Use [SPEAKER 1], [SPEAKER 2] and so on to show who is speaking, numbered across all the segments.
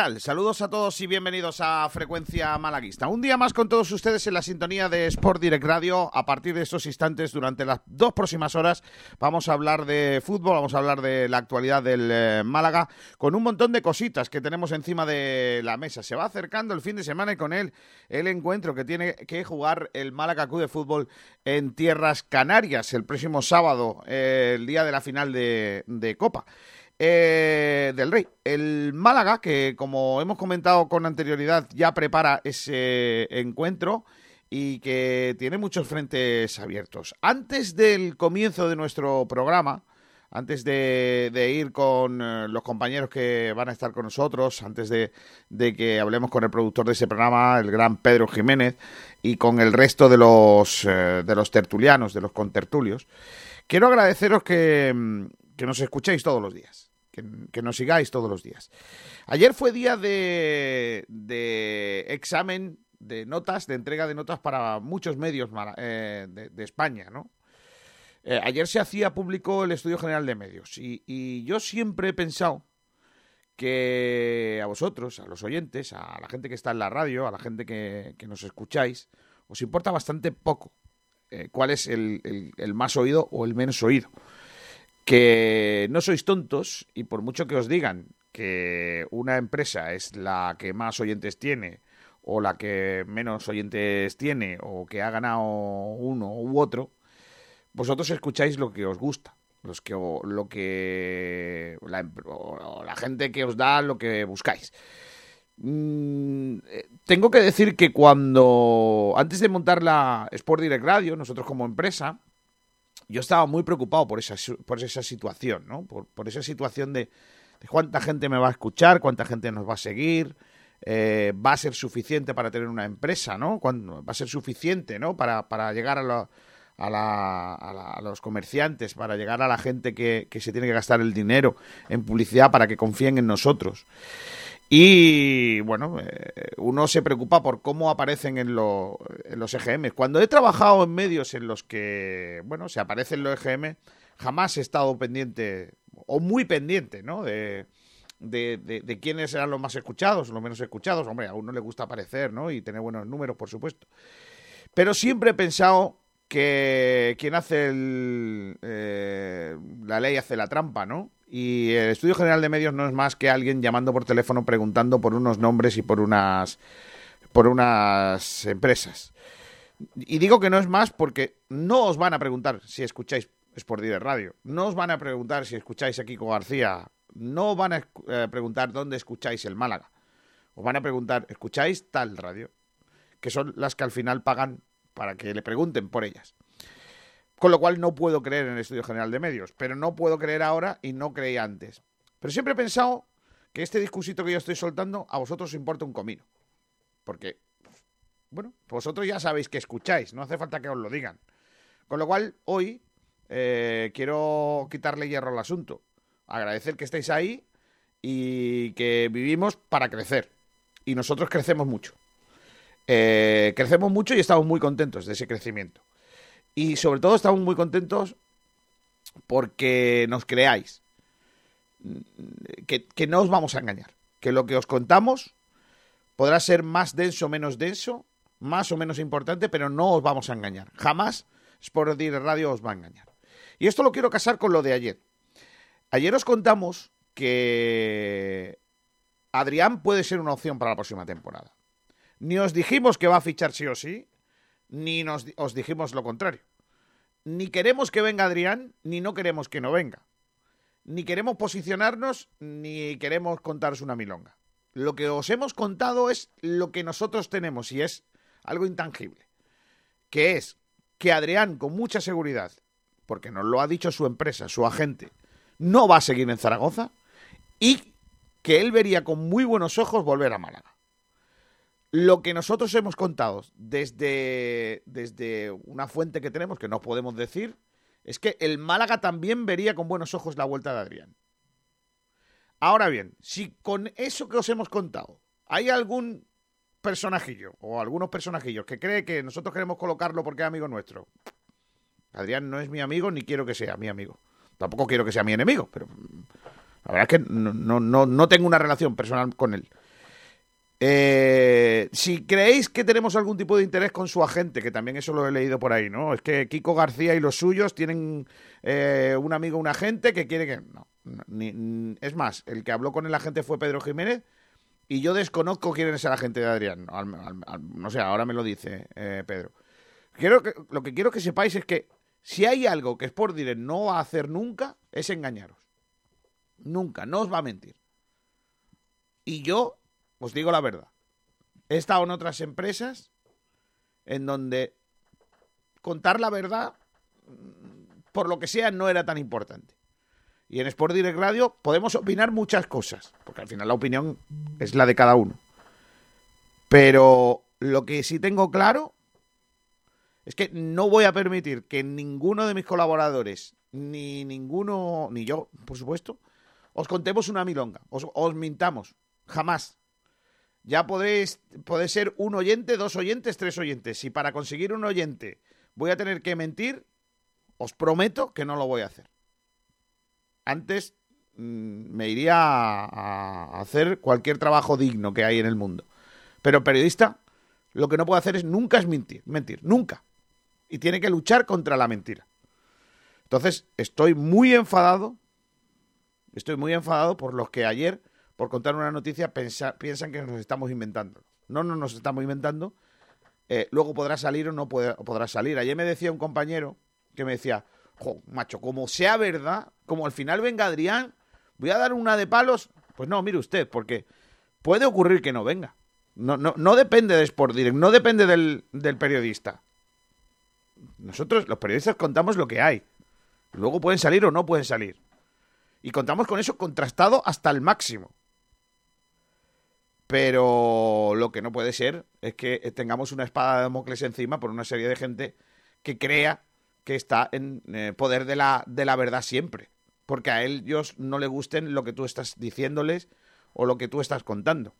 [SPEAKER 1] Saludos a todos y bienvenidos a Frecuencia Malaguista. Un día más con todos ustedes en la sintonía de Sport Direct Radio. A partir de estos instantes, durante las dos próximas horas, vamos a hablar de fútbol, vamos a hablar de la actualidad del eh, Málaga, con un montón de cositas que tenemos encima de la mesa. Se va acercando el fin de semana y con él el encuentro que tiene que jugar el Málaga Club de Fútbol en Tierras Canarias el próximo sábado, eh, el día de la final de Copa. Eh, del Rey. El Málaga, que como hemos comentado con anterioridad, ya prepara ese encuentro y que tiene muchos frentes abiertos. Antes del comienzo de nuestro programa, antes de, ir con eh, los compañeros que van a estar con nosotros, antes de, que hablemos con el productor de ese programa, el gran Pedro Jiménez, y con el resto de los, eh, de los tertulianos, de los contertulios, quiero agradeceros que, que nos escuchéis todos los días que, nos sigáis todos los días. Ayer fue día de, examen de notas, de entrega de notas para muchos medios eh, de, España, ¿no? Eh, ayer se hacía público el Estudio General de Medios y, yo siempre he pensado que a vosotros, a los oyentes, a la gente que está en la radio, a la gente que, nos escucháis, os importa bastante poco eh, cuál es el, más oído o el menos oído que no sois tontos y por mucho que os digan que una empresa es la que más oyentes tiene o la que menos oyentes tiene o que ha ganado uno u otro, vosotros escucháis lo que os gusta, los que lo que la, la gente que os da lo que buscáis. Mm, eh, tengo que decir que cuando antes de montar la Sport Direct Radio, nosotros como empresa, yo estaba muy preocupado por esa, por esa situación, ¿no? Por, esa situación de, cuánta gente me va a escuchar, cuánta gente nos va a seguir, eh, va a ser suficiente para tener una empresa, ¿no? va a ser suficiente, ¿no? Para, para llegar a, a, los comerciantes, para llegar a la gente que, que se tiene que gastar el dinero en publicidad para que confíen en nosotros. Y bueno, eh, uno se preocupa por cómo aparecen en, en, los EGM. Cuando he trabajado en medios en los que, bueno, se aparecen los EGM, jamás he estado pendiente, o muy pendiente, ¿no? De, de, quiénes eran los más escuchados, los menos escuchados. Hombre, a uno le gusta aparecer, ¿no? Y tener buenos números, por supuesto. Pero siempre he pensado que quien hace el, eh, la ley hace la trampa, ¿no? Y el Estudio General de Medios no es más que alguien llamando por teléfono preguntando por unos nombres y por unas por unas empresas. Y digo que no es más porque no os van a preguntar si escucháis Sport Direct Radio, no os van a preguntar si escucháis a Kiko García, no van a eh, preguntar dónde escucháis el Málaga. Os van a preguntar, ¿escucháis tal radio? Que son las que al final pagan para que le pregunten por ellas. Con lo cual no puedo creer en el Estudio General de Medios, pero no puedo creer ahora y no creí antes. Pero siempre he pensado que este discursito que yo estoy soltando a vosotros os importa un comino. Porque, bueno, vosotros ya sabéis que escucháis, no hace falta que os lo digan. Con lo cual, hoy eh, quiero quitarle hierro al asunto. Agradecer que estéis ahí y que vivimos para crecer. Y nosotros crecemos mucho. Eh, crecemos mucho y estamos muy contentos de ese crecimiento. Y sobre todo estamos muy contentos porque nos creáis. Que, no os vamos a engañar. Que lo que os contamos podrá ser más denso o menos denso, más o menos importante, pero no os vamos a engañar. Jamás Sport Radio os va a engañar. Y esto lo quiero casar con lo de ayer. Ayer os contamos que Adrián puede ser una opción para la próxima temporada. Ni os dijimos que va a fichar sí o sí, ni nos, os dijimos lo contrario. Ni queremos que venga Adrián, ni no queremos que no venga. ni queremos posicionarnos, ni queremos contaros una milonga. Lo que os hemos contado es lo que nosotros tenemos y es algo intangible. Que es que Adrián, con mucha seguridad, porque nos lo ha dicho su empresa, su agente, no va a seguir en Zaragoza y que él vería con muy buenos ojos volver a Málaga. Lo que nosotros hemos contado desde, desde una fuente que tenemos, que no podemos decir, es que el Málaga también vería con buenos ojos la vuelta de Adrián. Ahora bien, si con eso que os hemos contado hay algún personajillo o algunos personajillos que cree que nosotros queremos colocarlo porque es amigo nuestro, Adrián no es mi amigo ni quiero que sea mi amigo. Tampoco quiero que sea mi enemigo, pero la verdad es que no, no, no tengo una relación personal con él. Eh, si creéis que tenemos algún tipo de interés con su agente, que también eso lo he leído por ahí, ¿no? Es que Kiko García y los suyos tienen eh, un amigo, un agente que quiere que... No, es más, el que habló con el agente fue Pedro Jiménez y yo desconozco quién es el agente de Adrián. no sé, ahora me lo dice eh, Pedro. Quiero que, lo que quiero que sepáis es que si hay algo que Sport Direct no va a hacer nunca, es engañaros. Nunca, no os va a mentir. Y yo os digo la verdad. He estado en otras empresas en donde contar la verdad, por lo que sea, no era tan importante. Y en Sport Direct Radio podemos opinar muchas cosas, porque al final la opinión es la de cada uno. Pero lo que sí tengo claro es que no voy a permitir que ninguno de mis colaboradores, ni ninguno, ni yo, por supuesto, os contemos una milonga, os, os mintamos. Jamás. Ya podéis, puede ser un oyente, dos oyentes, tres oyentes. Si para conseguir un oyente voy a tener que mentir, os prometo que no lo voy a hacer. Antes mm, me iría a, hacer cualquier trabajo digno que hay en el mundo. Pero periodista, lo que no puede hacer es nunca es mentir, mentir, nunca. Y tiene que luchar contra la mentira. Entonces, estoy muy enfadado, estoy muy enfadado por los que ayer por contar una noticia piensan que nos estamos inventando. No, no nos estamos inventando. Eh, luego podrá salir o no podrá salir. Ayer me decía un compañero que me decía, macho, como sea verdad, como al final venga Adrián, voy a dar una de palos. Pues no, mire usted, porque puede ocurrir que no venga. No, no, no depende de Sport Direct, no depende del periodista. Nosotros, los periodistas, contamos lo que hay. Luego pueden salir o no pueden salir. Y contamos con eso contrastado hasta el máximo. Pero lo que no puede ser es que tengamos una espada de Damocles encima por una serie de gente que crea que está en eh, poder de la, de la verdad siempre. Porque a ellos no le gusten lo que tú estás diciéndoles o lo que tú estás contando.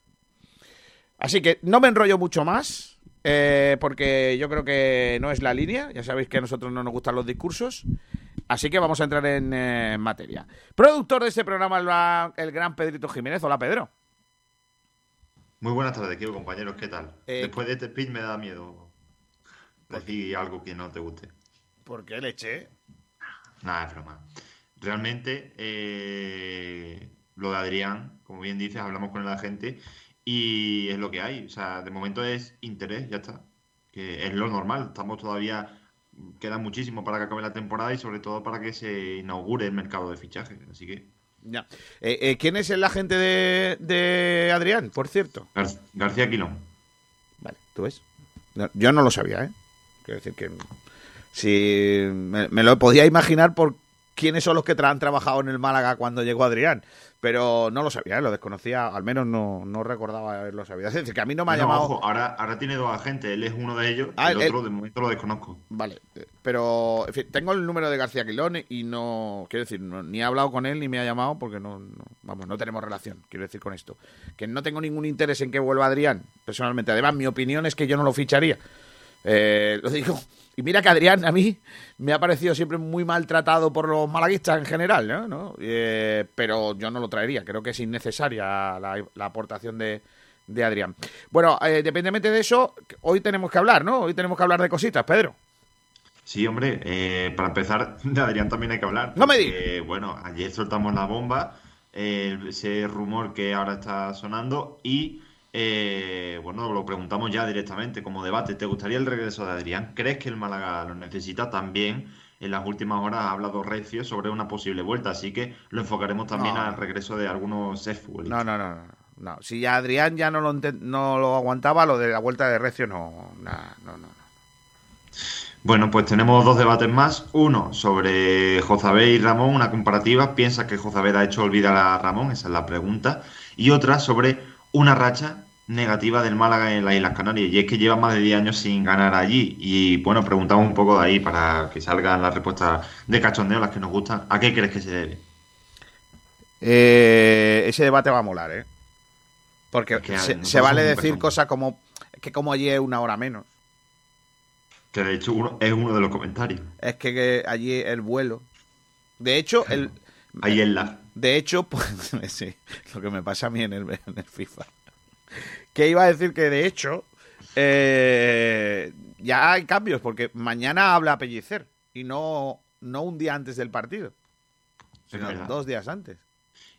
[SPEAKER 1] Así que no me enrollo mucho más, eh, porque yo creo que no es la línea. Ya sabéis que a nosotros no nos gustan los discursos. Así que vamos a entrar en eh, materia. Productor de este programa, el gran Pedrito Jiménez. Hola, Pedro.
[SPEAKER 2] Muy buenas tardes, quiero compañeros, ¿qué tal? Eh, Después de este speech me da miedo decir algo que no te guste.
[SPEAKER 1] ¿Por qué leche?
[SPEAKER 2] Nada, es broma. Realmente, eh, lo de Adrián, como bien dices, hablamos con la gente y es lo que hay. O sea, de momento es interés, ya está. Que es lo normal. Estamos todavía. Queda muchísimo para que acabe la temporada y sobre todo para que se inaugure el mercado de fichajes. Así que
[SPEAKER 1] ya. Eh, eh, ¿Quién es el agente de, Adrián, por cierto?
[SPEAKER 2] García Quilón.
[SPEAKER 1] Vale, ¿tú ves? yo no lo sabía, ¿eh? Quiero decir que si me, me, lo podía imaginar por quiénes son los que han trabajado en el Málaga cuando llegó Adrián pero no lo sabía, ¿eh? lo desconocía, al menos no, no recordaba haberlo sabido. Es decir, que a mí no me ha llamado.
[SPEAKER 2] ahora, ahora tiene dos agentes, él es uno de ellos, ah, el otro de momento lo desconozco.
[SPEAKER 1] Vale, eh, pero en fin, tengo el número de García Quilón y no, quiero decir, ni he hablado con él ni me ha llamado porque no, vamos, no tenemos relación, quiero decir con esto. Que no tengo ningún interés en que vuelva Adrián, personalmente. Además, mi opinión es que yo no lo ficharía. Eh, lo digo y mira que Adrián a mí me ha parecido siempre muy maltratado por los malaguistas en general, ¿no? Eh, pero yo no lo traería, creo que es innecesaria la, aportación de, Adrián. Bueno, eh, independientemente de eso, hoy tenemos que hablar, ¿no? Hoy tenemos que hablar de cositas, Pedro.
[SPEAKER 2] Sí, hombre, eh, para empezar, de Adrián también hay que hablar.
[SPEAKER 1] No me digas.
[SPEAKER 2] bueno, ayer soltamos la bomba, ese rumor que ahora está sonando y eh, bueno, lo preguntamos ya directamente como debate. ¿Te gustaría el regreso de Adrián? ¿Crees que el Málaga lo necesita también? en las últimas horas ha hablado recio sobre una posible vuelta, así que lo enfocaremos también
[SPEAKER 1] No.
[SPEAKER 2] al regreso de algunos ex
[SPEAKER 1] No, no, no, no. no. Si ya Adrián ya no lo, no lo aguantaba, lo de la vuelta de Recio no. nah, no, no.
[SPEAKER 2] Bueno, pues tenemos dos debates más. Uno sobre Jozabé y Ramón, una comparativa. ¿Piensa que Jozabé ha hecho olvidar a Ramón? Esa es la pregunta. Y otra sobre una racha negativa del Málaga en las Islas Canarias. Y es que lleva más de 10 años sin ganar allí. Y bueno, preguntamos un poco de ahí para que salgan las respuestas de cachondeo, las que nos gustan. ¿A qué crees que se debe?
[SPEAKER 1] Eh, ese debate va a molar, ¿eh? Porque
[SPEAKER 2] Es que
[SPEAKER 1] se, vale decir cosas como que como allí es una hora menos.
[SPEAKER 2] Que de hecho uno, es uno de los comentarios.
[SPEAKER 1] Es que, que allí el vuelo. De hecho, el,
[SPEAKER 2] Ahí es la.
[SPEAKER 1] De hecho, pues sí, lo que me pasa a mí en el, en el FIFA. Que iba a decir que de hecho eh, ya hay cambios, porque mañana habla Pellicer y no, no un día antes del partido, sino dos días antes.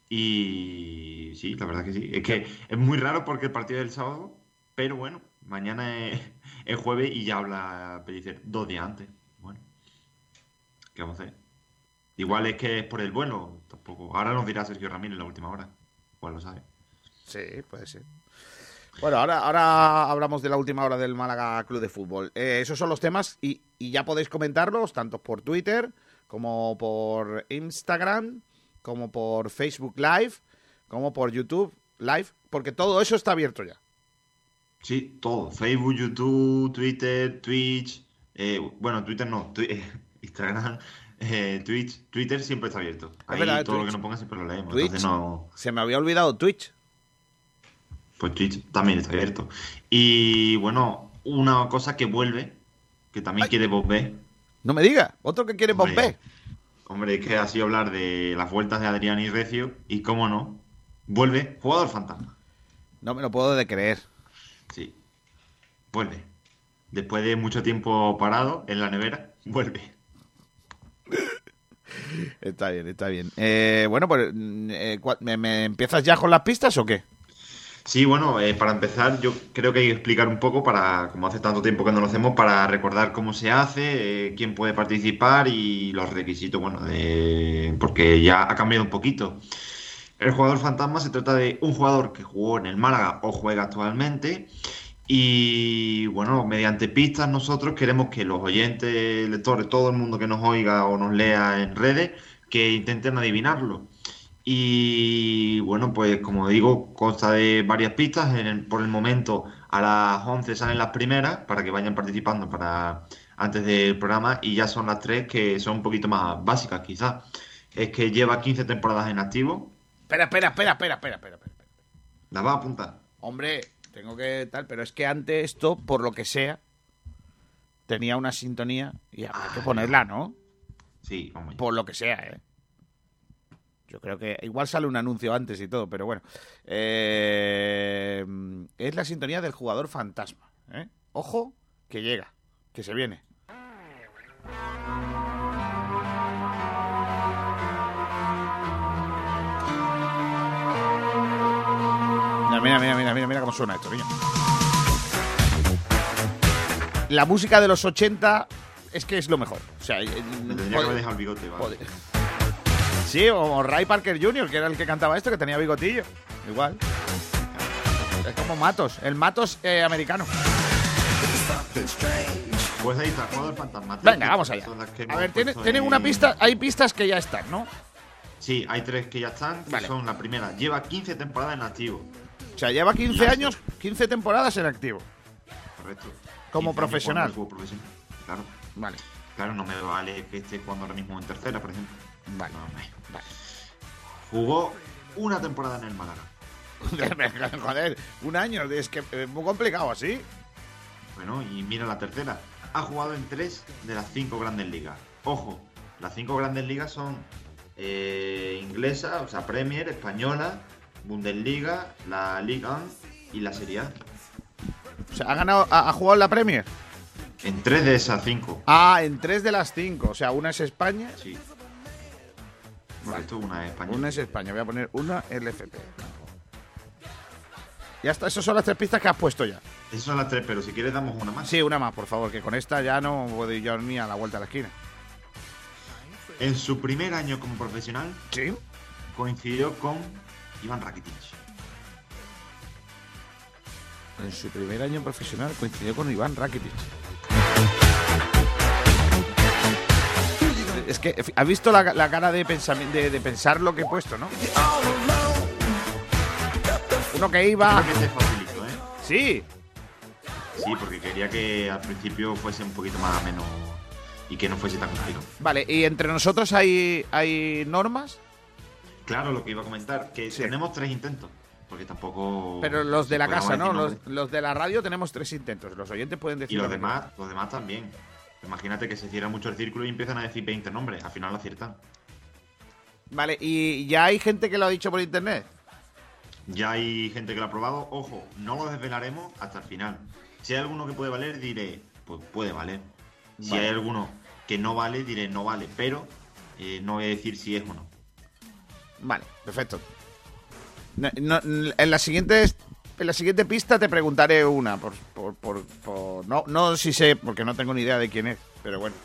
[SPEAKER 2] Y sí, la verdad que sí. Es que es muy raro porque el partido es el sábado, pero bueno, mañana es, es jueves y ya habla Pellicer dos días antes. Bueno, ¿qué vamos a hacer? Igual es que es por el vuelo, tampoco. Ahora nos dirá Sergio Ramírez la última hora. Igual lo sabe.
[SPEAKER 1] Sí, puede ser. Bueno, ahora, ahora hablamos de la última hora del Málaga Club de Fútbol. Eh, esos son los temas y, y ya podéis comentarlos tanto por Twitter como por Instagram, como por Facebook Live, como por YouTube Live, porque todo eso está abierto ya.
[SPEAKER 2] Sí, todo. Facebook, YouTube, Twitter, Twitch. eh, bueno, Twitter no, Instagram, eh, Twitch. Twitter siempre está abierto. Ahí
[SPEAKER 1] verdad,
[SPEAKER 2] todo lo que nos pongan siempre lo leemos.
[SPEAKER 1] Twitch.
[SPEAKER 2] No.
[SPEAKER 1] Se me había olvidado Twitch.
[SPEAKER 2] Pues Twitch también está abierto. Y bueno, una cosa que vuelve, que también
[SPEAKER 1] Ay.
[SPEAKER 2] quiere volver.
[SPEAKER 1] No me diga, otro que quiere
[SPEAKER 2] Hombre.
[SPEAKER 1] Pompey.
[SPEAKER 2] Hombre, es que ha sido hablar de las vueltas de Adrián y Recio. Y cómo no, vuelve jugador fantasma.
[SPEAKER 1] No me lo puedo de creer.
[SPEAKER 2] Sí, vuelve. Después de mucho tiempo parado en la nevera, vuelve.
[SPEAKER 1] Está bien, está bien. Eh, bueno, pues, eh, ¿me, empiezas ya con las pistas o qué?
[SPEAKER 2] Sí, bueno, eh, para empezar, yo creo que hay que explicar un poco para, como hace tanto tiempo que no lo hacemos, para recordar cómo se hace, eh, quién puede participar y los requisitos, bueno, porque ya ha cambiado un poquito. El jugador fantasma se trata de un jugador que jugó en el Málaga o juega actualmente. Y bueno, mediante pistas nosotros queremos que los oyentes, lectores, todo el mundo que nos oiga o nos lea en redes, que intenten adivinarlo. Y bueno, pues como digo, consta de varias pistas. En el- por el momento a las 11 salen las primeras para que vayan participando para antes del programa y ya son las tres que son un poquito más básicas quizás. Es que lleva 15 temporadas en activo.
[SPEAKER 1] Espera, espera, espera, espera, espera, espera. espera.
[SPEAKER 2] ¿La va a apuntar?
[SPEAKER 1] Hombre, tengo que tal, pero es que ante esto, por lo que sea, tenía una sintonía y habrá que ponerla, ¿no?
[SPEAKER 2] Sí, vamos.
[SPEAKER 1] Por lo que sea, ¿eh? Yo creo que igual sale un anuncio antes y todo, pero bueno. Eh, es la sintonía del jugador fantasma. ¿eh? Ojo, que llega, que se viene. Mira, mira, mira, mira, mira, cómo suena esto, niño. La música de los 80 es que es lo mejor. O sea,
[SPEAKER 2] Me
[SPEAKER 1] eh,
[SPEAKER 2] tendría que haber dejado el bigote, ¿vale?
[SPEAKER 1] Joder. Sí, o Ray Parker Jr., que era el que cantaba esto, que tenía bigotillo. Igual. Es como Matos, el Matos eh, americano.
[SPEAKER 2] Pues ahí está, jugador fantasma.
[SPEAKER 1] Venga, vamos allá. A ver, tiene- tienen
[SPEAKER 2] en-
[SPEAKER 1] una pista, hay pistas que ya están, ¿no?
[SPEAKER 2] Sí, hay tres que ya están. que
[SPEAKER 1] Vale.
[SPEAKER 2] Son la primera, lleva 15 temporadas en activo.
[SPEAKER 1] O sea, lleva 15 años, 15 temporadas en activo.
[SPEAKER 2] Correcto.
[SPEAKER 1] Como
[SPEAKER 2] 15 años
[SPEAKER 1] profesional.
[SPEAKER 2] Claro.
[SPEAKER 1] Vale,
[SPEAKER 2] Claro, no me vale que esté jugando ahora mismo en tercera, por ejemplo.
[SPEAKER 1] vale,
[SPEAKER 2] No,
[SPEAKER 1] vale.
[SPEAKER 2] Jugó una temporada en el Málaga.
[SPEAKER 1] Joder, un año, es que es muy complicado así.
[SPEAKER 2] Bueno, y mira la tercera. Ha jugado en tres de las cinco grandes ligas. Ojo, las cinco grandes ligas son eh, inglesa, o sea, Premier, española, Bundesliga, la Liga 1 y la Serie A.
[SPEAKER 1] O sea, ha ganado, ha, ha jugado en la Premier.
[SPEAKER 2] En tres de esas cinco.
[SPEAKER 1] Ah, en tres de las cinco. O sea, una es España,
[SPEAKER 2] Sí. Correcto, una es española.
[SPEAKER 1] una es España. Voy a poner una LFP. Ya está, esas son las tres pistas que has puesto ya.
[SPEAKER 2] Esas son las tres, pero si quieres damos una más.
[SPEAKER 1] Sí, una más, por favor, que con esta ya no puedo ir yo ni a la vuelta a la esquina.
[SPEAKER 2] En su primer año como profesional
[SPEAKER 1] Sí.
[SPEAKER 2] coincidió con Iván Rakitic.
[SPEAKER 1] En su primer año profesional coincidió con Iván Rakitic. Es que, ¿has visto la, la cara de, de, de pensar lo que he puesto, no? Uno que iba...
[SPEAKER 2] Creo que te facilito, ¿eh?
[SPEAKER 1] Sí,
[SPEAKER 2] Sí, porque quería que al principio fuese un poquito más menos y que no fuese tan complicado.
[SPEAKER 1] vale. ¿Y entre nosotros hay, hay normas?
[SPEAKER 2] Claro, lo que iba a comentar, que
[SPEAKER 1] Sí.
[SPEAKER 2] tenemos tres intentos, porque tampoco...
[SPEAKER 1] Pero los de la casa, ¿no? Los, los de la radio tenemos tres intentos. Los oyentes pueden
[SPEAKER 2] Y
[SPEAKER 1] decir...
[SPEAKER 2] los
[SPEAKER 1] lo que
[SPEAKER 2] demás, los demás también. Imagínate que se cierra mucho el círculo y empiezan a decir 20 nombres, al final lo aciertan.
[SPEAKER 1] Vale, ¿y ya hay gente que lo ha dicho por internet?
[SPEAKER 2] Ya hay gente que lo ha probado, ojo, no lo desvelaremos hasta el final. Si hay alguno que puede valer, diré, pues puede valer. Si
[SPEAKER 1] Vale.
[SPEAKER 2] hay alguno que no vale, diré no vale, pero eh, no voy a decir si es o no.
[SPEAKER 1] Vale, perfecto. En la siguiente en la siguiente pista te preguntaré una por, por, por- por- no no si sé porque no tengo ni idea de quién es, pero bueno,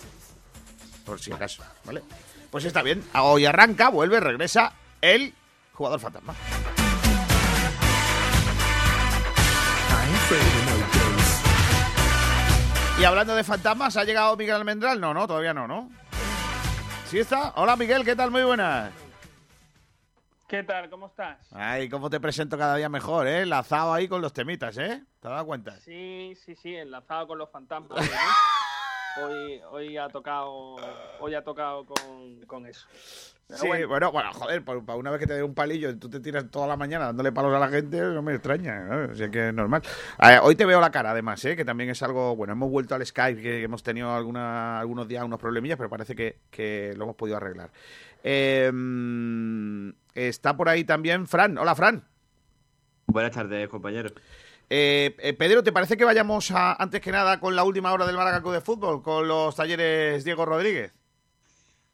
[SPEAKER 1] por si acaso, ¿vale? Pues está bien. Hoy arranca, vuelve, regresa el jugador fantasma. Y hablando de fantasmas, ¿ha llegado Miguel Almendral? No, no, todavía no, ¿no? ¿Sí está? Hola Miguel, ¿qué tal? Muy buenas.
[SPEAKER 3] ¿Qué tal? ¿Cómo estás?
[SPEAKER 1] Ay, cómo te presento cada día mejor, ¿eh? Lazado ahí con los temitas, ¿eh? ¿Te has dado cuenta?
[SPEAKER 3] Sí, sí, sí, enlazado con los fantasmas. ¿eh? Hoy, hoy ha tocado, hoy ha tocado con, con eso. Pero
[SPEAKER 1] Sí,
[SPEAKER 3] bueno,
[SPEAKER 1] bueno, bueno, joder, para una vez que te dé un palillo y tú te tiras toda la mañana dándole palos a la gente, no me extraña, ¿no? O sea que es normal. Eh, hoy te veo la cara, además, ¿eh? Que también es algo, bueno, hemos vuelto al Skype, que hemos tenido alguna, algunos días unos problemillas, pero parece que, que lo hemos podido arreglar. Eh, está por ahí también Fran. Hola, Fran.
[SPEAKER 4] Buenas tardes, compañeros.
[SPEAKER 1] Eh, eh, Pedro, ¿te parece que vayamos a, antes que nada con la última hora del Málaga de Fútbol, con los talleres Diego Rodríguez?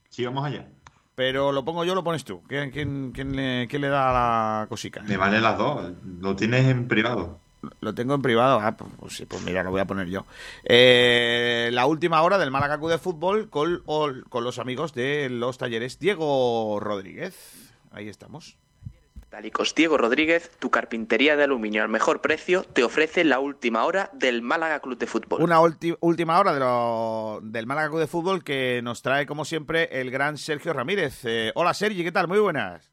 [SPEAKER 2] Sí, vamos allá.
[SPEAKER 1] Pero lo pongo yo, lo pones tú. ¿Quién, quién, quién le, quién le da la cosica?
[SPEAKER 2] Me valen las dos, lo tienes en privado.
[SPEAKER 1] Lo tengo en privado. Ah, pues, pues sí, pues mira, lo voy a poner yo. Eh, la última hora del Málaga de Fútbol con, con los amigos de los talleres Diego Rodríguez. Ahí estamos.
[SPEAKER 5] Talicos Diego Rodríguez, tu carpintería de aluminio al mejor precio, te ofrece la última hora del Málaga Club de Fútbol.
[SPEAKER 1] Una última hora de lo- del Málaga Club de Fútbol que nos trae, como siempre, el gran Sergio Ramírez. Eh, hola, Sergi, ¿qué tal? Muy buenas.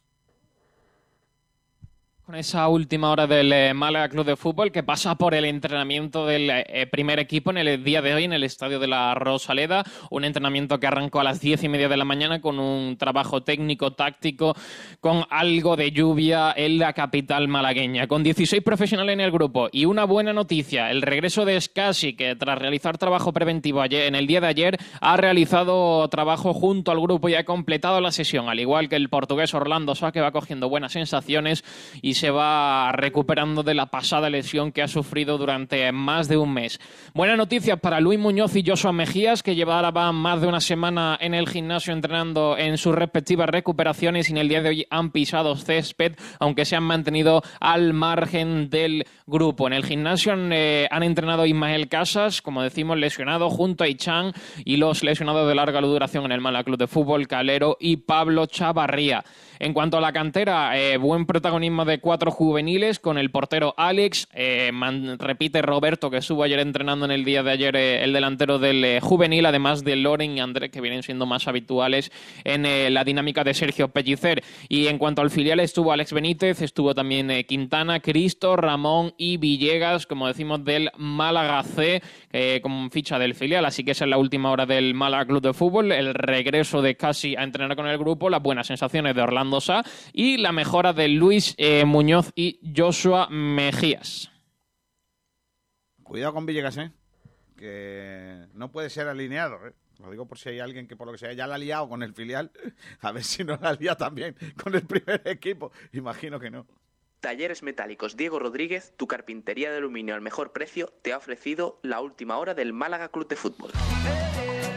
[SPEAKER 6] Con esa última hora del eh, Málaga Club de Fútbol que pasa por el entrenamiento del eh, primer equipo en el día de hoy en el estadio de la Rosaleda. Un entrenamiento que arrancó a las diez y media de la mañana con un trabajo técnico, táctico, con algo de lluvia en la capital malagueña. Con 16 profesionales en el grupo y una buena noticia: el regreso de Scassi, que tras realizar trabajo preventivo ayer, en el día de ayer ha realizado trabajo junto al grupo y ha completado la sesión, al igual que el portugués Orlando Sá, que va cogiendo buenas sensaciones y se va recuperando de la pasada lesión que ha sufrido durante más de un mes. Buenas noticias para Luis Muñoz y Joshua Mejías, que llevaban más de una semana en el gimnasio entrenando en sus respectivas recuperaciones y en el día de hoy han pisado césped, aunque se han mantenido al margen del grupo. En el gimnasio han, eh, entrenado Ismael Casas, como decimos, lesionado, junto a Ichan y los lesionados de larga duración en el Mala Club de Fútbol, Calero y Pablo Chavarría. En cuanto a la cantera, eh, buen protagonismo de cuatro juveniles con el portero Alex, eh, man- repite Roberto que estuvo ayer entrenando en el día de ayer eh, el delantero del eh, juvenil, además de Loren y Andrés que vienen siendo más habituales en eh, la dinámica de Sergio Pellicer. Y en cuanto al filial estuvo Alex Benítez, estuvo también Quintana, Cristo, Ramón y Villegas, como decimos, del Málaga C, como ficha del filial. Así que esa es la última hora del Málaga Club de Fútbol, el regreso de Casi a entrenar con el grupo, las buenas sensaciones de Orlando Sá y la mejora de Luis eh, Muñoz y Joshua Mejías.
[SPEAKER 1] Cuidado con Villegas, ¿eh? Que no puede ser alineado, ¿eh? Lo digo por si hay alguien que por lo que sea ya la ha liado con el filial, a ver si no la lía también con el primer equipo. Imagino que no.
[SPEAKER 5] Talleres Metálicos Diego Rodríguez, tu carpintería de aluminio al mejor precio, te ha ofrecido la última hora del Málaga Club de Fútbol.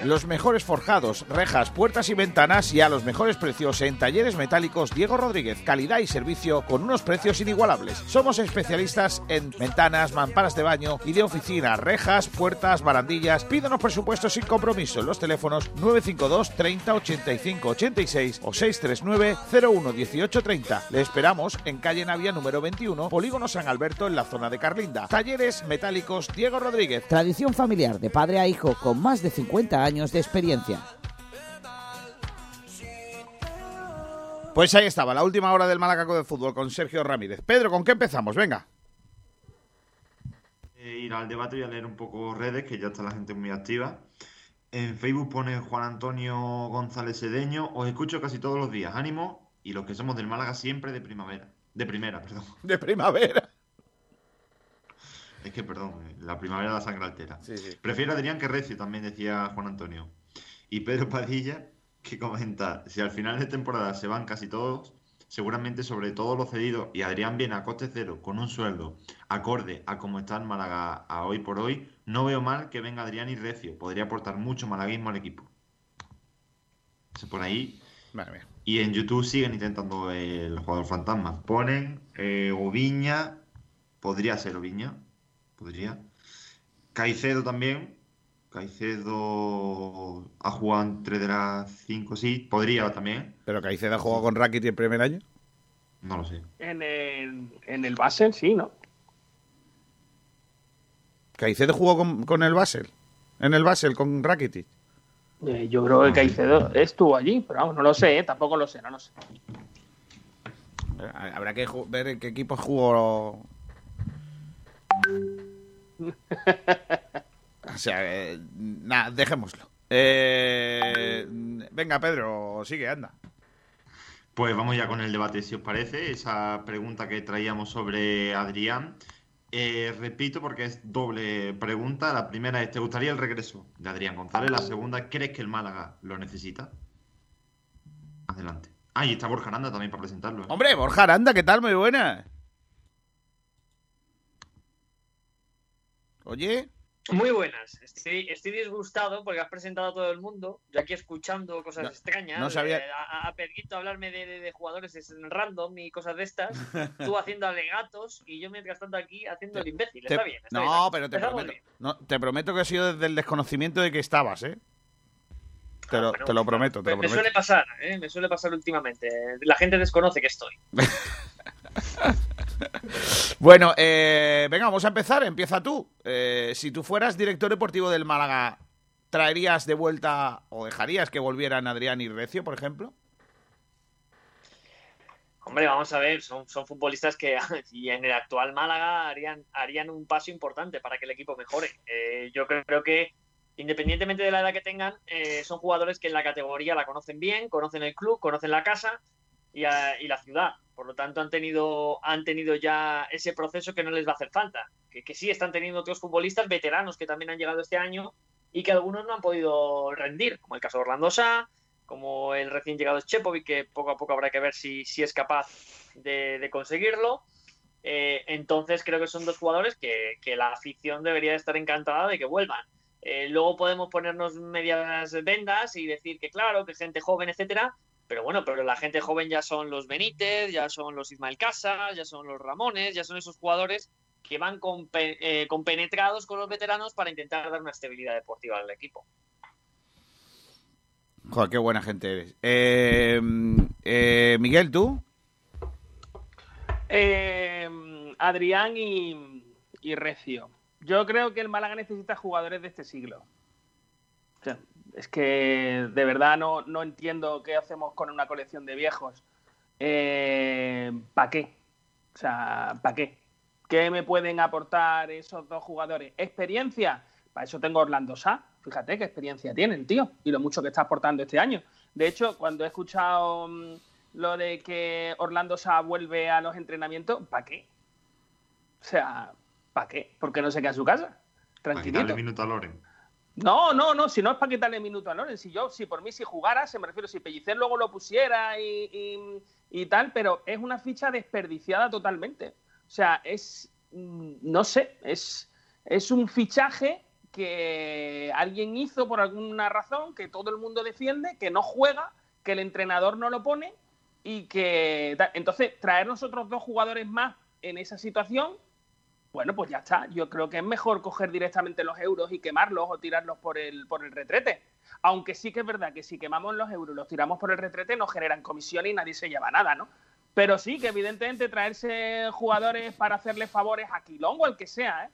[SPEAKER 1] Los mejores forjados, rejas, puertas y ventanas y a los mejores precios en Talleres Metálicos Diego Rodríguez. Calidad y servicio con unos precios inigualables. Somos especialistas en ventanas, mamparas de baño y de oficina, rejas, puertas, barandillas. Pídanos presupuestos sin compromiso en los teléfonos 952 30 85 86 o 639 01 18 30. Le esperamos en calle Navia número 21, Polígono San Alberto en la zona de Carlinda. Talleres Metálicos Diego Rodríguez.
[SPEAKER 7] Tradición familiar de padre a hijo con más de 50 años de experiencia.
[SPEAKER 1] Pues ahí estaba, la última hora del Malacaco de Fútbol con Sergio Ramírez. Pedro, ¿con qué empezamos? Venga.
[SPEAKER 2] Eh, ir al debate y a leer un poco redes, que ya está la gente muy activa. En Facebook pone Juan Antonio González Sedeño. Os escucho casi todos los días. Ánimo y los que somos del Málaga siempre de primavera. De primera, perdón.
[SPEAKER 1] De primavera.
[SPEAKER 2] Es que, perdón, eh, la primavera la sangre altera.
[SPEAKER 1] Sí, sí.
[SPEAKER 2] Prefiero a Adrián que Recio, también decía Juan Antonio. Y Pedro Padilla, que comenta, si al final de temporada se van casi todos, seguramente sobre todo los cedidos, y Adrián viene a coste cero, con un sueldo acorde a cómo está el Málaga a hoy por hoy, no veo mal que venga Adrián y Recio. Podría aportar mucho malaguismo al equipo. Se pone ahí.
[SPEAKER 1] Mía.
[SPEAKER 2] Y en YouTube siguen intentando el jugador fantasma. Ponen eh, Oviña, podría ser Oviña, podría. Caicedo también. Caicedo ha jugado entre de las 5, sí, podría también.
[SPEAKER 1] ¿Pero Caicedo jugó con Rakitic el primer año?
[SPEAKER 2] No lo sé.
[SPEAKER 3] En el, en el Basel, sí, ¿no?
[SPEAKER 1] ¿Caicedo jugó con, con el Basel? ¿En el Basel con Rakitic?
[SPEAKER 3] Eh, yo creo que Caicedo estuvo allí, pero vamos, no lo sé, ¿eh? tampoco lo sé, no lo sé.
[SPEAKER 1] Eh, Habrá que ver en qué equipo jugó. o sea, eh, nada, dejémoslo. Eh, venga, Pedro, sigue, anda.
[SPEAKER 2] Pues vamos ya con el debate, si os parece. Esa pregunta que traíamos sobre Adrián. Eh, repito porque es doble pregunta. La primera es, ¿te gustaría el regreso de Adrián González? La segunda, ¿crees que el Málaga lo necesita? Adelante. Ah, y está Borja Aranda también para presentarlo. ¿eh?
[SPEAKER 1] Hombre, Borja Aranda, ¿qué tal? Muy buena. Oye,
[SPEAKER 8] Muy buenas. Estoy, estoy disgustado porque has presentado a todo el mundo. Yo aquí escuchando cosas
[SPEAKER 1] No-
[SPEAKER 8] extrañas.
[SPEAKER 1] no sabía-
[SPEAKER 8] eh, A, a Perguito hablarme de, de- de jugadores random y cosas de estas. Tú haciendo alegatos y yo mientras tanto aquí haciendo el imbécil.
[SPEAKER 1] te-
[SPEAKER 8] Está bien. está
[SPEAKER 1] no,
[SPEAKER 8] bien.
[SPEAKER 1] pero te prometo, no, te prometo que ha sido desde el desconocimiento de que estabas, ¿eh? Te
[SPEAKER 8] Ah,
[SPEAKER 1] lo,
[SPEAKER 8] bueno,
[SPEAKER 1] te lo prometo, te
[SPEAKER 8] Me,
[SPEAKER 1] lo
[SPEAKER 8] me
[SPEAKER 1] prometo.
[SPEAKER 8] suele pasar, ¿eh? me suele pasar últimamente. La gente desconoce que estoy.
[SPEAKER 1] Bueno, eh, venga, vamos a empezar. Empieza tú. Eh, si tú fueras director deportivo del Málaga, ¿traerías de vuelta o dejarías que volvieran Adrián y Recio, por ejemplo?
[SPEAKER 8] Hombre, vamos a ver, son, futbolistas que y en el actual Málaga harían, un paso importante para que el equipo mejore. Eh, yo creo, que, independientemente de la edad que tengan, eh, son jugadores que en la categoría la conocen bien, conocen el club, conocen la casa y la ciudad. Por lo tanto, han tenido, han tenido ya ese proceso que no les va a hacer falta. Que, sí están teniendo otros futbolistas veteranos que también han llegado este año y que algunos no han podido rendir, como el caso de Orlando Sá, como el recién llegado Chepovic, que poco a poco habrá que ver si, si es capaz de, conseguirlo. Eh, entonces creo que son dos jugadores que, que la afición debería estar encantada de que vuelvan. Eh, luego podemos ponernos medias vendas y decir que claro, que gente joven, etcétera, pero bueno, pero la gente joven ya son los Benítez, ya son los Ismael Casas, ya son los Ramones, ya son esos jugadores que van eh, compenetrados con los veteranos para intentar dar una estabilidad deportiva al equipo.
[SPEAKER 1] Joder, qué buena gente eres. Eh, eh, Miguel, ¿tú?
[SPEAKER 3] Eh, Adrián y, y Recio. Yo creo que el Málaga necesita jugadores de este siglo. O sea, es que de verdad no, no entiendo qué hacemos con una colección de viejos. ¿Para qué? O sea, ¿para qué? ¿Qué me pueden aportar esos dos jugadores? ¿Experiencia? Para eso tengo Orlando Sá. Fíjate qué experiencia tienen, tío. Y lo mucho que está aportando este año. De hecho, cuando he escuchado mm, lo de que Orlando Sá vuelve a los entrenamientos, ¿para qué? O sea, ¿para qué? Porque no se queda en su casa.
[SPEAKER 2] Para
[SPEAKER 3] Tranquilito.
[SPEAKER 2] quitarle minuto a Loren.
[SPEAKER 3] No, no, no, si no es para quitarle minuto a Loren, si yo, si por mí si jugara, se me refiero, si Pellicer luego lo pusiera y, y- tal, pero es una ficha desperdiciada totalmente. O sea, es, mm, no sé, es, es un fichaje que alguien hizo por alguna razón, que todo el mundo defiende, que no juega, que el entrenador no lo pone y que... Entonces, traer nosotros dos jugadores más en esa situación, bueno, pues ya está. Yo creo que es mejor coger directamente los euros y quemarlos o tirarlos por el, por el retrete. Aunque sí que es verdad que si quemamos los euros y los tiramos por el retrete, nos generan comisión y nadie se lleva nada, ¿no? Pero sí que evidentemente traerse jugadores para hacerle favores a Quilón o el que sea, ¿eh?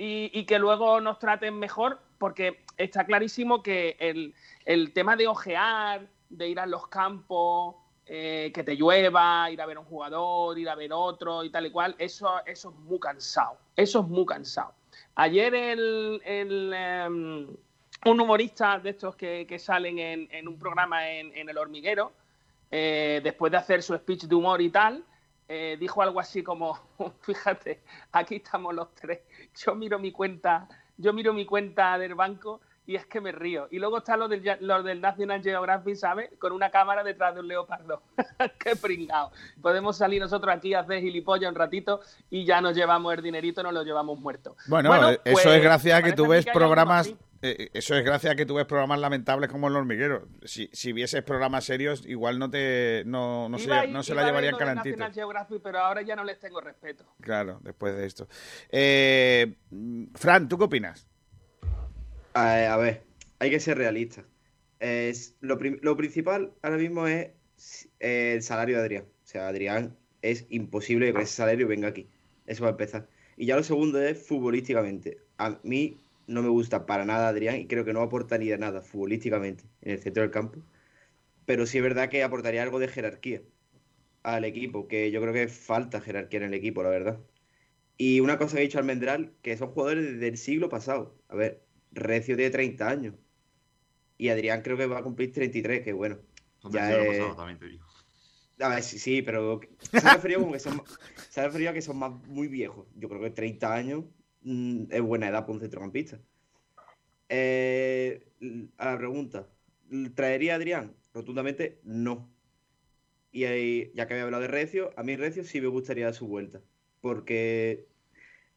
[SPEAKER 3] Y, que luego nos traten mejor, porque está clarísimo que el, el tema de ojear, de ir a los campos, eh, que te llueva, ir a ver a un jugador, ir a ver otro y tal y cual, eso, eso es muy cansado. Eso es muy cansado. Ayer el, em, un humorista de estos que, salen en, un programa en, El Hormiguero, eh, después de hacer su speech de humor y tal, eh, dijo algo así como, fíjate, aquí estamos los tres, yo miro mi cuenta, yo miro mi cuenta del banco y es que me río. Y luego está lo del, del National Geographic, ¿sabes? Con una cámara detrás de un leopardo. ¡Qué pringado! Podemos salir nosotros aquí a hacer gilipollas un ratito y ya nos llevamos el dinerito, nos lo llevamos muerto.
[SPEAKER 1] Bueno, eso es pues, gracias a que tú ves programas... Eh, eso es gracias a que tú ves programas lamentables como El Hormiguero. Si, si vieses programas serios, igual no te no, no, se, no se la llevarían calentita.
[SPEAKER 3] pero ahora ya no les tengo respeto.
[SPEAKER 1] Claro, después de esto. Eh, Fran, ¿tú qué opinas?
[SPEAKER 4] A, ver, hay que ser realista. Es, lo, principal ahora mismo es eh, el salario de Adrián. O sea, Adrián es imposible que ese salario venga aquí. Eso va a empezar. Y ya lo segundo es futbolísticamente. A mí no me gusta para nada Adrián y creo que no aporta ni de nada futbolísticamente en el centro del campo. Pero sí es verdad que aportaría algo de jerarquía al equipo, que yo creo que falta jerarquía en el equipo, la verdad. Y una cosa que ha dicho Almendral, que son jugadores del siglo pasado. A ver, Recio tiene 30 años. Y Adrián creo que va a cumplir 33, que bueno. ya es... también te digo. A ver, sí, sí, pero se ha referido como que son, se ha referido a que son más muy viejos. Yo creo que 30 años mm, es buena edad para un centrocampista. Eh, a la pregunta, ¿traería a Adrián? Rotundamente no. Y ahí, ya que había hablado de Recio, a mí Recio sí me gustaría dar su vuelta. Porque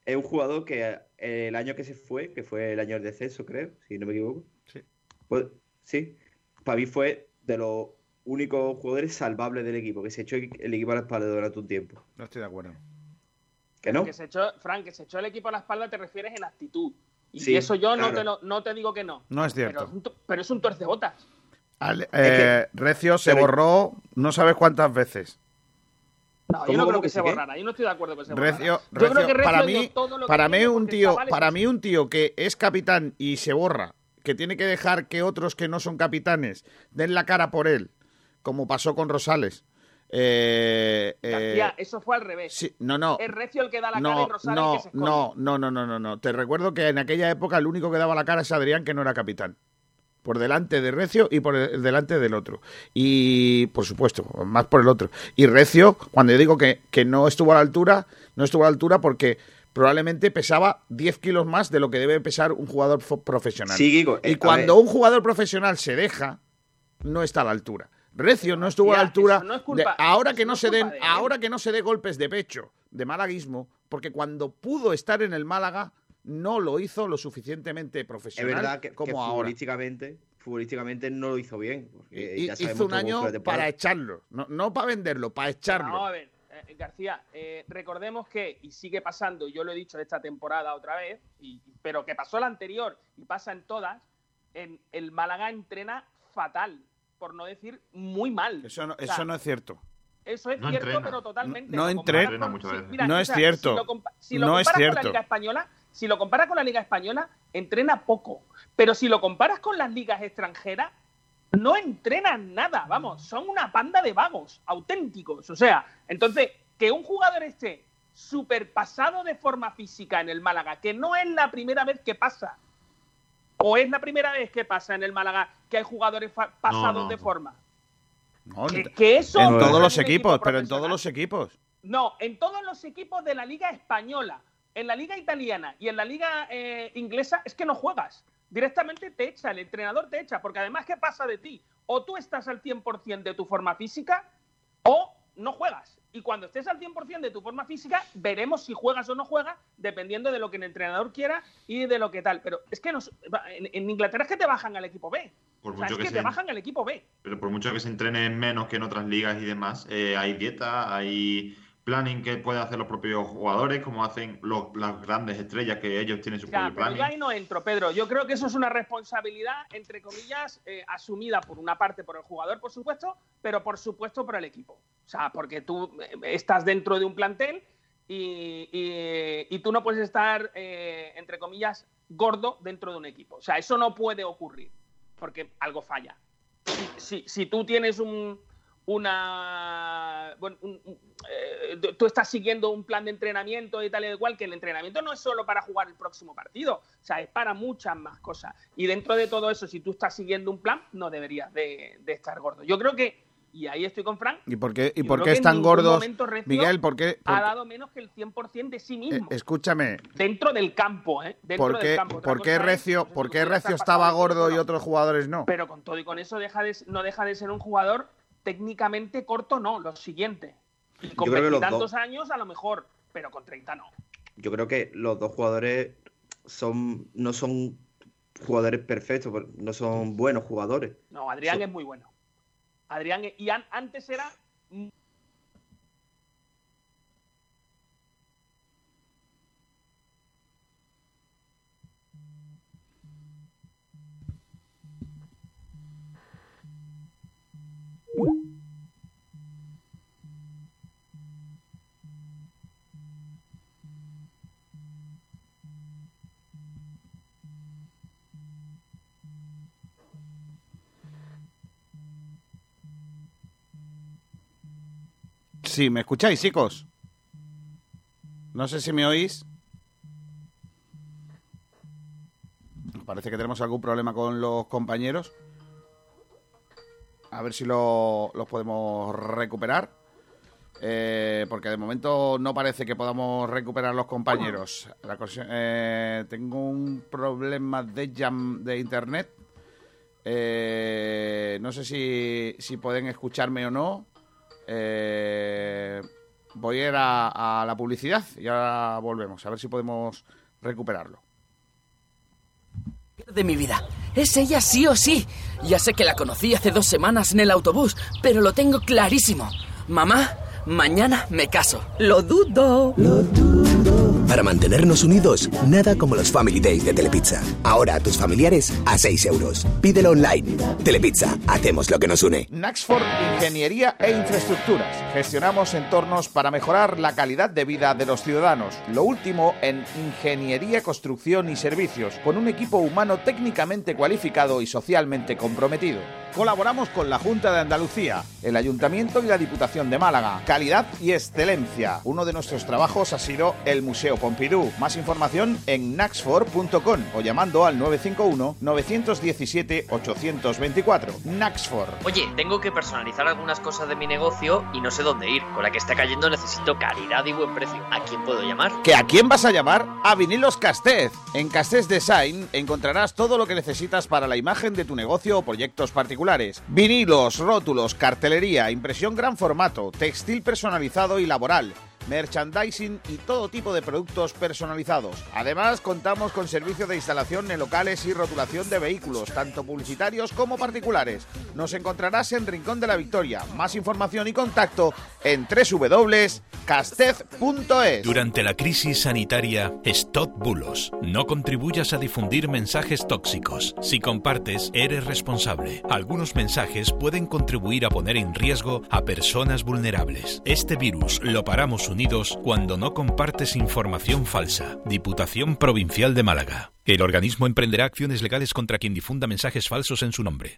[SPEAKER 4] es un jugador que el año que se fue, que fue el año del descenso, creo, si no me equivoco. Sí. Pues, sí. Para mí fue de los únicos jugadores salvables del equipo, que se echó el equipo a la espalda durante un tiempo.
[SPEAKER 1] No estoy de acuerdo.
[SPEAKER 4] ¿Que no?
[SPEAKER 3] Que se echó, Frank, que se echó el equipo a la espalda te refieres en actitud. Y eso yo no, te no te digo que no.
[SPEAKER 1] No es cierto.
[SPEAKER 3] Pero, es un, torcebotas.
[SPEAKER 1] Eh, Recio se borró no sabes cuántas veces.
[SPEAKER 3] No, yo no creo que, se borrara. Yo no estoy de acuerdo con se
[SPEAKER 1] Recio, para mí, para mí un tío, para mí un tío que es capitán y se borra, que tiene que dejar que otros que no son capitanes den la cara por él, como pasó con Rosales.
[SPEAKER 3] Eh, eh eso fue al revés.
[SPEAKER 1] no, no.
[SPEAKER 3] Es Recio el que da la cara y Rosales no, que se
[SPEAKER 1] no, no, no, no, no, no. Te recuerdo que en aquella época el único que daba la cara es Adrián, que no era capitán por delante de Recio y por delante del otro. Y, por supuesto, más por el otro. Y Recio, cuando yo digo que, que no estuvo a la altura, no estuvo a la altura porque probablemente pesaba 10 kilos más de lo que debe pesar un jugador profesional.
[SPEAKER 4] Sí,
[SPEAKER 1] y cuando un jugador profesional se deja, no está a la altura. Recio no estuvo a la altura. ahora que no, se den, ahora que no se dé golpes de pecho de malaguismo, porque cuando pudo estar en el Málaga no lo hizo lo suficientemente profesional
[SPEAKER 4] es verdad que, como futbolísticamente, Futbolísticamente no lo hizo bien.
[SPEAKER 1] hizo un año para echarlo, no, para venderlo, para echarlo.
[SPEAKER 3] a ver, eh, García, eh, recordemos que, y sigue pasando, yo lo he dicho esta temporada otra vez, pero que pasó la anterior y pasa en todas, en el Málaga entrena fatal, por no decir muy mal.
[SPEAKER 1] Eso no, eso no es cierto.
[SPEAKER 3] Eso es cierto, pero totalmente.
[SPEAKER 1] No, entrena. no es cierto.
[SPEAKER 3] Si lo,
[SPEAKER 1] no es cierto.
[SPEAKER 3] con la Liga Española, si lo comparas con la Liga Española, entrena poco. Pero si lo comparas con las ligas extranjeras, no entrenan nada, vamos, son una panda de vagos, auténticos. O sea, entonces, que un jugador esté súper pasado de forma física en el Málaga, que no es la primera vez que pasa, o es la primera vez que pasa en el Málaga que hay jugadores pasados de forma.
[SPEAKER 1] que, eso en todos los equipos, pero en todos los equipos.
[SPEAKER 3] No, en todos los equipos de la Liga Española en la liga italiana y en la liga eh, inglesa es que no juegas. Directamente te echa, el entrenador te echa, porque además, ¿qué pasa de ti? O tú estás al 100% de tu forma física o no juegas. Y cuando estés al 100% de tu forma física, veremos si juegas o no juegas, dependiendo de lo que el entrenador quiera y de lo que tal. Pero es que nos, en, en Inglaterra es que te bajan al equipo B.
[SPEAKER 2] Por
[SPEAKER 3] O sea,
[SPEAKER 2] mucho
[SPEAKER 3] es
[SPEAKER 2] que
[SPEAKER 3] que
[SPEAKER 2] se-
[SPEAKER 3] te bajan al equipo B.
[SPEAKER 2] Pero por mucho que se entrene menos que en otras ligas y demás, eh, hay dieta, hay planning que pueden hacer los propios jugadores, como hacen los- las grandes estrellas que ellos tienen su
[SPEAKER 3] Ya,
[SPEAKER 2] propio
[SPEAKER 3] yo
[SPEAKER 2] planning.
[SPEAKER 3] ahí no entro, Pedro. Yo creo que eso es una responsabilidad, entre comillas, eh, asumida por una parte por el jugador, por supuesto, pero por supuesto por el equipo. O sea, porque tú eh, estás dentro de un plantel y, y- y tú no puedes estar, eh, entre comillas, gordo dentro de un equipo. O sea, eso no puede ocurrir, porque algo falla. Si- si tú tienes un, una bueno, un- un- eh, tú estás siguiendo un plan de entrenamiento y tal y de cual que el entrenamiento no es solo para jugar el próximo partido, o sea, es para muchas más cosas. Y dentro de todo eso, si tú estás siguiendo un plan, no deberías de, de estar gordo. Yo creo que, y ahí estoy con Frank,
[SPEAKER 1] ¿Y por qué, y por qué están gordos? Miguel, ¿por qué? por-
[SPEAKER 3] ha dado menos que el 100% de sí
[SPEAKER 1] eh,
[SPEAKER 3] mismo.
[SPEAKER 1] escúchame,
[SPEAKER 3] dentro del campo, ¿eh? Dentro
[SPEAKER 1] ¿por
[SPEAKER 3] del
[SPEAKER 1] qué,
[SPEAKER 3] campo. Otra
[SPEAKER 1] por qué
[SPEAKER 3] es,
[SPEAKER 1] Recio,
[SPEAKER 3] no sé si
[SPEAKER 1] por qué Recio estaba gordo y otros jugadores no?
[SPEAKER 3] Pero con todo y con eso deja de- no deja de ser un jugador técnicamente corto, no, lo siguiente. Y con
[SPEAKER 4] Yo creo que los
[SPEAKER 3] veintitantos
[SPEAKER 4] dos.
[SPEAKER 3] años a lo mejor, pero con 30 no.
[SPEAKER 4] Yo creo que los dos jugadores son, no son jugadores perfectos, no son buenos jugadores.
[SPEAKER 3] No, Adrián es muy bueno. Adrián, es- y an- antes era
[SPEAKER 1] Sí, ¿me escucháis, chicos? No sé si me oís. Parece que tenemos algún problema con los compañeros. A ver si lo- los podemos recuperar. Eh, porque de momento no parece que podamos recuperar los compañeros. La eh, tengo un problema de jam de internet. Eh, no sé si, si pueden escucharme o no. Eh, voy a ir a, a la publicidad y ahora volvemos. A ver si podemos recuperarlo.
[SPEAKER 9] de mi vida. Es ella sí o sí. Ya sé que la conocí hace dos semanas en el autobús, pero lo tengo clarísimo. Mamá, mañana me caso. Lo dudo.
[SPEAKER 10] Para mantenernos unidos, nada como los Family Days de Telepizza. Ahora a tus familiares a 6 euros. Pídelo online. Telepizza, hacemos lo que nos une.
[SPEAKER 1] Naxford Ingeniería e Infraestructuras. Gestionamos entornos para mejorar la calidad de vida de los ciudadanos. Lo último en ingeniería, construcción y servicios, con un equipo humano técnicamente cualificado y socialmente comprometido. Colaboramos con la Junta de Andalucía, el Ayuntamiento y la Diputación de Málaga. Calidad y excelencia. Uno de nuestros trabajos ha sido el Museo Pompidou. Más información en naxfor.com o llamando al 951-917-824. Naxfor.
[SPEAKER 8] Oye, tengo que personalizar algunas cosas de mi negocio y no sé dónde ir. Con la que está cayendo necesito calidad y buen precio. ¿A quién puedo llamar?
[SPEAKER 1] ¿Que a quién vas a llamar? A Vinilos Castez. En Castez Design encontrarás todo lo que necesitas para la imagen de tu negocio o proyectos particulares. Vinilos, rótulos, cartelería, impresión gran formato, textil personalizado y laboral. Merchandising y todo tipo de productos personalizados. Además, contamos con servicio de instalación en locales y rotulación de vehículos, tanto publicitarios como particulares. Nos encontrarás en Rincón de la Victoria. Más información y contacto en www.castez.es.
[SPEAKER 11] Durante la crisis sanitaria, stop bulos. No contribuyas a difundir mensajes tóxicos. Si compartes, eres responsable. Algunos mensajes pueden contribuir a poner en riesgo a personas vulnerables. Este virus lo paramos unidos cuando no compartes información falsa. Diputación Provincial de Málaga. El organismo emprenderá acciones legales contra quien difunda mensajes falsos en su nombre.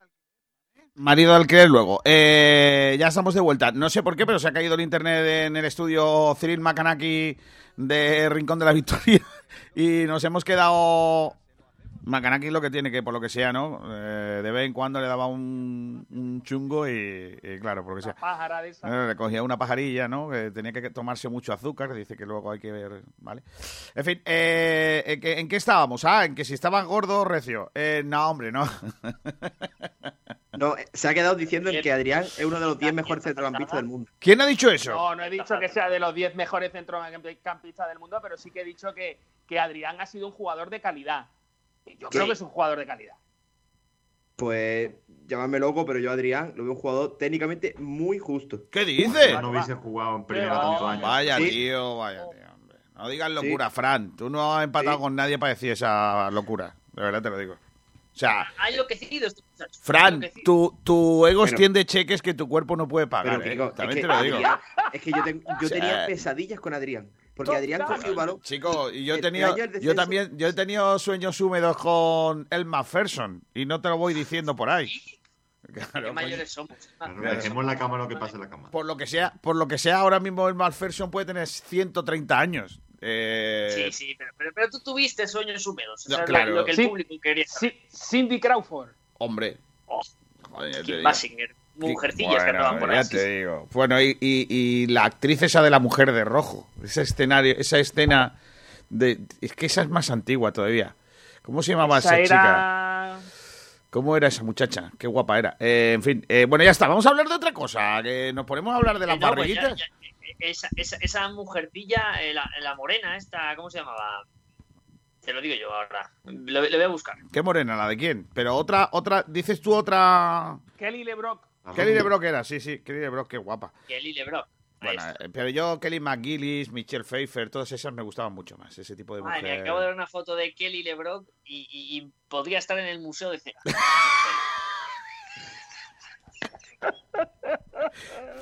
[SPEAKER 1] Marido de alquiler luego. Eh, ya estamos de vuelta. No sé por qué, pero se ha caído el internet en el estudio Cyril Macanaki de Rincón de la Victoria y nos hemos quedado... Macanaki lo que tiene que, por lo que sea, ¿no? Eh, de vez en cuando le daba un, un chungo y, y claro, por lo que sea.
[SPEAKER 3] Pájara de esa.
[SPEAKER 1] Eh, Le cogía una pajarilla, ¿no? Que tenía que tomarse mucho azúcar, dice que luego hay que ver, ¿vale? En fin, eh, ¿en, qué, en qué estábamos? Ah, en que si estaba gordo o recio. Eh, no, hombre, no.
[SPEAKER 4] No, eh, se ha quedado diciendo en que Adrián es uno de los 10 mejores centrocampistas del mundo.
[SPEAKER 1] ¿Quién ha dicho eso?
[SPEAKER 3] No, no he dicho que sea de los 10 mejores centrocampistas del mundo, pero sí que he dicho que, que Adrián ha sido un jugador de calidad. Y Yo
[SPEAKER 4] ¿Qué?
[SPEAKER 3] creo que es un jugador de calidad.
[SPEAKER 4] Pues llamadme loco, pero yo a Adrián lo veo un jugador técnicamente muy justo.
[SPEAKER 1] ¿Qué dice?
[SPEAKER 2] Yo no hubiese jugado en primera
[SPEAKER 3] Pero-
[SPEAKER 2] tantos años.
[SPEAKER 1] Vaya,
[SPEAKER 4] Sí.
[SPEAKER 1] tío, vaya, tío, hombre. No digas locura, Fran. Tú no has empatado
[SPEAKER 4] Sí.
[SPEAKER 1] con nadie para decir esa locura. De verdad te lo digo. O sea,
[SPEAKER 8] Ha enloquecido este muchacho.
[SPEAKER 1] Fran, tu, tu ego extiende cheques que tu cuerpo no puede pagar.
[SPEAKER 4] Pero,
[SPEAKER 1] ¿eh?
[SPEAKER 4] Kiko, es
[SPEAKER 1] También
[SPEAKER 4] que
[SPEAKER 1] te lo digo.
[SPEAKER 4] Adrián- es que yo, ten- yo
[SPEAKER 1] O sea,
[SPEAKER 4] tenía pesadillas con Adrián. Porque Adrián cogió el balón.
[SPEAKER 1] Chico, y yo he tenido, yo también, yo he tenido sueños húmedos con el McPherson y no te lo voy diciendo por ahí. Claro,
[SPEAKER 8] Qué mayores somos.
[SPEAKER 2] Claro, dejemos la cama lo que pase en la cama.
[SPEAKER 1] Por lo que sea, por lo que sea, ahora mismo el McPherson puede tener 130 años. Eh,
[SPEAKER 8] Sí, sí, pero, pero, pero tú tuviste sueños húmedos.
[SPEAKER 1] No, claro.
[SPEAKER 8] lo, lo que el
[SPEAKER 3] Sí.
[SPEAKER 8] público quería. saber.
[SPEAKER 3] Sí, Cindy Crawford.
[SPEAKER 1] Hombre.
[SPEAKER 8] Oh,
[SPEAKER 1] Joder, ya
[SPEAKER 8] Kim. Basinger. Mujercillas que
[SPEAKER 1] Bueno,
[SPEAKER 8] andaban por
[SPEAKER 1] ya
[SPEAKER 8] ahí.
[SPEAKER 1] te digo. Bueno, y, y- y la actriz esa de la mujer de rojo, ese escenario, esa escena de, es que esa es más antigua todavía. ¿Cómo se llamaba esa,
[SPEAKER 3] Esa
[SPEAKER 1] chica?
[SPEAKER 3] era...
[SPEAKER 1] ¿Cómo era esa muchacha? Qué guapa era. Eh, en fin, eh, bueno, ya está. Vamos a hablar de otra cosa. Que nos ponemos a hablar de las
[SPEAKER 8] Eh, no, pues ya- ya, esa, esa, esa mujercilla, eh, la, la morena esta, ¿cómo se llamaba? Te lo digo yo ahora. Lo, lo voy a buscar.
[SPEAKER 1] Qué morena, la de quién. Pero otra, otra, dices tú otra.
[SPEAKER 3] Kelly LeBrock.
[SPEAKER 1] Kelly LeBrock era, sí, sí, Kelly LeBrock, qué guapa.
[SPEAKER 8] Kelly LeBrock.
[SPEAKER 1] Bueno, eh, pero yo, Kelly McGillis, Michelle Pfeiffer, todas esas me gustaban mucho más, ese tipo de
[SPEAKER 8] Madre
[SPEAKER 1] mujer.
[SPEAKER 8] mía, acabo de ver una foto de Kelly LeBrock y, y- y podría estar en el museo de cera.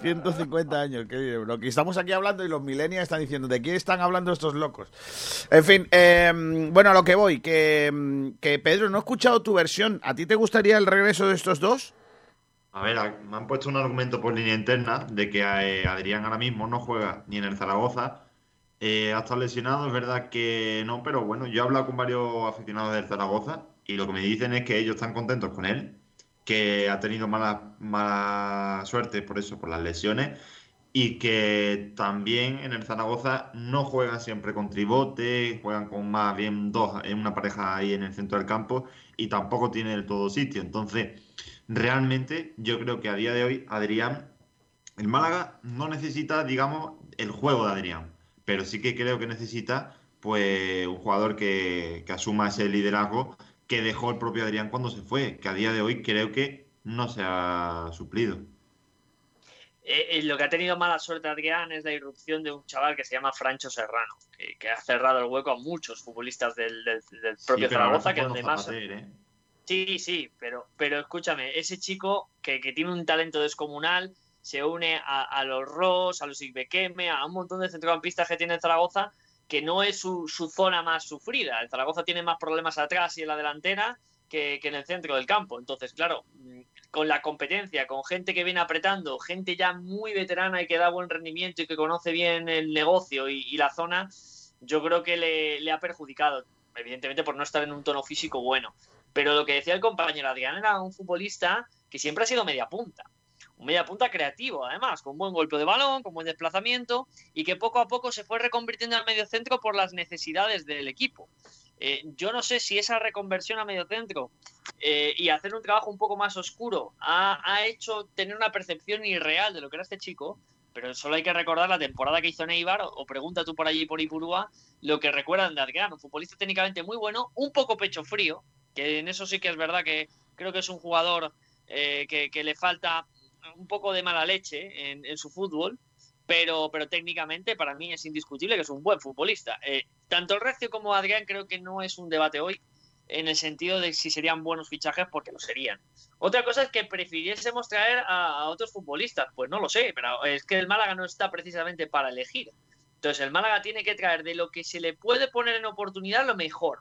[SPEAKER 1] 150 años, LeBrock. Y estamos aquí hablando y los millennials están diciendo, ¿de quién están hablando estos locos? En fin, eh, bueno, a lo que voy, que, mm, que Pedro, no he escuchado tu versión. ¿A ti te gustaría el regreso de estos dos?
[SPEAKER 2] A ver, me han puesto un argumento por línea interna de que eh, Adrián ahora mismo no juega ni en el Zaragoza. Eh, ha estado lesionado, es verdad que no, pero bueno, yo he hablado con varios aficionados del Zaragoza y lo que me dicen es que ellos están contentos con él, que ha tenido mala, mala suerte por eso, por las lesiones, y que también en el Zaragoza no juegan siempre con tribote, juegan con más bien dos en una pareja ahí en el centro del campo y tampoco tiene del todo sitio. Entonces, realmente yo creo que a día de hoy Adrián, el Málaga no necesita, digamos, el juego de Adrián, pero sí que creo que necesita pues un jugador que, que asuma ese liderazgo que dejó el propio Adrián cuando se fue, que a día de hoy creo que no se ha suplido.
[SPEAKER 8] Eh, eh, lo que ha tenido mala suerte Adrián es la irrupción de un chaval que se llama Francho Serrano, que, que ha cerrado el hueco a muchos futbolistas del, del- del propio
[SPEAKER 2] Sí,
[SPEAKER 8] Zaragoza, que donde más...
[SPEAKER 2] ¿eh?
[SPEAKER 8] Sí, sí, pero, pero escúchame, ese chico que, que tiene un talento descomunal se une a, a los Ross, a los Ibequeme, a un montón de centrocampistas que tiene Zaragoza, que no es su, su zona más sufrida. El Zaragoza tiene más problemas atrás y en la delantera que, que en el centro del campo. Entonces, claro, mm, con la competencia, con gente que viene apretando, gente ya muy veterana y que da buen rendimiento y que conoce bien el negocio y, la zona, yo creo que le, le ha perjudicado, evidentemente por no estar en un tono físico bueno. Pero lo que decía el compañero Adrián era un futbolista que siempre ha sido media punta. Un media punta creativo, además, con buen golpe de balón, con buen desplazamiento y que poco a poco se fue reconvirtiendo al medio centro por las necesidades del equipo. Eh, yo no sé si esa reconversión a medio centro eh, y hacer un trabajo un poco más oscuro ha, hecho tener una percepción irreal de lo que era este chico, pero solo hay que recordar la temporada que hizo en Eibar, o, pregunta tú por allí por Ipurúa, lo que recuerdan de Adrián, un futbolista técnicamente muy bueno, un poco pecho frío, que en eso sí que es verdad que creo que es un jugador eh, que le falta un poco de mala leche en, su fútbol, pero, pero técnicamente para mí es indiscutible que es un buen futbolista. Eh, tanto el Recio como Adrián creo que no es un debate hoy en el sentido de si serían buenos fichajes, porque lo serían. Otra cosa es que prefiriésemos traer a, a otros futbolistas, pues no lo sé, pero es que el Málaga no está precisamente para elegir. Entonces el Málaga tiene que traer de lo que se le puede poner en oportunidad lo mejor.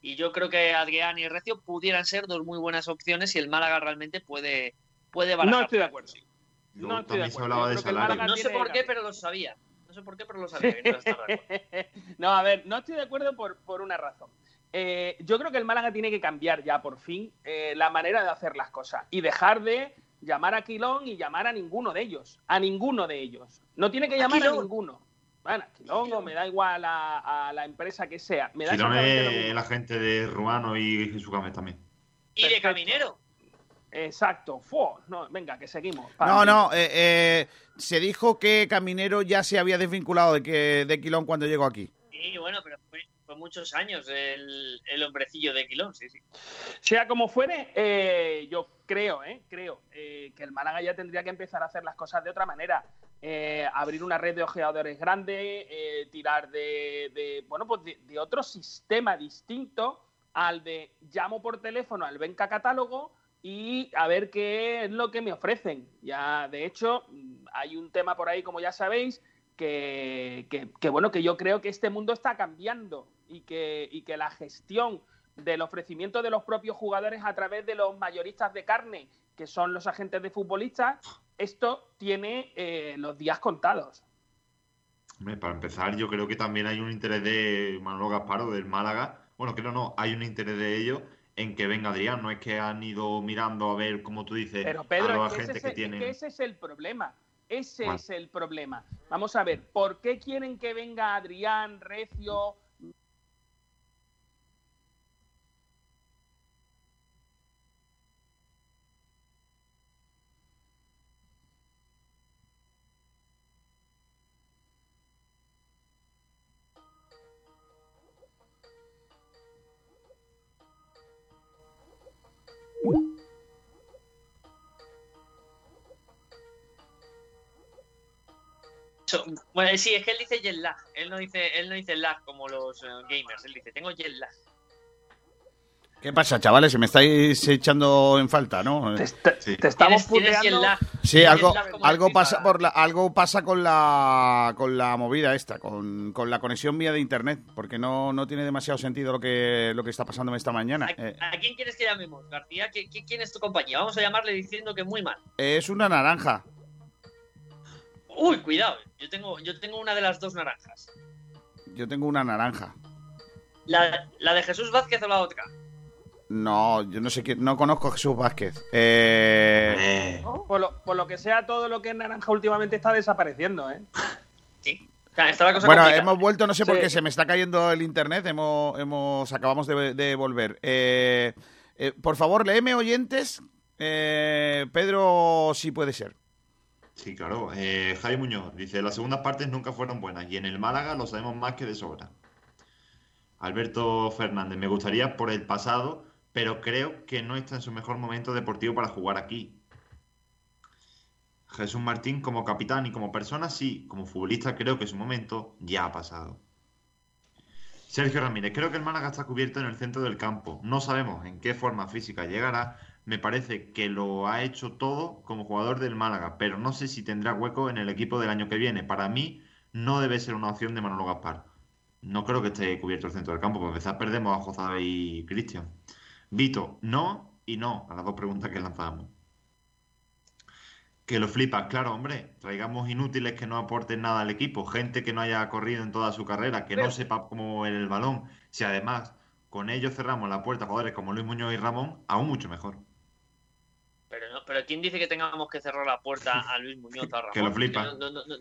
[SPEAKER 8] Y yo creo que Adrián y Recio pudieran ser dos muy buenas opciones si el Málaga realmente puede, puede barajar.
[SPEAKER 3] No estoy de acuerdo.
[SPEAKER 2] Yo
[SPEAKER 3] No estoy de
[SPEAKER 2] se
[SPEAKER 3] acuerdo.
[SPEAKER 2] hablaba de salario.
[SPEAKER 8] No sé por qué, pero lo sabía. No sé por qué, pero lo sabía. que no estaba de acuerdo.
[SPEAKER 3] no, a ver, no estoy de acuerdo por, por una razón. Eh, yo creo que el Málaga tiene que cambiar ya por fin eh, la manera de hacer las cosas y dejar de llamar a Quilón y llamar a ninguno de ellos. A ninguno de ellos. No tiene que
[SPEAKER 8] ¿A
[SPEAKER 3] llamar a,
[SPEAKER 8] Quilón?
[SPEAKER 3] ninguno. Bueno, a Quilón o me da igual a, a la empresa que sea. Me da lo
[SPEAKER 2] es la gente de Ruano y Jesús Gámez también.
[SPEAKER 8] Y de. Caminero.
[SPEAKER 3] Exacto. Fua, no, venga, que seguimos.
[SPEAKER 1] No, no, eh, eh, se dijo que Caminero ya se había desvinculado de, que, de Quilón cuando llegó aquí.
[SPEAKER 8] Sí, bueno, pero fue, fue muchos años el, el hombrecillo de Quilón, sí, sí.
[SPEAKER 3] Sea como fuere, eh, yo creo, eh, creo eh, que el Málaga ya tendría que empezar a hacer las cosas de otra manera. Eh, abrir una red de ojeadores grande, eh, tirar de, de, bueno, pues de, de otro sistema distinto al de llamo por teléfono al Benca Catálogo y a ver qué es lo que me ofrecen. Ya, de hecho, hay un tema por ahí, como ya sabéis, que, que- bueno, que yo creo que este mundo está cambiando y que, y que la gestión del ofrecimiento de los propios jugadores a través de los mayoristas de carne, que son los agentes de futbolistas, esto tiene eh, los días contados.
[SPEAKER 2] Para empezar, yo creo que también hay un interés de Manolo Gasparo, del Málaga. Bueno, creo no, hay un interés de ellos en que venga Adrián. No es que han ido mirando a ver, como tú dices,
[SPEAKER 3] Pero
[SPEAKER 2] a los
[SPEAKER 3] es que,
[SPEAKER 2] agentes
[SPEAKER 3] ese,
[SPEAKER 2] que
[SPEAKER 3] es- es que ese es el problema. Ese es el problema. Vamos a ver, ¿por qué quieren que venga Adrián, Recio?
[SPEAKER 8] Eso, bueno, sí, es que él dice jet lag. Él no dice, él no dice lag como los eh, gamers. Él dice, tengo jet lag.
[SPEAKER 1] ¿Qué pasa, chavales? Se me estáis echando en falta, ¿no?
[SPEAKER 3] Te, te estamos
[SPEAKER 8] Tienes- tienes
[SPEAKER 3] puteando.
[SPEAKER 1] Sí, algo, algo pasa por la, algo pasa con la con la movida esta, con, con la conexión mía de internet, porque no, no tiene demasiado sentido lo que lo que está pasándome esta mañana. Eh,
[SPEAKER 8] ¿A quién quieres que llamemos, García? ¿Qui- qui- ¿Quién es tu compañía? Vamos a llamarle diciendo que muy mal.
[SPEAKER 1] es una naranja.
[SPEAKER 8] Uy, cuidado. Yo tengo, yo tengo una de las dos naranjas.
[SPEAKER 1] Yo tengo una naranja.
[SPEAKER 8] La, la de Jesús Vázquez o la otra.
[SPEAKER 1] No, yo no sé qué, no conozco a Jesús Vázquez. Eh,
[SPEAKER 3] Por lo, por lo que sea, todo lo que es naranja últimamente está desapareciendo, ¿eh?
[SPEAKER 8] Sí. O sea, está la cosa
[SPEAKER 1] bueno,
[SPEAKER 8] complicada.
[SPEAKER 1] hemos vuelto, no sé por qué se me está cayendo el internet. Hemos, hemos acabamos de, de volver. Eh, eh, por favor, léeme oyentes. Eh, Pedro, si puede ser.
[SPEAKER 2] Sí, claro. Eh, Muñoz dice: Las segundas partes nunca fueron buenas y en el Málaga lo sabemos más que de sobra. Alberto Fernández, me gustaría por el pasado, pero creo que no está en su mejor momento deportivo para jugar aquí. Jesús Martín, como capitán y como persona, sí. Como futbolista, creo que su momento ya ha pasado. Sergio Ramírez, creo que el Málaga está cubierto en el centro del campo. No sabemos en qué forma física llegará. Me parece que lo ha hecho todo como jugador del Málaga, pero no sé si tendrá hueco en el equipo del año que viene. Para mí, no debe ser una opción de Manolo Gaspar. No creo que esté cubierto el centro del campo. Por empezar, perdemos a José y Cristian. Vito, no y no a las dos preguntas que lanzábamos. Que lo flipas, claro, hombre. Traigamos inútiles que no aporten nada al equipo, gente que no haya corrido en toda su carrera, que no sepa cómo mover el balón. Si además con ellos cerramos la puerta a jugadores como Luis Muñoz y Ramón, aún mucho mejor.
[SPEAKER 8] Pero, ¿quién dice que tengamos que cerrar la puerta a Luis Muñoz o a Ramón?
[SPEAKER 2] Que lo flipa.
[SPEAKER 8] No, no, no, no,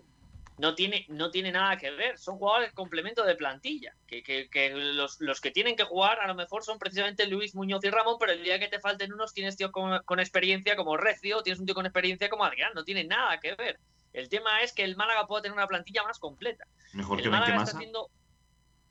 [SPEAKER 8] no tiene, no tiene nada que ver. Son jugadores complemento de plantilla. Que, que- que los, los que tienen que jugar a lo mejor son precisamente Luis Muñoz y Ramón, pero el día que te falten unos tienes tío con, con experiencia como Recio, tienes un tío con experiencia como Adrián. No tiene nada que ver. El tema es que el Málaga puede tener una plantilla más completa.
[SPEAKER 2] Mejor
[SPEAKER 8] el
[SPEAKER 2] que
[SPEAKER 8] Málaga está haciendo.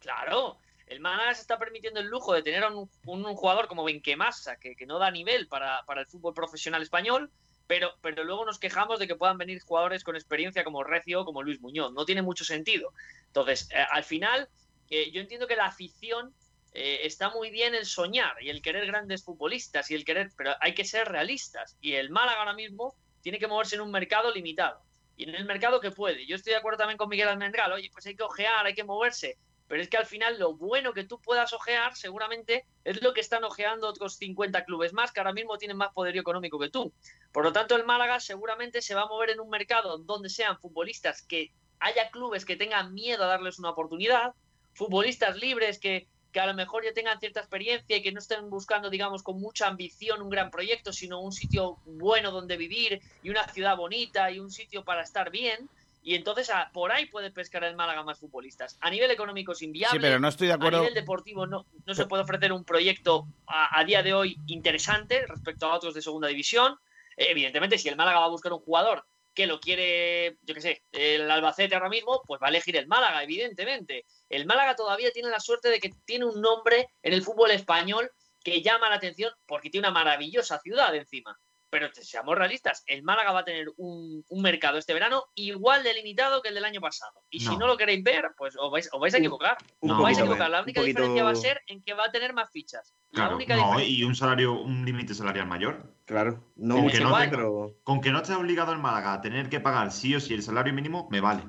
[SPEAKER 8] Claro, el Málaga se está permitiendo el lujo de tener a un, jugador como Benquemasa, que, que no da nivel para, el fútbol profesional español, pero, luego nos quejamos de que puedan venir jugadores con experiencia como Recio como Luis Muñoz. No tiene mucho sentido. Entonces, eh, al final, eh, yo entiendo que la afición eh, está muy bien el soñar y el querer grandes futbolistas y el querer, pero hay que ser realistas. Y el Málaga ahora mismo tiene que moverse en un mercado limitado. Y en el mercado que puede. Yo estoy de acuerdo también con Miguel Almendral. Oye, pues hay que ojear, hay que moverse. Pero es que al final lo bueno que tú puedas ojear seguramente es lo que están ojeando otros 50 clubes más que ahora mismo tienen más poderío económico que tú. Por lo tanto, el Málaga seguramente se va a mover en un mercado donde sean futbolistas que haya clubes que tengan miedo a darles una oportunidad, futbolistas libres que, que a lo mejor ya tengan cierta experiencia y que no estén buscando, digamos, con mucha ambición un gran proyecto, sino un sitio bueno donde vivir y una ciudad bonita y un sitio para estar bien. Y entonces a- por ahí puede pescar el Málaga más futbolistas. A nivel económico es inviable.
[SPEAKER 1] Sí, pero no estoy de acuerdo-
[SPEAKER 8] A nivel deportivo no, no se puede ofrecer un proyecto a, a día de hoy interesante respecto a otros de segunda división. Eh, Evidentemente, si el Málaga va a buscar un jugador que lo quiere, yo qué sé, el Albacete ahora mismo, pues va a elegir el Málaga, evidentemente. El Málaga todavía tiene la suerte de que tiene un nombre en el fútbol español que llama la atención porque tiene una maravillosa ciudad encima. Pero te- seamos realistas, el Málaga va a tener un, un mercado este verano igual de limitado que el del año pasado. Y si
[SPEAKER 2] No.
[SPEAKER 8] lo queréis ver, pues os vais, os vais a equivocar.
[SPEAKER 2] un
[SPEAKER 8] os vais a equivocar. La única
[SPEAKER 2] poquito-
[SPEAKER 8] diferencia va a ser en que va a tener más fichas. La
[SPEAKER 2] Claro,
[SPEAKER 8] única
[SPEAKER 2] no,
[SPEAKER 8] diferencia.
[SPEAKER 2] y un salario, un límite salarial mayor.
[SPEAKER 4] Claro, no
[SPEAKER 2] con que no,
[SPEAKER 4] pero-
[SPEAKER 2] con que no esté obligado el Málaga a tener que pagar sí o sí el salario mínimo, me vale.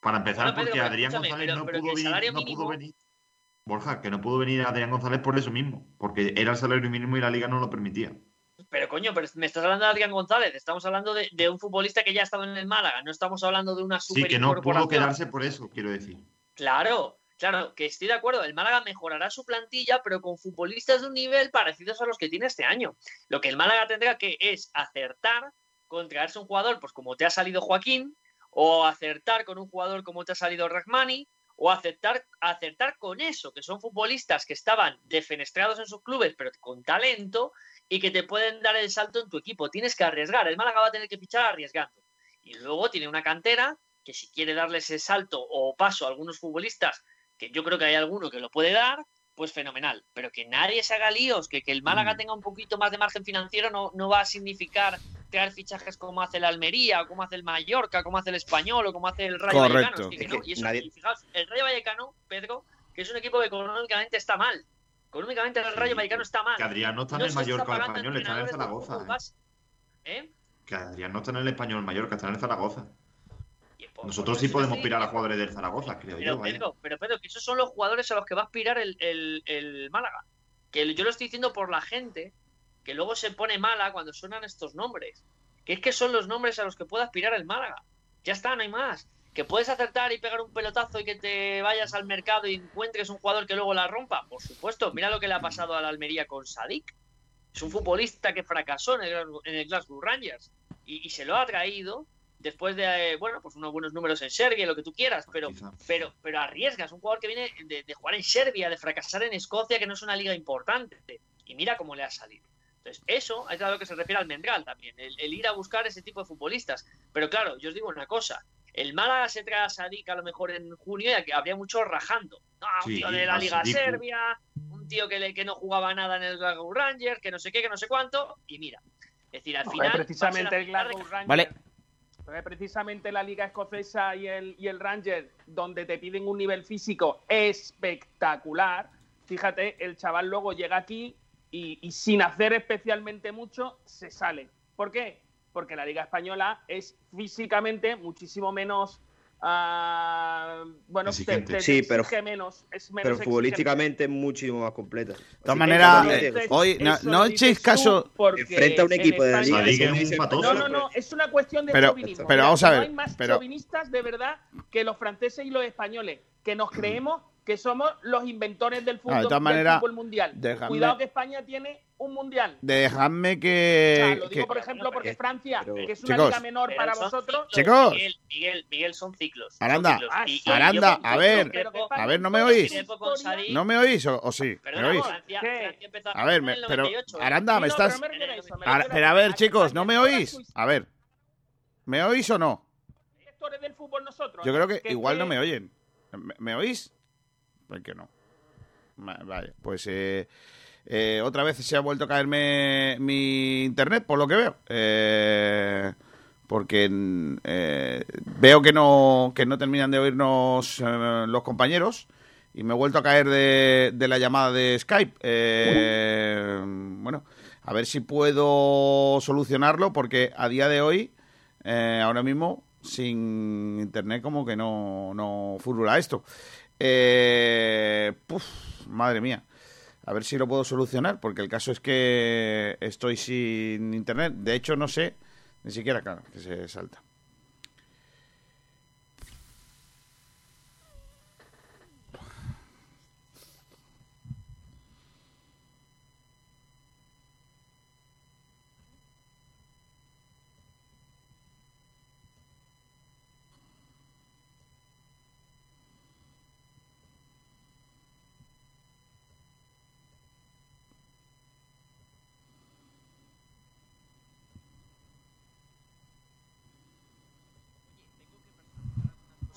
[SPEAKER 2] Para empezar,
[SPEAKER 8] Bueno, Pedro,
[SPEAKER 2] porque Adrián González
[SPEAKER 8] pero-
[SPEAKER 2] no,
[SPEAKER 8] pero
[SPEAKER 2] pudo venir, no
[SPEAKER 8] mínimo-
[SPEAKER 2] pudo venir. Borja, que no pudo venir Adrián González por eso mismo, porque era el salario mínimo y la liga no lo permitía.
[SPEAKER 8] Pero coño, pero me estás hablando de Adrián González. Estamos hablando de, de un futbolista que ya ha estado en el Málaga. No estamos hablando de una
[SPEAKER 2] Sí,
[SPEAKER 8] super
[SPEAKER 2] que no pudo quedarse por eso, quiero decir.
[SPEAKER 8] Claro, claro, que estoy de acuerdo. El Málaga mejorará su plantilla, pero con futbolistas de un nivel parecidos a los que tiene este año. Lo que el Málaga tendrá que es acertar con traerse un jugador, pues como te ha salido Joaquín, o acertar con un jugador como te ha salido Rahmani, o acertar, acertar con eso, que son futbolistas que estaban defenestrados en sus clubes, pero con talento, y que te pueden dar el salto en tu equipo. Tienes que arriesgar. El Málaga va a tener que fichar arriesgando. Y luego tiene una cantera que si quiere darle ese salto o paso a algunos futbolistas, que yo creo que hay alguno que lo puede dar, pues fenomenal. Pero que nadie se haga líos, que, que el
[SPEAKER 1] Mm.
[SPEAKER 8] Málaga tenga un poquito más de margen financiero no, no va a significar traer fichajes como hace el Almería, o como hace el Mallorca, como hace el Español, o como hace el Rayo
[SPEAKER 1] Correcto.
[SPEAKER 8] Vallecano. Es que
[SPEAKER 4] Es
[SPEAKER 8] no.
[SPEAKER 4] que
[SPEAKER 8] Y eso-
[SPEAKER 4] nadie-
[SPEAKER 8] y fijaos, el Rayo Vallecano, Pedro, que es un equipo que económicamente está mal. Económicamente el Rayo Vallecano está mal.
[SPEAKER 2] Que Adrián no está en el Mallorca
[SPEAKER 8] está
[SPEAKER 2] el español, está en el Zaragoza. ¿eh?
[SPEAKER 8] ¿Eh?
[SPEAKER 2] Que Adrián no está en el español Mallorca, está en el Zaragoza.
[SPEAKER 8] Por-
[SPEAKER 2] Nosotros
[SPEAKER 8] por
[SPEAKER 2] sí podemos
[SPEAKER 8] estoy
[SPEAKER 2] pirar a jugadores del Zaragoza, creo yo.
[SPEAKER 8] Pero
[SPEAKER 2] vaya.
[SPEAKER 8] Pedro, pero Pedro, que esos son los jugadores a los que va a aspirar el, el- el Málaga. Que yo lo estoy diciendo por la gente que luego se pone mala cuando suenan estos nombres. Que es que son los nombres a los que puede aspirar el Málaga. Ya está, no hay más. Que puedes acertar y pegar un pelotazo y que te vayas al mercado y encuentres un jugador que luego la rompa. Por supuesto, mira lo que le ha pasado a la Almería con Sadik. Es un futbolista que fracasó en el, Glasgow- en el Glasgow Rangers y, y se lo ha traído después de, eh, bueno, pues unos buenos números en Serbia, lo que tú quieras, pero, pero, pero arriesgas. Un jugador que viene de, de jugar en Serbia, de fracasar en Escocia, que no es una liga importante. Y mira cómo le ha salido. Entonces, eso es a lo que se refiere al Mendral también, el, el ir a buscar ese tipo de futbolistas. Pero claro, yo os digo una cosa. El Málaga se trae a Sadik a lo mejor en junio y que habría muchos rajando. No, un
[SPEAKER 2] Sí,
[SPEAKER 8] tío de la Liga. Serbia, un tío que, le- que no jugaba nada en el Glasgow Rangers, que no sé qué, que no sé cuánto. Y mira, es decir, al final.
[SPEAKER 3] precisamente el Glasgow Rangers.
[SPEAKER 1] Vale.
[SPEAKER 3] Precisamente la Liga Escocesa y el, y el Ranger, donde te piden un nivel físico espectacular, fíjate, el chaval luego llega aquí y, y sin hacer especialmente mucho, se sale. ¿Por qué? Porque la Liga Española es físicamente muchísimo menos. ah, bueno, te, te-
[SPEAKER 4] Sí, pero-
[SPEAKER 3] menos. Es menos
[SPEAKER 4] Pero futbolísticamente es muchísimo más completa.
[SPEAKER 1] De todas maneras, hoy no, no echéis caso.
[SPEAKER 4] Enfrenta a un equipo de Sadik
[SPEAKER 2] es un patoso.
[SPEAKER 3] No, no, no, es una cuestión de
[SPEAKER 1] Pero-
[SPEAKER 3] chauvinismo.
[SPEAKER 1] pero vamos a
[SPEAKER 3] No
[SPEAKER 1] ver,
[SPEAKER 3] hay más
[SPEAKER 1] pero-
[SPEAKER 3] chauvinistas de verdad que los franceses y los españoles, que nos creemos que somos los inventores del fútbol,
[SPEAKER 1] de
[SPEAKER 3] del fútbol mundial.
[SPEAKER 1] dejadme-
[SPEAKER 3] Cuidado que España tiene un mundial.
[SPEAKER 1] Dejadme
[SPEAKER 3] O sea,
[SPEAKER 1] que.
[SPEAKER 3] lo
[SPEAKER 1] que-
[SPEAKER 3] digo, por ejemplo, porque Francia,
[SPEAKER 4] pero-
[SPEAKER 3] que es una
[SPEAKER 1] Chicos.
[SPEAKER 3] liga menor para
[SPEAKER 8] son
[SPEAKER 3] vosotros,
[SPEAKER 1] Chicos.
[SPEAKER 8] Miguel, Miguel, Miguel, son ciclos. son
[SPEAKER 1] Aranda,
[SPEAKER 8] ciclos.
[SPEAKER 3] Ah,
[SPEAKER 8] Y- y
[SPEAKER 3] sí.
[SPEAKER 8] yo
[SPEAKER 1] Aranda, a ver, a ver, ¿no me oís? ¿No me oís o, o sí? ¿Me
[SPEAKER 8] Perdona,
[SPEAKER 1] oís?
[SPEAKER 8] Francia-. Francia empezó
[SPEAKER 1] A ver, me- pero
[SPEAKER 8] 98.
[SPEAKER 1] Aranda, me estás.
[SPEAKER 3] me me
[SPEAKER 1] pero a ver, chicos, ¿no me oís? A ver, ¿me oís o no?
[SPEAKER 3] directores del fútbol nosotros.
[SPEAKER 1] Yo creo que
[SPEAKER 3] que
[SPEAKER 1] igual
[SPEAKER 3] que-
[SPEAKER 1] no me oyen. ¿Me, me oís? ¿Por qué no? Va- Vale, pues eh, eh, otra vez se ha vuelto a caerme mi internet, por lo que veo. Eh, porque mm, eh, veo que no, que no terminan de oírnos los compañeros y me he vuelto a caer de, de la llamada de Skype. Eh, bueno, a ver si puedo solucionarlo porque a día de hoy, eh, ahora mismo, sin internet como que no, no furula esto. Eh, puf, madre mía. A ver si lo puedo solucionar, porque el caso es que estoy sin internet. De hecho, no sé, ni siquiera, que se salta.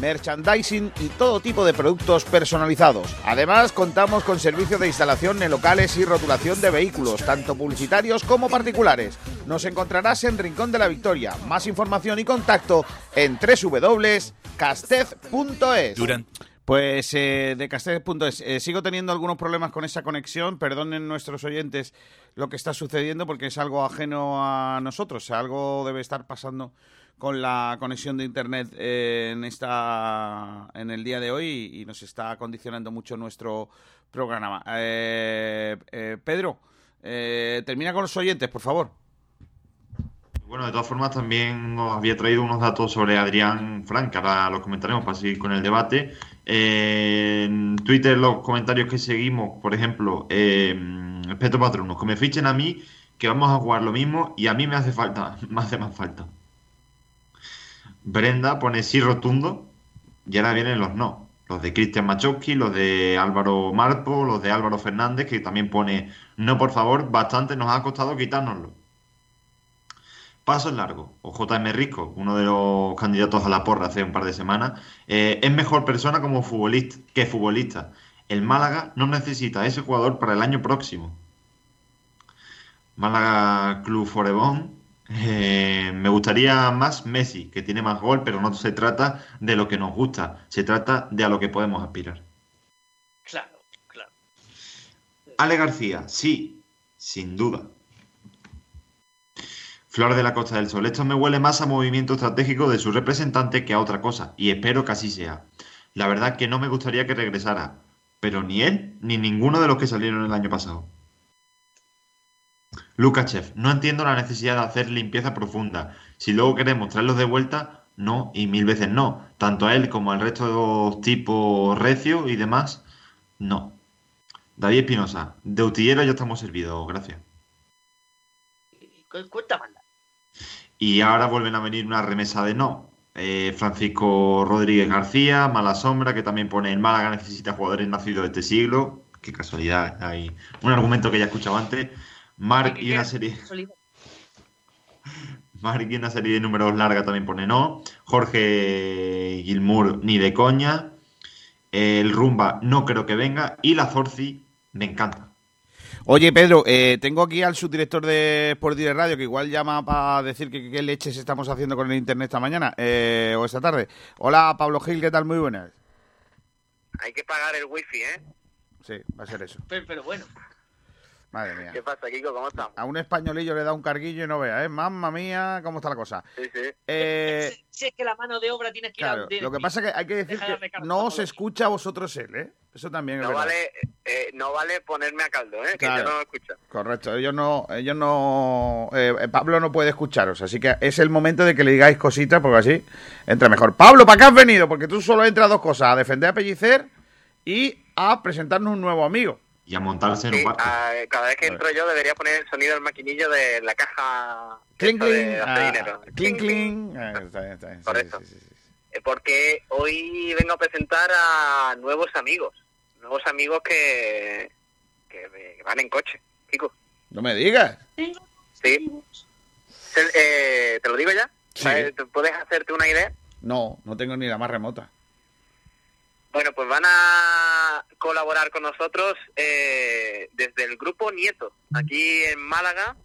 [SPEAKER 1] merchandising y todo tipo de productos personalizados. Además, contamos con servicio de instalación en locales y rotulación de vehículos, tanto publicitarios como particulares. Nos encontrarás en Rincón de la Victoria. Más información y contacto en www.castez.es. Pues eh, de Castez.es. Eh, sigo teniendo algunos problemas con esa conexión. Perdonen nuestros oyentes lo que está sucediendo porque es algo ajeno a nosotros. Algo debe estar pasando con la conexión de internet eh, en esta en el día de hoy y, nos está condicionando mucho nuestro programa. Eh, eh, Pedro, termina con los oyentes, por favor.
[SPEAKER 2] Bueno, de todas formas también os había traído unos datos sobre Adrián Frank, ahora los comentaremos para seguir con el debate. en Twitter los comentarios que seguimos, por ejemplo, eh, Petro Patronos, que me fichen a mí, que vamos a jugar lo mismo y a mí me hace falta, me hace más falta. Brenda pone sí rotundo y ahora vienen los no. Los de Cristian Machowski, los de Álvaro Marpo, los de Álvaro Fernández, que también pone no, por favor, bastante nos ha costado quitárnoslo. Paso largo. O JM Rico, uno de los candidatos a la porra hace un par de semanas, eh, es mejor persona como futbolista que futbolista. El Málaga no necesita a ese jugador para el año próximo. Málaga Club Forebón eh, me gustaría más Messi, que tiene más gol, pero no se trata de lo que nos gusta, se trata de a lo que podemos aspirar.
[SPEAKER 8] Claro, claro.
[SPEAKER 2] Ale García, sí, sin duda. Flor de la Costa del Sol, esto me huele más a movimiento estratégico de su representante que a otra cosa, y espero que así sea. La verdad que no me gustaría que regresara, pero ni él ni ninguno de los que salieron el año pasado. Lukachev, no entiendo la necesidad de hacer limpieza profunda. Si luego queremos traerlos de vuelta, no, y mil veces no. Tanto a él como al resto de los tipos recio y demás, no. David Espinosa, de utillero ya estamos servidos, gracias. Y ahora vuelven a venir una remesa de no. Eh, Francisco Rodríguez García, Mala Sombra, que también pone el Málaga necesita jugadores nacidos de este siglo. Qué casualidad, hay un argumento que ya he escuchado antes. Mark y una serie. Mark y una serie de números larga también pone no. Jorge Gilmour ni de coña. El Rumba no creo que venga. Y la Zorzi me encanta.
[SPEAKER 1] Oye, Pedro, eh, tengo aquí al subdirector de Sport Direct Radio que igual llama para decir que qué leches estamos haciendo con el internet esta mañana eh, o esta tarde. Hola, Pablo Gil, ¿qué tal? Muy buenas.
[SPEAKER 12] Hay que pagar el wifi, ¿eh?
[SPEAKER 1] Sí, va a ser eso.
[SPEAKER 8] pero bueno.
[SPEAKER 1] Madre mía.
[SPEAKER 12] ¿Qué pasa, Kiko? ¿Cómo estás?
[SPEAKER 1] A un españolillo le da un carguillo y no vea, ¿eh? Mamma mía, ¿cómo está la cosa?
[SPEAKER 12] Sí, sí.
[SPEAKER 1] Eh,
[SPEAKER 8] si, es que la mano de obra tiene que
[SPEAKER 1] claro,
[SPEAKER 8] ir a...
[SPEAKER 1] Lo que pasa es que hay que decir que no os escucha a vosotros él, ¿eh? Eso también es
[SPEAKER 12] no
[SPEAKER 1] verdad.
[SPEAKER 12] Vale, eh, no vale ponerme a caldo, ¿eh? Que yo no lo escucho.
[SPEAKER 1] Correcto, ellos no... Ellos no eh, Pablo no puede escucharos, así que es el momento de que le digáis cositas porque así entra mejor. Pablo, ¿para qué has venido? Porque tú solo entras dos cosas, a defender a Pellicer y a presentarnos un nuevo amigo
[SPEAKER 2] y a montarse en un barco.
[SPEAKER 12] cada vez que entro yo debería poner el sonido del maquinillo de la caja
[SPEAKER 1] cling, cling,
[SPEAKER 12] de
[SPEAKER 1] ah,
[SPEAKER 12] dinero.
[SPEAKER 1] Cling, cling.
[SPEAKER 12] Correcto. Porque hoy vengo a presentar a nuevos amigos. Nuevos amigos que, que van en coche, Kiko.
[SPEAKER 1] No me digas.
[SPEAKER 12] Sí. Eh, ¿Te lo digo ya? ¿Puedes hacerte una idea?
[SPEAKER 1] No, no tengo ni la más remota.
[SPEAKER 12] Bueno, pues van a colaborar con nosotros eh, desde el grupo Nieto, aquí en Málaga,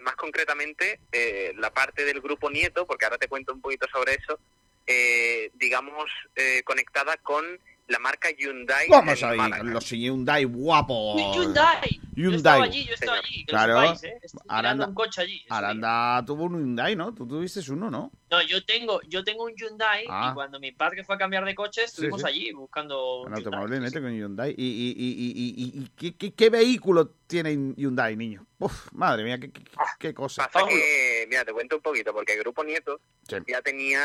[SPEAKER 12] más concretamente eh, la parte del grupo Nieto, porque ahora te cuento un poquito sobre eso, eh, digamos, eh, conectada con la marca Hyundai.
[SPEAKER 1] Ahí,
[SPEAKER 12] Málaga.
[SPEAKER 1] los Hyundai guapos.
[SPEAKER 8] Hyundai. Yo
[SPEAKER 1] Hyundai.
[SPEAKER 8] estaba allí, yo estaba allí.
[SPEAKER 1] Claro.
[SPEAKER 8] sepáis, ¿eh? Estoy
[SPEAKER 1] Aranda,
[SPEAKER 8] un coche allí.
[SPEAKER 1] Aranda tuvo un Hyundai, ¿no? Tú tuviste uno, ¿no?
[SPEAKER 8] No, yo tengo, yo tengo un Hyundai
[SPEAKER 1] Ah.
[SPEAKER 8] y cuando mi padre fue a cambiar de coche estuvimos
[SPEAKER 1] sí.
[SPEAKER 8] allí buscando un
[SPEAKER 1] Un
[SPEAKER 8] Hyundai.
[SPEAKER 1] automóvil con Hyundai. ¿Y, y, y, y, y- qué, qué- qué vehículo tiene Hyundai, niño? Uf, madre mía, qué, qué, qué cosa.
[SPEAKER 12] Pasa que, mira, te cuento un poquito, porque el Grupo Nieto
[SPEAKER 1] Sí.
[SPEAKER 12] ya tenía,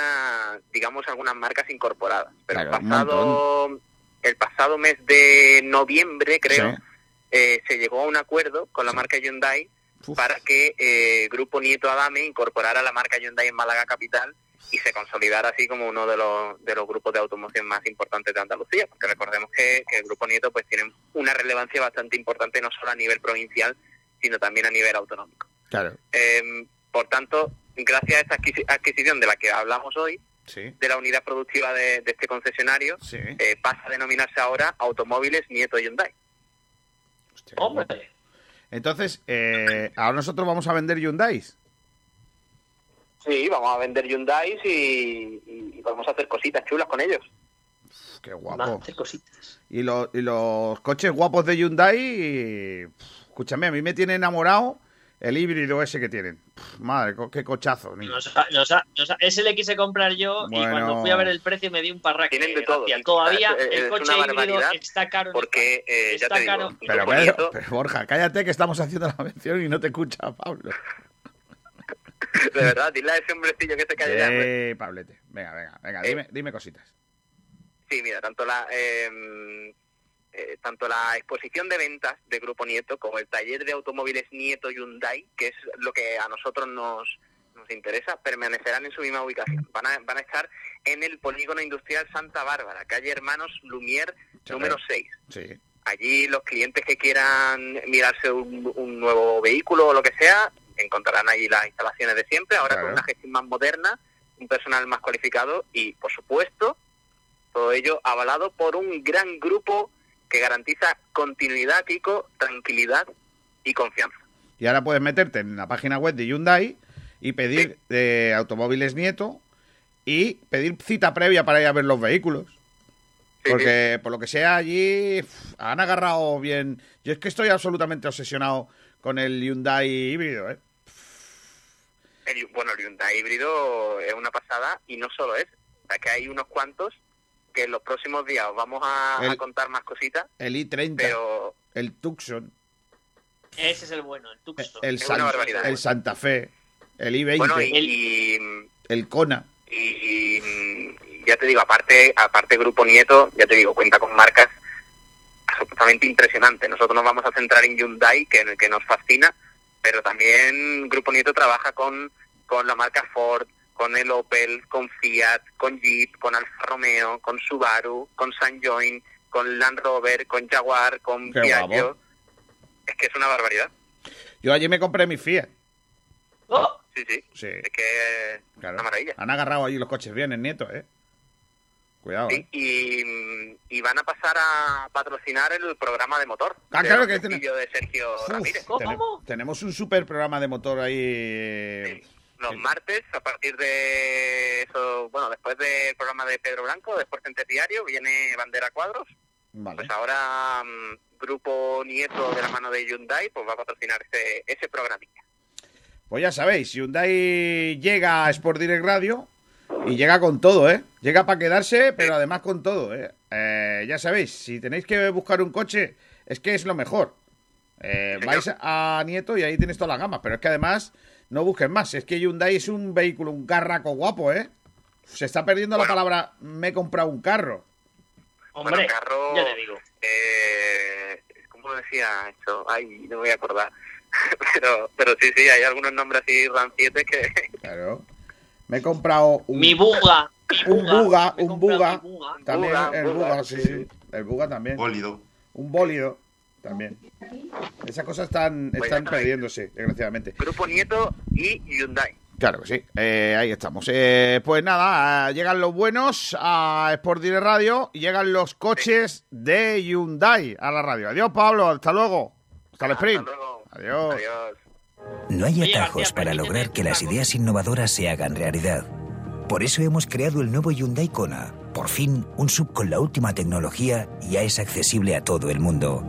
[SPEAKER 12] digamos, algunas marcas incorporadas. Pero
[SPEAKER 1] Claro,
[SPEAKER 12] el, pasado, el pasado mes de noviembre, creo,
[SPEAKER 1] Sí.
[SPEAKER 12] Eh, se llegó a un acuerdo con la marca Hyundai para que eh, Grupo Nieto Adame incorporara la marca Hyundai en Málaga Capital y se consolidara así como uno de los, de los grupos de automoción más importantes de Andalucía, porque recordemos que, que el Grupo Nieto pues tiene una relevancia bastante importante no solo a nivel provincial, sino también a nivel autonómico.
[SPEAKER 1] Claro.
[SPEAKER 12] Eh, por tanto, gracias a esta adquisi- adquisición de la que hablamos hoy,
[SPEAKER 1] Sí.
[SPEAKER 12] de la unidad productiva de, de este concesionario,
[SPEAKER 1] Sí.
[SPEAKER 12] eh, pasa a denominarse ahora Automóviles Nieto Hyundai.
[SPEAKER 8] Hombre.
[SPEAKER 1] Entonces, eh, ahora nosotros vamos a vender Hyundai.
[SPEAKER 12] Sí, vamos a vender Hyundai y, y vamos a hacer cositas chulas con ellos.
[SPEAKER 1] Qué guapo.
[SPEAKER 8] Hacer cositas.
[SPEAKER 1] Y, los- y los coches guapos de Hyundai, escúchame, a mí me tiene enamorado el híbrido ese que tienen. Madre, qué cochazo. niño.
[SPEAKER 8] Nos ha- nos ha- nos ha- ese le quise comprar yo y cuando fui a ver el precio me di un parraque.
[SPEAKER 12] Tienen de todo.
[SPEAKER 8] Todavía
[SPEAKER 12] Es- es
[SPEAKER 8] el coche híbrido está caro. en
[SPEAKER 12] Porque, eh, ya
[SPEAKER 8] Está
[SPEAKER 12] te digo,
[SPEAKER 8] caro.
[SPEAKER 1] Pero, pero, Borja, cállate que estamos haciendo la mención y no te escucha Pablo.
[SPEAKER 12] de verdad, dile a ese hombrecillo que se calle ya, hombre.
[SPEAKER 1] Eh, Pablete. Venga, venga, venga,
[SPEAKER 12] Eh.
[SPEAKER 1] dime, dime cositas.
[SPEAKER 12] Sí, mira, tanto la eh, eh, tanto la exposición de ventas de Grupo Nieto como el taller de automóviles Nieto Hyundai, que es lo que a nosotros nos, nos interesa, permanecerán en su misma ubicación. Van a, van a estar en el polígono industrial Santa Bárbara, calle Hermanos Lumier, número 6.
[SPEAKER 1] Sí.
[SPEAKER 12] Allí los clientes que quieran mirarse un, un nuevo vehículo o lo que sea, encontrarán allí las instalaciones de siempre, ahora
[SPEAKER 1] Claro.
[SPEAKER 12] con una gestión más moderna, un personal más cualificado y, por supuesto, todo ello avalado por un gran grupo que garantiza continuidad, Kiko, tranquilidad y confianza.
[SPEAKER 1] Y ahora puedes meterte en la página web de Hyundai y pedir eh, automóviles Nieto y pedir cita previa para ir a ver los vehículos. Porque por lo que sea allí han agarrado bien. Yo es que estoy absolutamente obsesionado con el Hyundai híbrido, ¿eh?
[SPEAKER 12] El, bueno, el Hyundai híbrido es una pasada y no solo es, o sea, que hay unos cuantos que en los próximos días os vamos a, a
[SPEAKER 1] El-
[SPEAKER 12] contar más cositas,
[SPEAKER 1] El i30,
[SPEAKER 12] pero
[SPEAKER 1] el Tucson,
[SPEAKER 8] Ese es el bueno, el Tucson.
[SPEAKER 1] el,
[SPEAKER 12] Es
[SPEAKER 1] San-
[SPEAKER 12] una barbaridad.
[SPEAKER 1] el Santa Fe, el i20,
[SPEAKER 12] bueno, y, y-
[SPEAKER 1] el Kona.
[SPEAKER 12] y- y ya te digo, aparte, aparte Grupo Nieto, ya te digo, cuenta con marcas absolutamente impresionantes. Nosotros nos vamos a centrar en Hyundai, que, que nos fascina, pero también Grupo Nieto trabaja con, con la marca Ford, con el Opel, con Fiat, con Jeep, con Alfa Romeo, con Subaru, con Sanjoin, con Land Rover, con Jaguar, con
[SPEAKER 1] Qué
[SPEAKER 12] Piaggio.
[SPEAKER 1] guapo.
[SPEAKER 12] Es que es una barbaridad.
[SPEAKER 1] Yo allí me compré mi Fiat.
[SPEAKER 8] ¡Oh!
[SPEAKER 12] Sí, sí.
[SPEAKER 1] Sí,
[SPEAKER 12] Es que es
[SPEAKER 1] claro.
[SPEAKER 12] una maravilla.
[SPEAKER 1] Han agarrado allí los coches bien, el nieto, ¿eh? Cuidado, ¿eh?
[SPEAKER 12] y, y van a pasar a patrocinar el programa de motor.
[SPEAKER 1] Ah,
[SPEAKER 12] de
[SPEAKER 1] claro que
[SPEAKER 12] Castillo de Sergio Ramírez.
[SPEAKER 1] Tene- tenemos un super programa de motor ahí.
[SPEAKER 12] Los martes, a partir de eso, bueno, después del programa de Pedro Blanco, después en Diario, viene Bandera Cuadros.
[SPEAKER 1] Vale.
[SPEAKER 12] Pues ahora mm, Grupo Nieto de la mano de Hyundai, pues va a patrocinar ese, ese programilla.
[SPEAKER 1] Pues ya sabéis, Hyundai llega a Sport Direct Radio y llega con todo, ¿eh? Llega para quedarse, pero además con todo, ¿eh? Eh, Ya sabéis, si tenéis que buscar un coche, es que es lo mejor. Eh, vais a Nieto y ahí tienes todas las gamas, pero es que además no busques más. Es que Hyundai es un vehículo, un carraco guapo, ¿eh? Se está perdiendo la palabra me he comprado un carro.
[SPEAKER 8] Hombre,
[SPEAKER 12] Bueno, carro,
[SPEAKER 8] ya te digo.
[SPEAKER 12] Eh, ¿Cómo decía esto? Ay, no me voy a acordar. pero, pero sí, sí, hay algunos nombres así rancietes que...
[SPEAKER 1] Claro. Me he comprado un...
[SPEAKER 8] Mi buga.
[SPEAKER 1] Un buga, un
[SPEAKER 8] buga.
[SPEAKER 1] También
[SPEAKER 12] Buga,
[SPEAKER 1] el
[SPEAKER 12] buga,
[SPEAKER 1] buga, sí, sí. El buga también.
[SPEAKER 2] Bólido.
[SPEAKER 1] Un bólido también. Esas cosas están, están perdiéndose, desgraciadamente.
[SPEAKER 12] Grupo Nieto y Hyundai.
[SPEAKER 1] Claro que sí. Eh, ahí estamos. Eh, pues nada, eh, llegan los buenos a Sport Direct Radio y llegan los coches de Hyundai a la radio. Adiós, Pablo. Hasta luego. Hasta el sprint. Adiós.
[SPEAKER 12] Adiós.
[SPEAKER 13] No hay atajos para lograr que las ideas innovadoras se hagan realidad. Por eso hemos creado el nuevo Hyundai Kona. Por fin, un sub con la última tecnología ya es accesible a todo el mundo.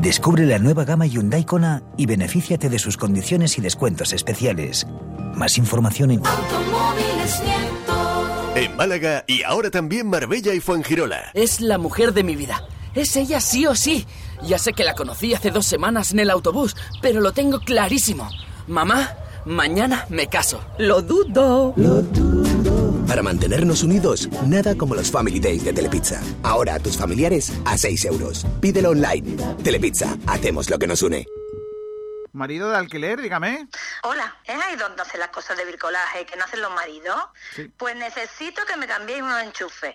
[SPEAKER 13] Descubre la nueva gama Hyundai Kona y benefíciate de sus condiciones y descuentos especiales. Más información en
[SPEAKER 14] En Málaga y ahora también Marbella y Fuengirola.
[SPEAKER 9] Es la mujer de mi vida. Es ella sí o sí. Ya sé que la conocí hace dos semanas en el autobús, pero lo tengo clarísimo. Mamá, mañana me caso.
[SPEAKER 7] Lo dudo. Lo
[SPEAKER 10] Para mantenernos unidos, nada como los Family Days de Telepizza. Ahora a tus familiares a 6 euros. Pídelo online. Telepizza, hacemos lo que nos une.
[SPEAKER 1] Marido de alquiler, dígame.
[SPEAKER 15] Hola, ¿es ahí donde hacen las cosas de bricolaje que no hacen los maridos? Pues necesito que me cambiéis unos enchufes.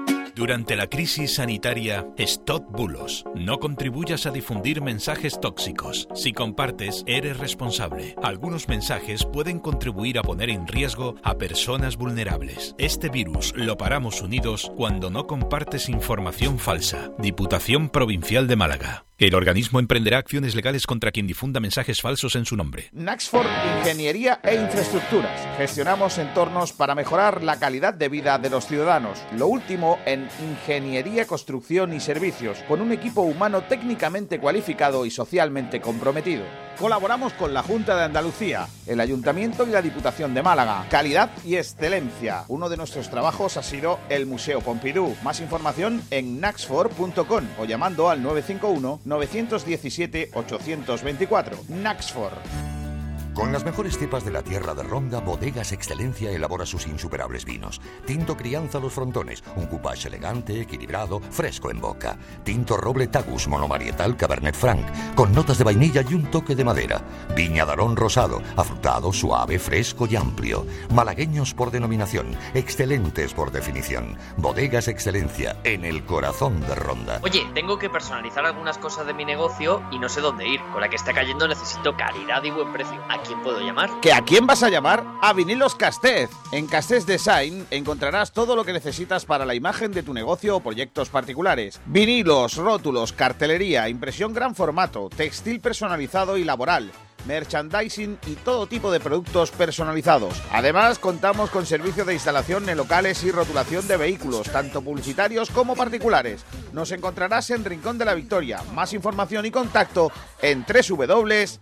[SPEAKER 11] Durante la crisis sanitaria, stop bulos. No contribuyas a difundir mensajes tóxicos. Si compartes, eres responsable. Algunos mensajes pueden contribuir a poner en riesgo a personas vulnerables. Este virus lo paramos unidos cuando no compartes información falsa. Diputación Provincial de Málaga. El organismo emprenderá acciones legales contra quien difunda mensajes falsos en su nombre.
[SPEAKER 1] Naxford Ingeniería e Infraestructuras. Gestionamos entornos para mejorar la calidad de vida de los ciudadanos. Lo último en ingeniería, construcción y servicios, con un equipo humano técnicamente cualificado y socialmente comprometido. Colaboramos con la Junta de Andalucía, el Ayuntamiento y la Diputación de Málaga. Calidad y excelencia. Uno de nuestros trabajos ha sido el Museo Pompidou. Más información en naxfor.com o llamando al 951 917 824. Naxfor.
[SPEAKER 16] Con las mejores cepas de la tierra de Ronda, Bodegas Excelencia elabora sus insuperables vinos. Tinto Crianza Los Frontones, un coupage elegante, equilibrado, fresco en boca. Tinto Roble Tagus monomarietal Cabernet Franc, con notas de vainilla y un toque de madera. Viña Darón Rosado, afrutado, suave, fresco y amplio. Malagueños por denominación, excelentes por definición. Bodegas Excelencia, en el corazón de Ronda.
[SPEAKER 8] Oye, tengo que personalizar algunas cosas de mi negocio y no sé dónde ir. Con la que está cayendo necesito calidad y buen precio. ¿A quién puedo llamar?
[SPEAKER 1] ¿Que a quién vas a llamar? A Vinilos Castez. En Castez Design encontrarás todo lo que necesitas para la imagen de tu negocio o proyectos particulares. Vinilos, rótulos, cartelería, impresión gran formato, textil personalizado y laboral merchandising y todo tipo de productos personalizados. Además, contamos con servicio de instalación en locales y rotulación de vehículos, tanto publicitarios como particulares. Nos encontrarás en Rincón de la Victoria. Más información y contacto en www.castez.es.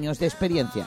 [SPEAKER 7] de experiencia.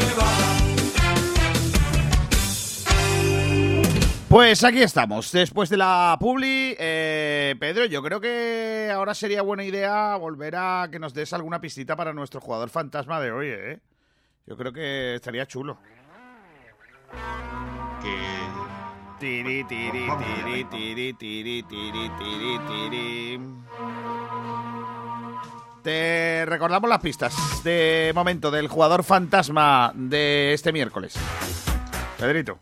[SPEAKER 1] Pues aquí estamos, después de la publi. Eh, Pedro, yo creo que ahora sería buena idea volver a que nos des alguna pistita para nuestro jugador fantasma de hoy, ¿eh? Yo creo que estaría chulo. Tiri, tiri, tiri, tiri, tiri, tiri, tiri, tiri. Te recordamos las pistas de momento del jugador fantasma de este miércoles. Pedrito.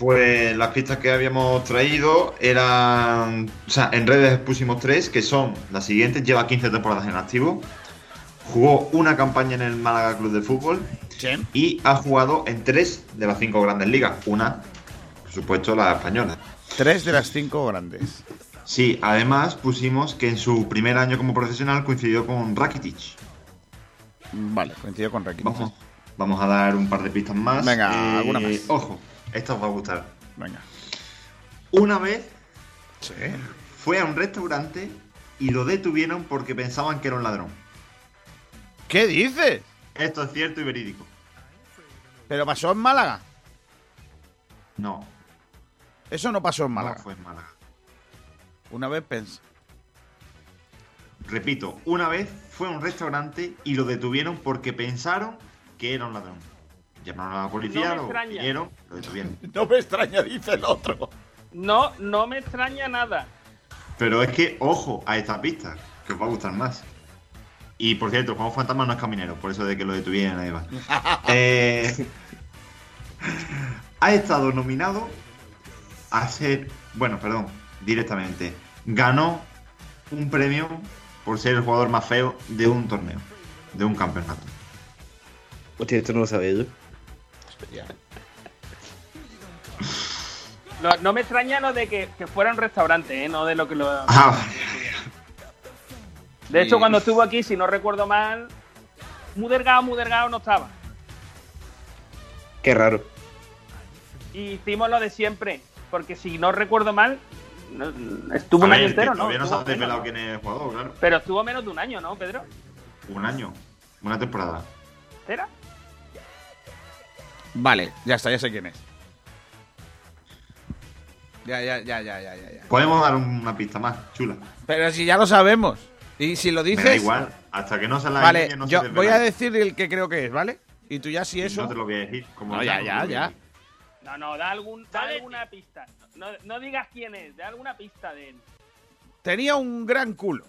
[SPEAKER 2] Pues las pistas que habíamos traído eran. O sea, en redes pusimos tres, que son las siguientes. Lleva 15 temporadas en activo. Jugó una campaña en el Málaga Club de Fútbol. Y ha jugado en tres de las cinco grandes ligas. Una, por supuesto, la española.
[SPEAKER 1] Tres de las cinco grandes.
[SPEAKER 2] Sí, además pusimos que en su primer año como profesional coincidió con Rakitic.
[SPEAKER 1] Vale, coincidió con Rakitic.
[SPEAKER 2] Vamos, vamos a dar un par de pistas más.
[SPEAKER 1] Venga,
[SPEAKER 2] Eh,
[SPEAKER 1] alguna más.
[SPEAKER 2] Ojo, esta os va a gustar.
[SPEAKER 1] Venga.
[SPEAKER 2] Una vez fue a un restaurante y lo detuvieron porque pensaban que era un ladrón.
[SPEAKER 1] ¿Qué dices?
[SPEAKER 2] Esto es cierto y verídico.
[SPEAKER 1] ¿Pero pasó en Málaga?
[SPEAKER 2] No.
[SPEAKER 1] Eso no pasó en Málaga.
[SPEAKER 2] No fue en Málaga.
[SPEAKER 1] Una vez pensé.
[SPEAKER 2] Repito, una vez fue a un restaurante y lo detuvieron porque pensaron que era un ladrón. Llamaron a la policía,
[SPEAKER 3] No me
[SPEAKER 2] lo lo detuvieron.
[SPEAKER 1] No me extraña, dice el otro.
[SPEAKER 3] No, no me extraña nada.
[SPEAKER 2] Pero es que, ojo a esta pista, que os va a gustar más. Y por cierto, Juan Fantasma no es caminero, por eso de que lo detuvieron ahí va. Eh, ha estado nominado a ser, bueno, perdón, directamente, ganó un premio por ser el jugador más feo de un torneo, de un campeonato.
[SPEAKER 4] Hostia, esto no lo sabía yo.
[SPEAKER 3] No, no me extraña lo de que, que fuera un restaurante, ¿eh? no de lo que lo.
[SPEAKER 2] Ah,
[SPEAKER 3] De hecho,
[SPEAKER 2] Sí.
[SPEAKER 3] cuando estuvo aquí, si no recuerdo mal, Mudergao, Mudergao no estaba.
[SPEAKER 4] Qué raro.
[SPEAKER 3] Y hicimos lo de siempre, porque si no recuerdo mal, estuvo
[SPEAKER 2] A
[SPEAKER 3] un
[SPEAKER 2] ver,
[SPEAKER 3] año entero, ¿no?
[SPEAKER 2] Todavía no se ha desvelado
[SPEAKER 3] ¿no?
[SPEAKER 2] quién es el jugador, claro.
[SPEAKER 3] Pero estuvo menos de un año, ¿no, Pedro?
[SPEAKER 2] Un año, una temporada.
[SPEAKER 3] ¿Era?
[SPEAKER 1] Vale, ya está, ya sé quién es. Ya, ya, ya, ya, ya, ya. ya.
[SPEAKER 2] Podemos dar una pista más, chula.
[SPEAKER 1] Pero si ya lo sabemos. Y si lo dices.
[SPEAKER 2] Me da igual, hasta que no se la
[SPEAKER 1] Vale,
[SPEAKER 2] no se
[SPEAKER 1] yo
[SPEAKER 2] desvela.
[SPEAKER 1] voy a decir el que creo que es, ¿vale? Y tú ya si eso.
[SPEAKER 2] No te lo voy a decir. Como
[SPEAKER 1] No,
[SPEAKER 2] ya
[SPEAKER 1] ya,
[SPEAKER 2] no
[SPEAKER 1] ya.
[SPEAKER 3] No, no, da, algún, da alguna pista. No, no digas quién es, da alguna pista de él.
[SPEAKER 1] Tenía un gran culo.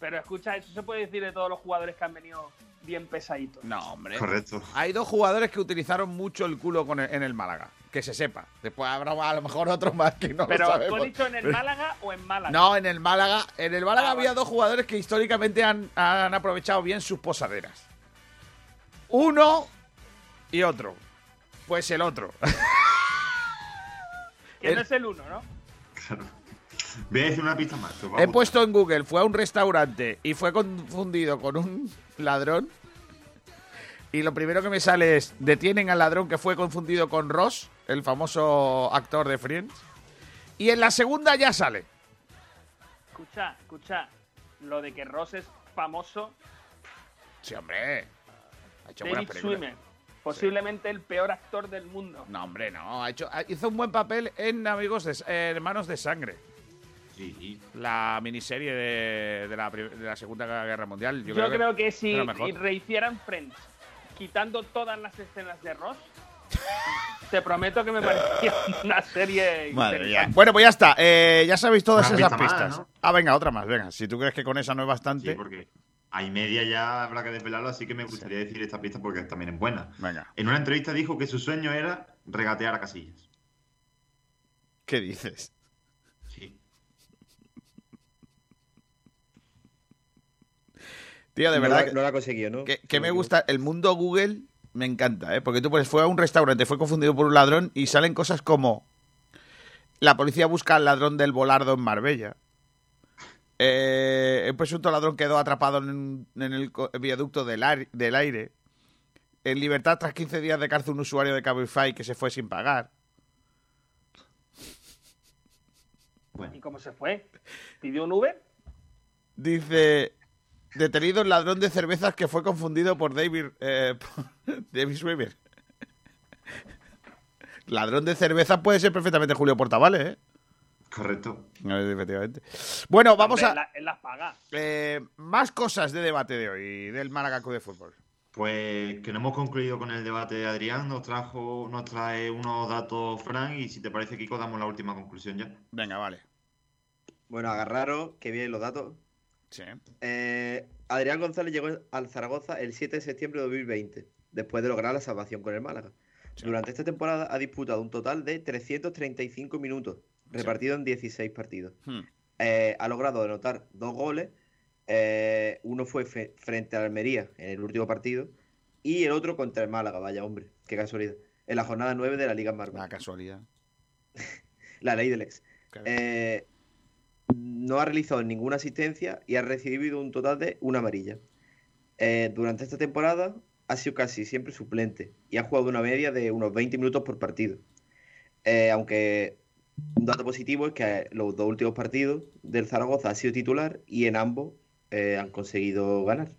[SPEAKER 3] Pero escucha, eso se puede decir de todos los jugadores que han venido bien pesaditos.
[SPEAKER 1] No, hombre.
[SPEAKER 2] Correcto.
[SPEAKER 1] Hay dos jugadores que utilizaron mucho el culo con el- en el Málaga. Que se sepa. Después habrá a lo mejor otros más que no
[SPEAKER 3] Pero
[SPEAKER 1] lo
[SPEAKER 3] ¿tú
[SPEAKER 1] sabemos.
[SPEAKER 3] has dicho en el
[SPEAKER 1] Pero-
[SPEAKER 3] Málaga o en Málaga?
[SPEAKER 1] No, en el Málaga. En el Málaga
[SPEAKER 3] Ah,
[SPEAKER 1] había
[SPEAKER 3] vale.
[SPEAKER 1] dos jugadores que históricamente han, han aprovechado bien sus posaderas. Uno y otro. Pues el otro.
[SPEAKER 3] Que
[SPEAKER 1] el-
[SPEAKER 3] no es el uno, ¿no?
[SPEAKER 2] Voy a decir una pista más.
[SPEAKER 1] He
[SPEAKER 2] gustar.
[SPEAKER 1] puesto en Google, fue a un restaurante y fue confundido con un ladrón. Y lo primero que me sale es, detienen al ladrón que fue confundido con Ross, el famoso actor de Friends. Y en la segunda ya sale.
[SPEAKER 3] Escucha, escucha. Lo de que Ross es famoso.
[SPEAKER 1] Sí, hombre. Ha hecho
[SPEAKER 3] David. Schwimmer, posiblemente el peor actor del mundo.
[SPEAKER 1] No, hombre, no. Ha hecho, hizo un buen papel en Amigos de, eh, Hermanos de Sangre.
[SPEAKER 2] Sí.
[SPEAKER 1] La miniserie de, de la, pri- de la Segunda Guerra Mundial. Yo,
[SPEAKER 3] Yo, creo, que, si rehicieran Friends, quitando todas las escenas de Ross, te prometo que me parecía una serie
[SPEAKER 1] Madre. Bueno, pues ya está. Eh, ya sabéis todas
[SPEAKER 2] Una
[SPEAKER 1] esas
[SPEAKER 2] pista más,
[SPEAKER 1] pistas.
[SPEAKER 2] ¿no?
[SPEAKER 1] Ah, venga, otra más. Venga, si tú crees que con esa no es bastante.
[SPEAKER 2] Sí, porque hay media ya habrá que desvelarlo, así que me gustaría decir esta pista porque también es buena.
[SPEAKER 1] Venga.
[SPEAKER 2] En una entrevista dijo que su sueño era regatear a Casillas.
[SPEAKER 1] ¿Qué dices? Tío, de
[SPEAKER 4] No
[SPEAKER 1] verdad.
[SPEAKER 4] la- no la consiguió, ¿no?
[SPEAKER 1] Que, que me gusta. El mundo Google me encanta, ¿eh? Porque tú pones, fue a un restaurante, fue confundido por un ladrón y salen cosas como. La policía busca al ladrón del volardo en Marbella. Eh, el presunto ladrón quedó atrapado en, el viaducto del, aire- del aire. En libertad tras 15 días de cárcel un usuario de Cabify que se fue sin pagar.
[SPEAKER 3] ¿Y cómo se fue? ¿Pidió un Uber?
[SPEAKER 1] Dice, detenido el ladrón de cervezas que fue confundido por David, eh, por David Schwimmer. Ladrón de cervezas puede ser perfectamente Julio Portavales, ¿eh?
[SPEAKER 2] Correcto.
[SPEAKER 1] Efectivamente. Bueno, vamos
[SPEAKER 3] Hombre,
[SPEAKER 1] a...
[SPEAKER 3] Él las paga.
[SPEAKER 1] eh, más cosas de debate de hoy, del Málaga Club de Fútbol.
[SPEAKER 2] Pues que no hemos concluido con el debate de Adrián, nos trajo, nos trae unos datos Fran y si te parece Kiko damos la última conclusión ya.
[SPEAKER 1] Venga, vale.
[SPEAKER 4] Bueno, agarraros, que bien los datos.
[SPEAKER 1] Sí.
[SPEAKER 4] Eh, Adrián González llegó al Zaragoza el 7 de septiembre de 2020, después de lograr la salvación con el Málaga. Durante esta temporada ha disputado un total de 335 minutos, repartido en 16 partidos.
[SPEAKER 1] Hmm.
[SPEAKER 4] Eh, ha logrado anotar dos goles. eh, uno fue frente a Almería en el último partido y el otro contra el Málaga, vaya hombre, qué casualidad. En la jornada 9 de la Liga Marvel.
[SPEAKER 1] La casualidad.
[SPEAKER 4] La ley del ex. Eh, no ha realizado ninguna asistencia y ha recibido un total de una amarilla. Eh, durante esta temporada ha sido casi siempre suplente y ha jugado una media de unos 20 minutos por partido. Eh, aunque un dato positivo es que los dos últimos partidos del Zaragoza ha sido titular y en ambos eh, han conseguido ganar.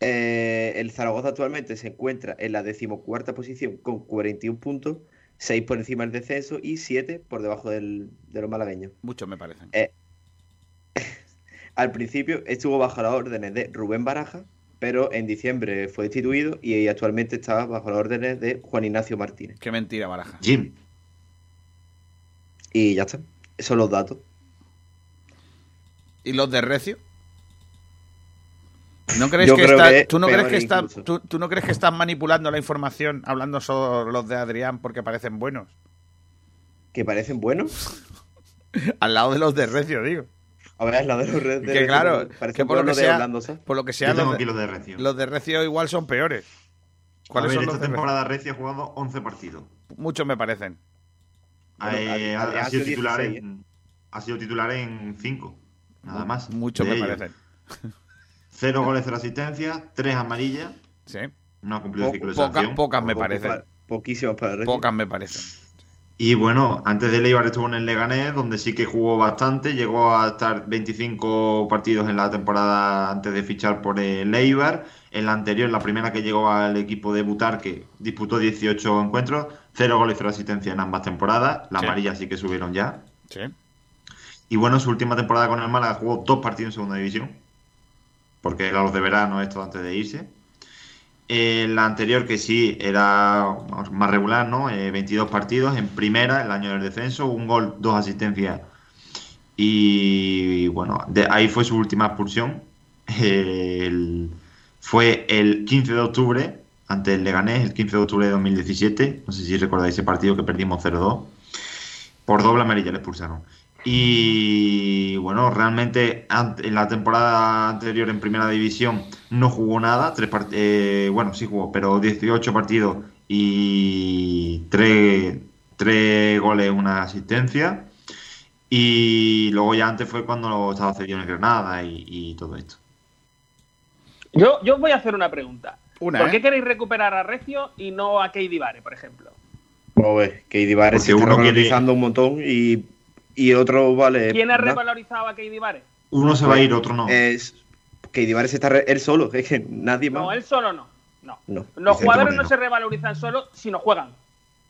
[SPEAKER 4] El Zaragoza actualmente se encuentra en la decimocuarta posición con 41 puntos, 6 por encima del descenso y 7 por debajo del- de los malagueños.
[SPEAKER 1] Muchos me parecen.
[SPEAKER 4] Eh, al principio estuvo bajo las órdenes de Rubén Baraja, pero en diciembre fue destituido y actualmente está bajo las órdenes de Juan Ignacio Martínez.
[SPEAKER 1] Qué mentira, Baraja.
[SPEAKER 2] Jim.
[SPEAKER 4] Y ya está. Esos son los datos.
[SPEAKER 1] ¿Y los de Recio? ¿No crees
[SPEAKER 4] Yo
[SPEAKER 1] que
[SPEAKER 4] creo
[SPEAKER 1] está-
[SPEAKER 4] que
[SPEAKER 1] ¿tú, no crees que está- tú, tú no crees que están manipulando la información hablando solo los de Adrián porque parecen buenos?
[SPEAKER 4] ¿Que parecen buenos?
[SPEAKER 1] Al lado de los de Recio, digo.
[SPEAKER 4] A ver, la de los Red
[SPEAKER 1] Que claro, que por lo que, sea, por lo que sea,
[SPEAKER 2] Yo tengo
[SPEAKER 1] los
[SPEAKER 2] aquí
[SPEAKER 1] de,
[SPEAKER 2] los de Recio.
[SPEAKER 1] los de Recio igual son peores.
[SPEAKER 2] A
[SPEAKER 1] ¿Cuáles
[SPEAKER 2] ver,
[SPEAKER 1] son los
[SPEAKER 2] esta
[SPEAKER 1] de Recio?
[SPEAKER 2] temporada Recio ha jugado 11 partidos.
[SPEAKER 1] Muchos me parecen.
[SPEAKER 4] Bueno,
[SPEAKER 2] Eh,
[SPEAKER 4] ha-
[SPEAKER 2] sido titular
[SPEAKER 4] 16,
[SPEAKER 2] en, ha sido titular en 5. Nada más.
[SPEAKER 1] Muchos
[SPEAKER 2] de
[SPEAKER 1] me
[SPEAKER 2] ellos.
[SPEAKER 1] parecen.
[SPEAKER 2] Cero goles, cero asistencias, tres amarillas.
[SPEAKER 1] Sí.
[SPEAKER 2] No ha cumplido el ciclo de
[SPEAKER 1] Pocas,
[SPEAKER 2] sanción.
[SPEAKER 1] pocas me parecen.
[SPEAKER 4] pa- Poquísimos para Recio.
[SPEAKER 1] Pocas me parecen.
[SPEAKER 2] Y bueno, antes de Leibar estuvo en el Leganés, donde sí que jugó bastante. Llegó a estar 25 partidos en la temporada antes de fichar por el Leibar. En la anterior, la primera que llegó al equipo debutar, que disputó 18 encuentros, cero goles y cero asistencia en ambas temporadas. La
[SPEAKER 1] Sí.
[SPEAKER 2] amarilla sí que subieron ya.
[SPEAKER 1] Sí.
[SPEAKER 2] Y bueno, su última temporada con el Málaga jugó dos partidos en segunda división. Porque era los de verano, esto antes de irse. Eh, la anterior, que sí era más regular, ¿no? Eh, 22 partidos en primera, el año del descenso, un gol, dos asistencias. Y bueno, de ahí fue su última expulsión. Fue el 15 de octubre, ante el Leganés, el 15 de octubre de 2017. No sé si recordáis ese partido que perdimos 0-2. Por doble amarilla le expulsaron. Y bueno, realmente en la temporada anterior en Primera División no jugó nada. Tres part- eh, bueno, sí jugó, pero 18 partidos y 3, goles, una asistencia. Y luego ya antes fue cuando estaba cedido en el Granada y, y todo esto.
[SPEAKER 3] Yo, yo voy a hacer una pregunta.
[SPEAKER 1] Una,
[SPEAKER 3] ¿Por
[SPEAKER 1] ¿eh?
[SPEAKER 3] qué queréis recuperar a Recio y no a Keidi Vare, por ejemplo?
[SPEAKER 4] Joder, que Idibares se está
[SPEAKER 2] quiere-
[SPEAKER 4] un montón y, y otro vale.
[SPEAKER 3] ¿Quién ha revalorizado a Keidi Vare?
[SPEAKER 2] Uno se va a ir, otro no.
[SPEAKER 4] Es que Idibares está re- él solo, es que nadie más.
[SPEAKER 3] No, él solo no. No.
[SPEAKER 4] No.
[SPEAKER 3] Los
[SPEAKER 2] Vicente
[SPEAKER 3] jugadores
[SPEAKER 2] Moreno.
[SPEAKER 3] no se revalorizan solo si no juegan.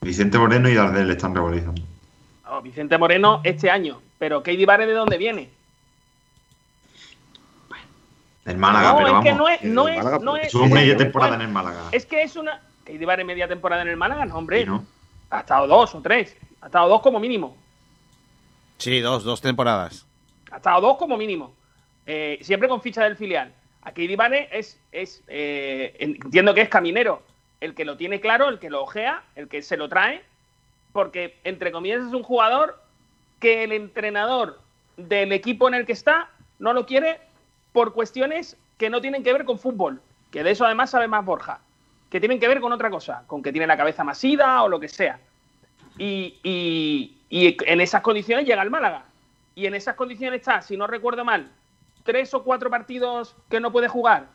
[SPEAKER 2] Vicente Moreno y Dardel están revalorizando.
[SPEAKER 3] No, Vicente Moreno este año. Pero Katie Vare, ¿de dónde viene?
[SPEAKER 2] El Málaga,
[SPEAKER 3] no,
[SPEAKER 2] pero
[SPEAKER 3] es
[SPEAKER 2] vamos.
[SPEAKER 3] que no es, no es,
[SPEAKER 2] Málaga,
[SPEAKER 3] no es.
[SPEAKER 2] Estuvo media
[SPEAKER 3] bueno,
[SPEAKER 2] temporada en el Málaga.
[SPEAKER 3] Es que es una. Katie Vare media temporada en el Málaga, no, hombre. Ha estado dos o tres. Ha estado dos como mínimo.
[SPEAKER 1] Sí, dos, dos temporadas.
[SPEAKER 3] Ha estado dos como mínimo. Eh, siempre con ficha del filial. Aquí Divane es, es eh, entiendo que es caminero. El que lo tiene claro, el que lo ojea, el que se lo trae. Porque, entre comillas, es un jugador que el entrenador del equipo en el que está no lo quiere por cuestiones que no tienen que ver con fútbol. Que de eso además sabe más Borja. Que tienen que ver con otra cosa. Con que tiene la cabeza más ida o lo que sea. Y, y- y en esas condiciones llega el Málaga. Y en esas condiciones está, si no recuerdo mal, tres o cuatro partidos que no puede jugar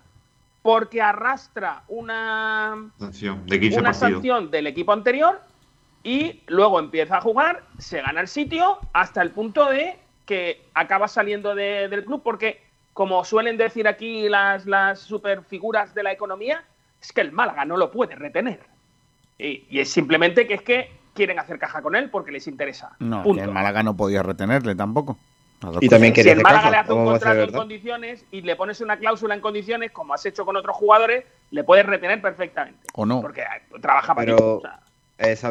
[SPEAKER 3] porque arrastra una,
[SPEAKER 2] Sanción de 15
[SPEAKER 3] una sanción del equipo anterior y luego empieza a jugar, se gana el sitio hasta el punto de que acaba saliendo de- del club porque, como suelen decir aquí las, las superfiguras de la economía, es que el Málaga no lo puede retener. Y, y es simplemente que es que quieren hacer caja con él porque les interesa.
[SPEAKER 1] No,
[SPEAKER 3] Punto.
[SPEAKER 1] que el Málaga no podía retenerle tampoco.
[SPEAKER 4] Y también
[SPEAKER 3] si el Málaga le hace un contrato en condiciones y le pones una cláusula en condiciones, como has hecho con otros jugadores, le puedes retener perfectamente.
[SPEAKER 1] O no.
[SPEAKER 3] Porque eh, trabaja para ti.
[SPEAKER 4] Pero
[SPEAKER 3] O sea,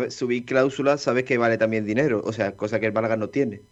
[SPEAKER 4] eh, subir cláusulas sabes que vale también dinero. O sea, cosa que el Málaga no tiene.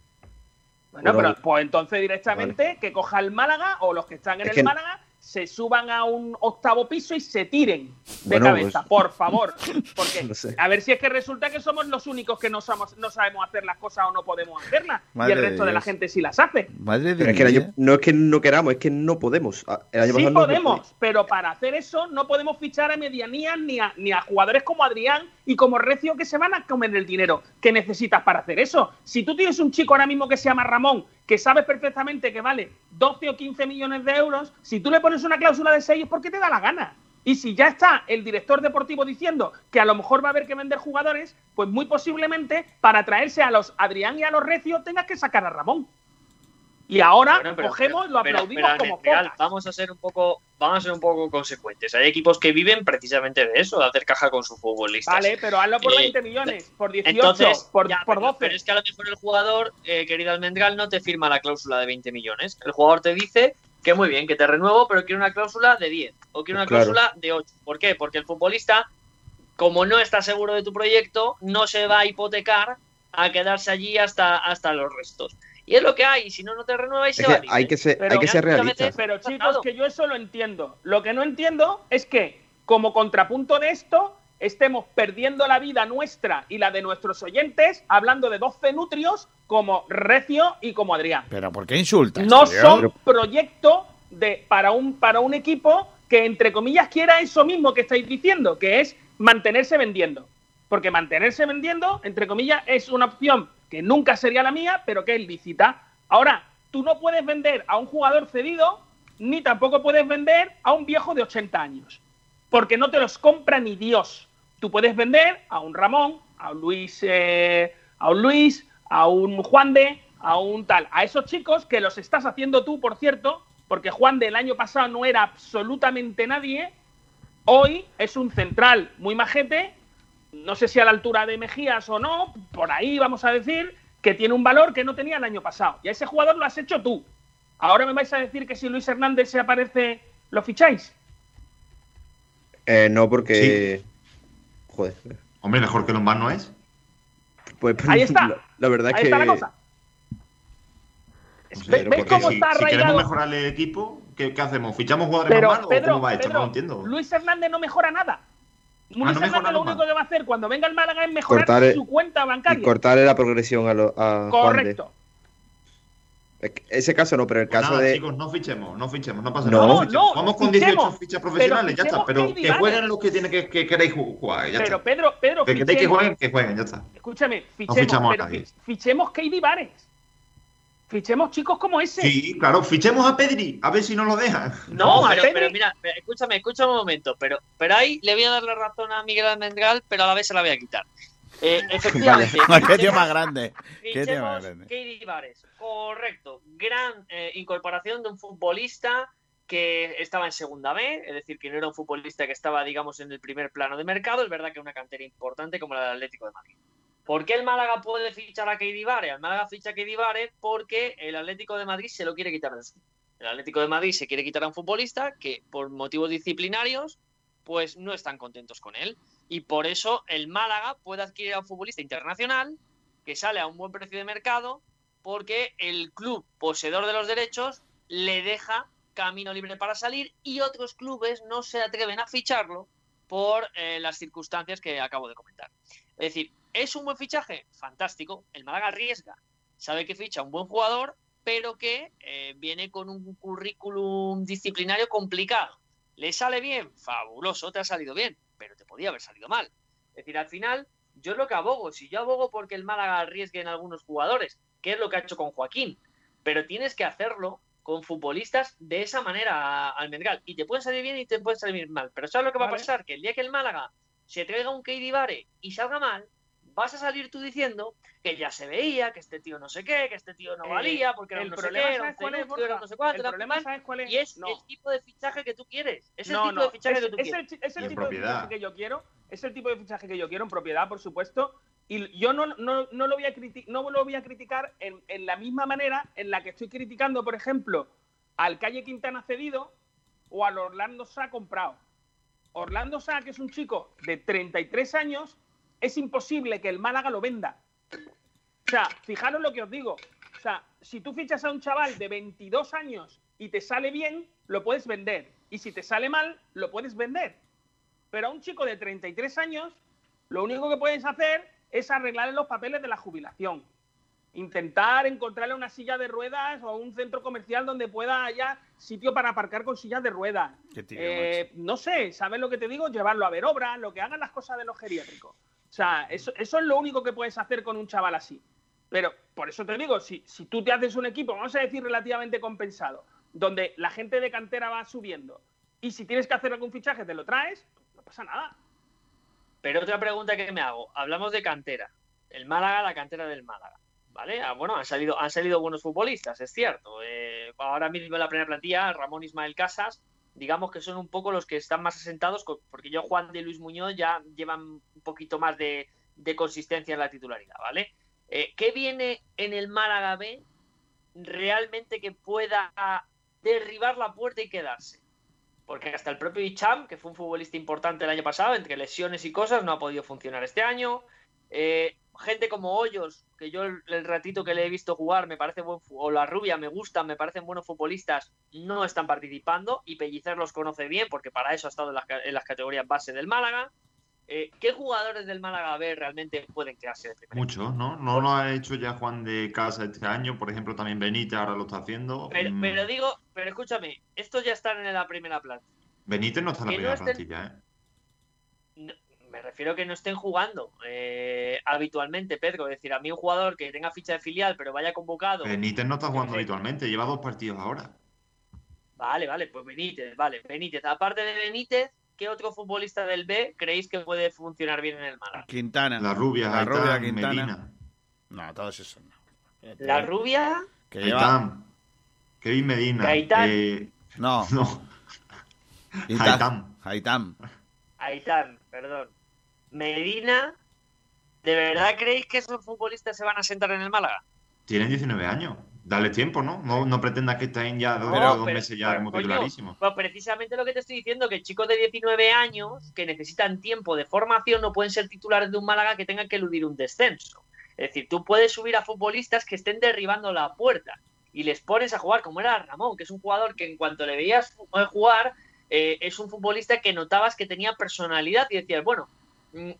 [SPEAKER 3] Bueno,
[SPEAKER 4] Bueno,
[SPEAKER 3] pero pues entonces directamente que coja el Málaga o los que están en
[SPEAKER 4] Es
[SPEAKER 3] el
[SPEAKER 4] que-
[SPEAKER 3] Málaga se suban a un octavo piso y se tiren de
[SPEAKER 4] Bueno,
[SPEAKER 3] cabeza,
[SPEAKER 4] pues-
[SPEAKER 3] por favor. Porque
[SPEAKER 4] No sé.
[SPEAKER 3] a ver si es que resulta que somos los únicos que no, somos, no sabemos hacer las cosas o no podemos hacerlas. y
[SPEAKER 1] Madre
[SPEAKER 3] el
[SPEAKER 1] de
[SPEAKER 3] resto de la
[SPEAKER 1] Dios.
[SPEAKER 3] gente sí las hace.
[SPEAKER 1] Madre de
[SPEAKER 4] es que el
[SPEAKER 1] Dios.
[SPEAKER 4] año- no es que no queramos, es que no podemos. El año
[SPEAKER 3] Sí
[SPEAKER 4] pasado no-
[SPEAKER 3] podemos, pero para hacer eso no podemos fichar a medianías ni a, ni a jugadores como Adrián y como Recio que se van a comer el dinero que necesitas para hacer eso. Si tú tienes un chico ahora mismo que se llama Ramón, que sabes perfectamente que vale 12 o 15 millones de euros, si tú le pones una cláusula de 6 es porque te da la gana. Y si ya está el director deportivo diciendo que a lo mejor va a haber que vender jugadores, pues muy posiblemente para traerse a los Adrián y a los Recio tengas que sacar a Ramón. Y ahora
[SPEAKER 8] Bueno, pero-
[SPEAKER 3] cogemos, lo aplaudimos
[SPEAKER 8] pero,
[SPEAKER 3] como
[SPEAKER 8] Real, vamos a ser un poco vamos a ser un poco consecuentes. Hay equipos que viven precisamente de eso, de hacer caja con sus futbolistas.
[SPEAKER 3] Vale, pero hazlo por
[SPEAKER 8] Eh,
[SPEAKER 3] 20 millones, por 18,
[SPEAKER 8] Entonces,
[SPEAKER 3] por,
[SPEAKER 8] ya,
[SPEAKER 3] por
[SPEAKER 8] pero,
[SPEAKER 3] 12.
[SPEAKER 8] pero es que a lo mejor el jugador, eh, querido Almendral, no te firma la cláusula de 20 millones. El jugador te dice que muy bien, que te renuevo, pero quiero una cláusula de 10 o quiero una
[SPEAKER 4] Claro.
[SPEAKER 8] cláusula de 8. ¿Por qué? Porque el futbolista, como no está seguro de tu proyecto, no se va a hipotecar a quedarse allí hasta, hasta los restos. Y es lo que hay, si no, no te renueva y
[SPEAKER 4] Es
[SPEAKER 8] se
[SPEAKER 4] que
[SPEAKER 8] va libre.
[SPEAKER 4] hay que ser,
[SPEAKER 3] Pero
[SPEAKER 4] hay que ser realistas.
[SPEAKER 3] Pero chicos, que yo eso lo entiendo. Lo que no entiendo es que, como contrapunto de esto, estemos perdiendo la vida nuestra y la de nuestros oyentes hablando de 12 nutrios como Recio y como Adrián.
[SPEAKER 1] Pero ¿por qué insultas?
[SPEAKER 3] No
[SPEAKER 1] tío?
[SPEAKER 3] son proyecto de, para, un, para un equipo que, entre comillas, quiera eso mismo que estáis diciendo, que es mantenerse vendiendo. Porque mantenerse vendiendo, entre comillas, es una opción que nunca sería la mía, pero que es lícita. Ahora, tú no puedes vender a un jugador cedido, ni tampoco puedes vender a un viejo de 80 años. Porque no te los compra ni Dios. Tú puedes vender a un Ramón, a un Luis, eh, a un Luis, a un Juan de, a un tal, a esos chicos que los estás haciendo tú, por cierto, porque Juan del año pasado no era absolutamente nadie, hoy es un central muy majete, no sé si a la altura de Mejías o no, por ahí vamos a decir, que tiene un valor que no tenía el año pasado. Y a ese jugador lo has hecho tú. Ahora me vais a decir que si Luis Hernández se aparece, ¿lo ficháis?
[SPEAKER 4] Eh, no, porque. Joder.
[SPEAKER 2] Hombre, mejor que Lombard no es.
[SPEAKER 4] Pues,
[SPEAKER 3] Ahí está.
[SPEAKER 4] La, la verdad
[SPEAKER 3] Ahí
[SPEAKER 4] es que.
[SPEAKER 3] está la cosa.
[SPEAKER 2] No sé,
[SPEAKER 3] ¿Ves-
[SPEAKER 2] pero
[SPEAKER 3] ves
[SPEAKER 2] porque
[SPEAKER 3] cómo
[SPEAKER 2] si,
[SPEAKER 3] está
[SPEAKER 2] si queremos mejorar el equipo, ¿qué, qué hacemos? ¿Fichamos jugadores
[SPEAKER 3] Pero,
[SPEAKER 2] más malos o
[SPEAKER 3] Pedro,
[SPEAKER 2] cómo va esto?
[SPEAKER 3] Pedro,
[SPEAKER 2] no lo entiendo.
[SPEAKER 3] Luis Hernández no mejora nada. Luis
[SPEAKER 2] no mejora
[SPEAKER 3] Hernández lo único que va a hacer cuando venga el Málaga es mejorar
[SPEAKER 4] Cortar-
[SPEAKER 3] su cuenta
[SPEAKER 4] Y
[SPEAKER 3] bancaria.
[SPEAKER 4] cortarle la progresión a, lo, a Juan de. Ese caso no, pero el
[SPEAKER 2] Pues
[SPEAKER 4] caso
[SPEAKER 2] nada,
[SPEAKER 4] de.
[SPEAKER 2] chicos, no fichemos, no fichemos, no pasa
[SPEAKER 4] No.
[SPEAKER 2] nada.
[SPEAKER 4] No,
[SPEAKER 2] fichemos.
[SPEAKER 3] no,
[SPEAKER 2] Vamos con
[SPEAKER 3] fichemos,
[SPEAKER 2] 18 fichas profesionales, ya está. Pero
[SPEAKER 3] fichemos
[SPEAKER 2] que jueguen
[SPEAKER 3] Vale.
[SPEAKER 2] los que tienen que, que queréis jugar, ya
[SPEAKER 3] Pero
[SPEAKER 2] está.
[SPEAKER 3] Pedro, Pedro,
[SPEAKER 2] Que queréis que
[SPEAKER 3] fichemos,
[SPEAKER 2] jueguen, que jueguen, ya está.
[SPEAKER 3] escúchame,
[SPEAKER 2] No
[SPEAKER 3] fichemos,
[SPEAKER 2] fichamos a
[SPEAKER 3] pero
[SPEAKER 2] nadie.
[SPEAKER 3] fi- fichemos Katie Vares. Fichemos chicos como ese.
[SPEAKER 2] Sí, claro, fichemos a Pedri, a ver si nos lo dejan.
[SPEAKER 8] No,
[SPEAKER 3] No,
[SPEAKER 8] pero, mira, pero escúchame, escúchame un momento, pero, pero ahí le voy a dar la razón a Miguel Almendral, pero a la vez se la voy a quitar. Eh, efectivamente.
[SPEAKER 1] Qué tío más grande. Qué tío más
[SPEAKER 8] Fichemos
[SPEAKER 1] grande.
[SPEAKER 8] Katie Vares. Correcto. Gran eh, incorporación de un futbolista que estaba en segunda B, es decir, que no era un futbolista que estaba, digamos, en el primer plano de mercado. Es verdad que una cantera importante como la del Atlético de Madrid. ¿Por qué el Málaga puede fichar a Keidi Vare? El Málaga ficha a Keidi Vare porque el Atlético de Madrid se lo quiere quitar. El Atlético de Madrid se quiere quitar a un futbolista que por motivos disciplinarios pues no están contentos con él. Y por eso el Málaga puede adquirir a un futbolista internacional que sale a un buen precio de mercado porque el club poseedor de los derechos le deja camino libre para salir y otros clubes no se atreven a ficharlo por eh, las circunstancias que acabo de comentar. Es decir, ¿es un buen fichaje? Fantástico. El Málaga arriesga. Sabe que ficha un buen jugador, pero que eh, viene con un currículum disciplinario complicado. ¿Le sale bien? Fabuloso, te ha salido bien, pero te podía haber salido mal. Es decir, al final, yo lo que abogo. Si yo abogo porque el Málaga arriesgue en algunos jugadores, que es lo que ha hecho con Joaquín, pero tienes que hacerlo con futbolistas de esa manera al. Y te pueden salir bien y te pueden salir mal. Pero ¿sabes lo que va a pasar? Que el día que el Málaga se traiga un Keidi Vare y salga mal, vas a salir tú diciendo que ya se veía, que este tío no sé qué, que este tío no valía, porque era
[SPEAKER 3] el problema,
[SPEAKER 8] sé qué,
[SPEAKER 3] ¿sabes cuál es,
[SPEAKER 8] era un era no sé
[SPEAKER 3] El
[SPEAKER 8] era
[SPEAKER 3] problema,
[SPEAKER 8] mal,
[SPEAKER 3] ¿sabes cuál es?
[SPEAKER 8] Y es
[SPEAKER 3] No.
[SPEAKER 8] el tipo de fichaje que tú quieres. Es el
[SPEAKER 3] No,
[SPEAKER 8] tipo
[SPEAKER 3] no,
[SPEAKER 8] de fichaje
[SPEAKER 3] es,
[SPEAKER 8] que tú
[SPEAKER 3] es
[SPEAKER 8] quieres.
[SPEAKER 3] el, es tipo de fichaje que yo quiero, es el tipo de fichaje que yo quiero en propiedad, por supuesto, y yo no, no, no lo voy a no lo voy a criticar en, en la misma manera en la que estoy criticando, por ejemplo, al Calle Quintana cedido o al Orlando Sá comprado. Orlando Sá, que es un chico de 33 años, es imposible que el Málaga lo venda. O sea, fijaros lo que os digo. O sea, si tú fichas a un chaval de 22 años y te sale bien, lo puedes vender. Y si te sale mal, lo puedes vender. Pero a un chico de 33 años, lo único que puedes hacer es arreglarle los papeles de la jubilación. Intentar encontrarle una silla de ruedas o un centro comercial donde pueda haya sitio para aparcar con sillas de ruedas. Eh, no sé, ¿sabes lo que te digo? Llevarlo a ver obras, lo que hagan las cosas de los geriátricos. O sea, eso, eso es lo único que puedes hacer con un chaval así. Pero por eso te digo, si, si tú te haces un equipo, vamos a decir relativamente compensado, donde la gente de cantera va subiendo, y si tienes que hacer algún fichaje te lo traes, no pasa nada.
[SPEAKER 8] Pero otra pregunta que me hago, hablamos de cantera. El Málaga, la cantera del Málaga. ¿Vale? Ah, bueno, han salido, han salido buenos futbolistas, es cierto. Eh, ahora mismo en la primera plantilla, Ramón Ismael Casas, digamos que son un poco los que están más asentados, porque yo, Juan de Luis Muñoz, ya llevan un poquito más de, de consistencia en la titularidad, ¿vale? Eh, ¿Qué viene en el Málaga B realmente que pueda derribar la puerta y quedarse? Porque hasta el propio Icham, que fue un futbolista importante el año pasado, entre lesiones y cosas, no ha podido funcionar este año. Eh, gente como Hoyos, que yo el, ratito que le he visto jugar me parece buen o la rubia me gustan, me parecen buenos futbolistas, no están participando y Pellicer los conoce bien porque para eso ha estado en las, en las categorías base del Málaga. Eh, ¿Qué jugadores del Málaga B realmente pueden quedarse de primera?
[SPEAKER 2] Muchos, ¿no? No lo ha hecho ya Juan de Casa este año, por ejemplo, también Benítez ahora lo está haciendo.
[SPEAKER 8] Pero,
[SPEAKER 2] Mm,
[SPEAKER 8] pero digo, pero escúchame, estos ya están en la primera planta.
[SPEAKER 2] Benítez no está en la
[SPEAKER 8] no
[SPEAKER 2] primera
[SPEAKER 8] estén-
[SPEAKER 2] plantilla, ¿eh?
[SPEAKER 8] No, me refiero a que no estén jugando eh, habitualmente, Pedro. Es decir, a mí un jugador que tenga ficha de filial pero vaya convocado.
[SPEAKER 2] Benítez no está jugando habitualmente, lleva dos partidos ahora.
[SPEAKER 8] Vale, vale, pues Benítez, vale, Benítez. Aparte de Benítez, ¿qué otro futbolista del B creéis que puede funcionar bien en el Málaga?
[SPEAKER 1] Quintana.
[SPEAKER 2] La rubia,
[SPEAKER 1] La rubia, Quintana.
[SPEAKER 2] Medina.
[SPEAKER 1] No, todos esos no.
[SPEAKER 8] La rubia,
[SPEAKER 1] Que.
[SPEAKER 2] Kevin Medina.
[SPEAKER 8] Gaitán.
[SPEAKER 2] eh,
[SPEAKER 1] No.
[SPEAKER 2] no.
[SPEAKER 1] Gaitán.
[SPEAKER 2] Gaitán.
[SPEAKER 1] Gaitán.
[SPEAKER 8] Aitán, perdón. Medina, ¿de verdad creéis que esos futbolistas se van a sentar en el Málaga?
[SPEAKER 2] Tienen 19 años. Dale tiempo, ¿no? No, no pretendas que estén ya dos,
[SPEAKER 8] No,
[SPEAKER 2] dos
[SPEAKER 8] pero-
[SPEAKER 2] meses ya como
[SPEAKER 8] coño,
[SPEAKER 2] titularísimos.
[SPEAKER 8] Pues precisamente lo que te estoy diciendo, que chicos de 19 años que necesitan tiempo de formación no pueden ser titulares de un Málaga que tengan que eludir un descenso. Es decir, tú puedes subir a futbolistas que estén derribando la puerta y les pones a jugar, como era Ramón, que es un jugador que en cuanto le veías eh, jugar, eh, es un futbolista que notabas que tenía personalidad y decías, bueno,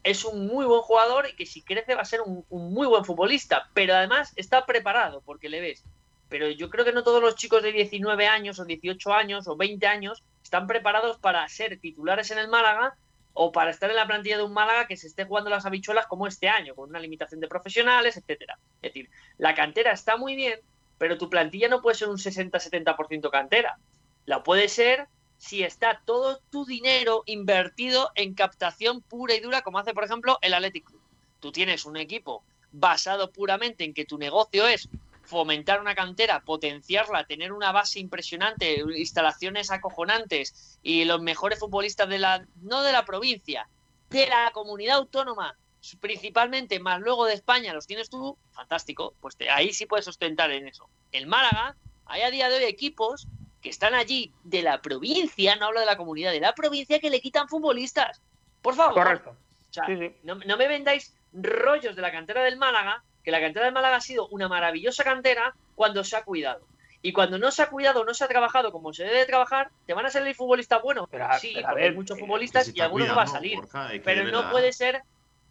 [SPEAKER 8] es un muy buen jugador y que si crece va a ser un, un muy buen futbolista, pero además está preparado porque le ves. Pero yo creo que no todos los chicos de 19 años o 18 años o 20 años están preparados para ser titulares en el Málaga o para estar en la plantilla de un Málaga que se esté jugando las habichuelas como este año, con una limitación de profesionales, etcétera. Es decir, la cantera está muy bien, pero tu plantilla no puede ser un 60-70% cantera. La puede ser si está todo tu dinero invertido en captación pura y dura, como hace, por ejemplo, el Athletic Club. Tú tienes un equipo basado puramente en que tu negocio es fomentar una cantera, potenciarla, tener una base impresionante, instalaciones acojonantes y los mejores futbolistas de la, no de la provincia, de la comunidad autónoma, principalmente, más luego de España, los tienes tú, fantástico, pues ahí sí puedes sustentar en eso. El Málaga, hay a día de hoy equipos que están allí de la provincia, no hablo de la comunidad, de la provincia que le quitan futbolistas. Por favor.
[SPEAKER 3] Correcto.
[SPEAKER 8] O sea, No, no me vendáis rollos de la cantera del Málaga, que la cantera del Málaga ha sido una maravillosa cantera cuando se ha cuidado. Y cuando no se ha cuidado, no se ha trabajado como se debe de trabajar, te van a salir futbolistas buenos. sí,
[SPEAKER 3] pero a ver,
[SPEAKER 8] hay muchos
[SPEAKER 3] que-
[SPEAKER 8] futbolistas y algunos no
[SPEAKER 2] cuidando,
[SPEAKER 8] va a salir. Pero no puede ser,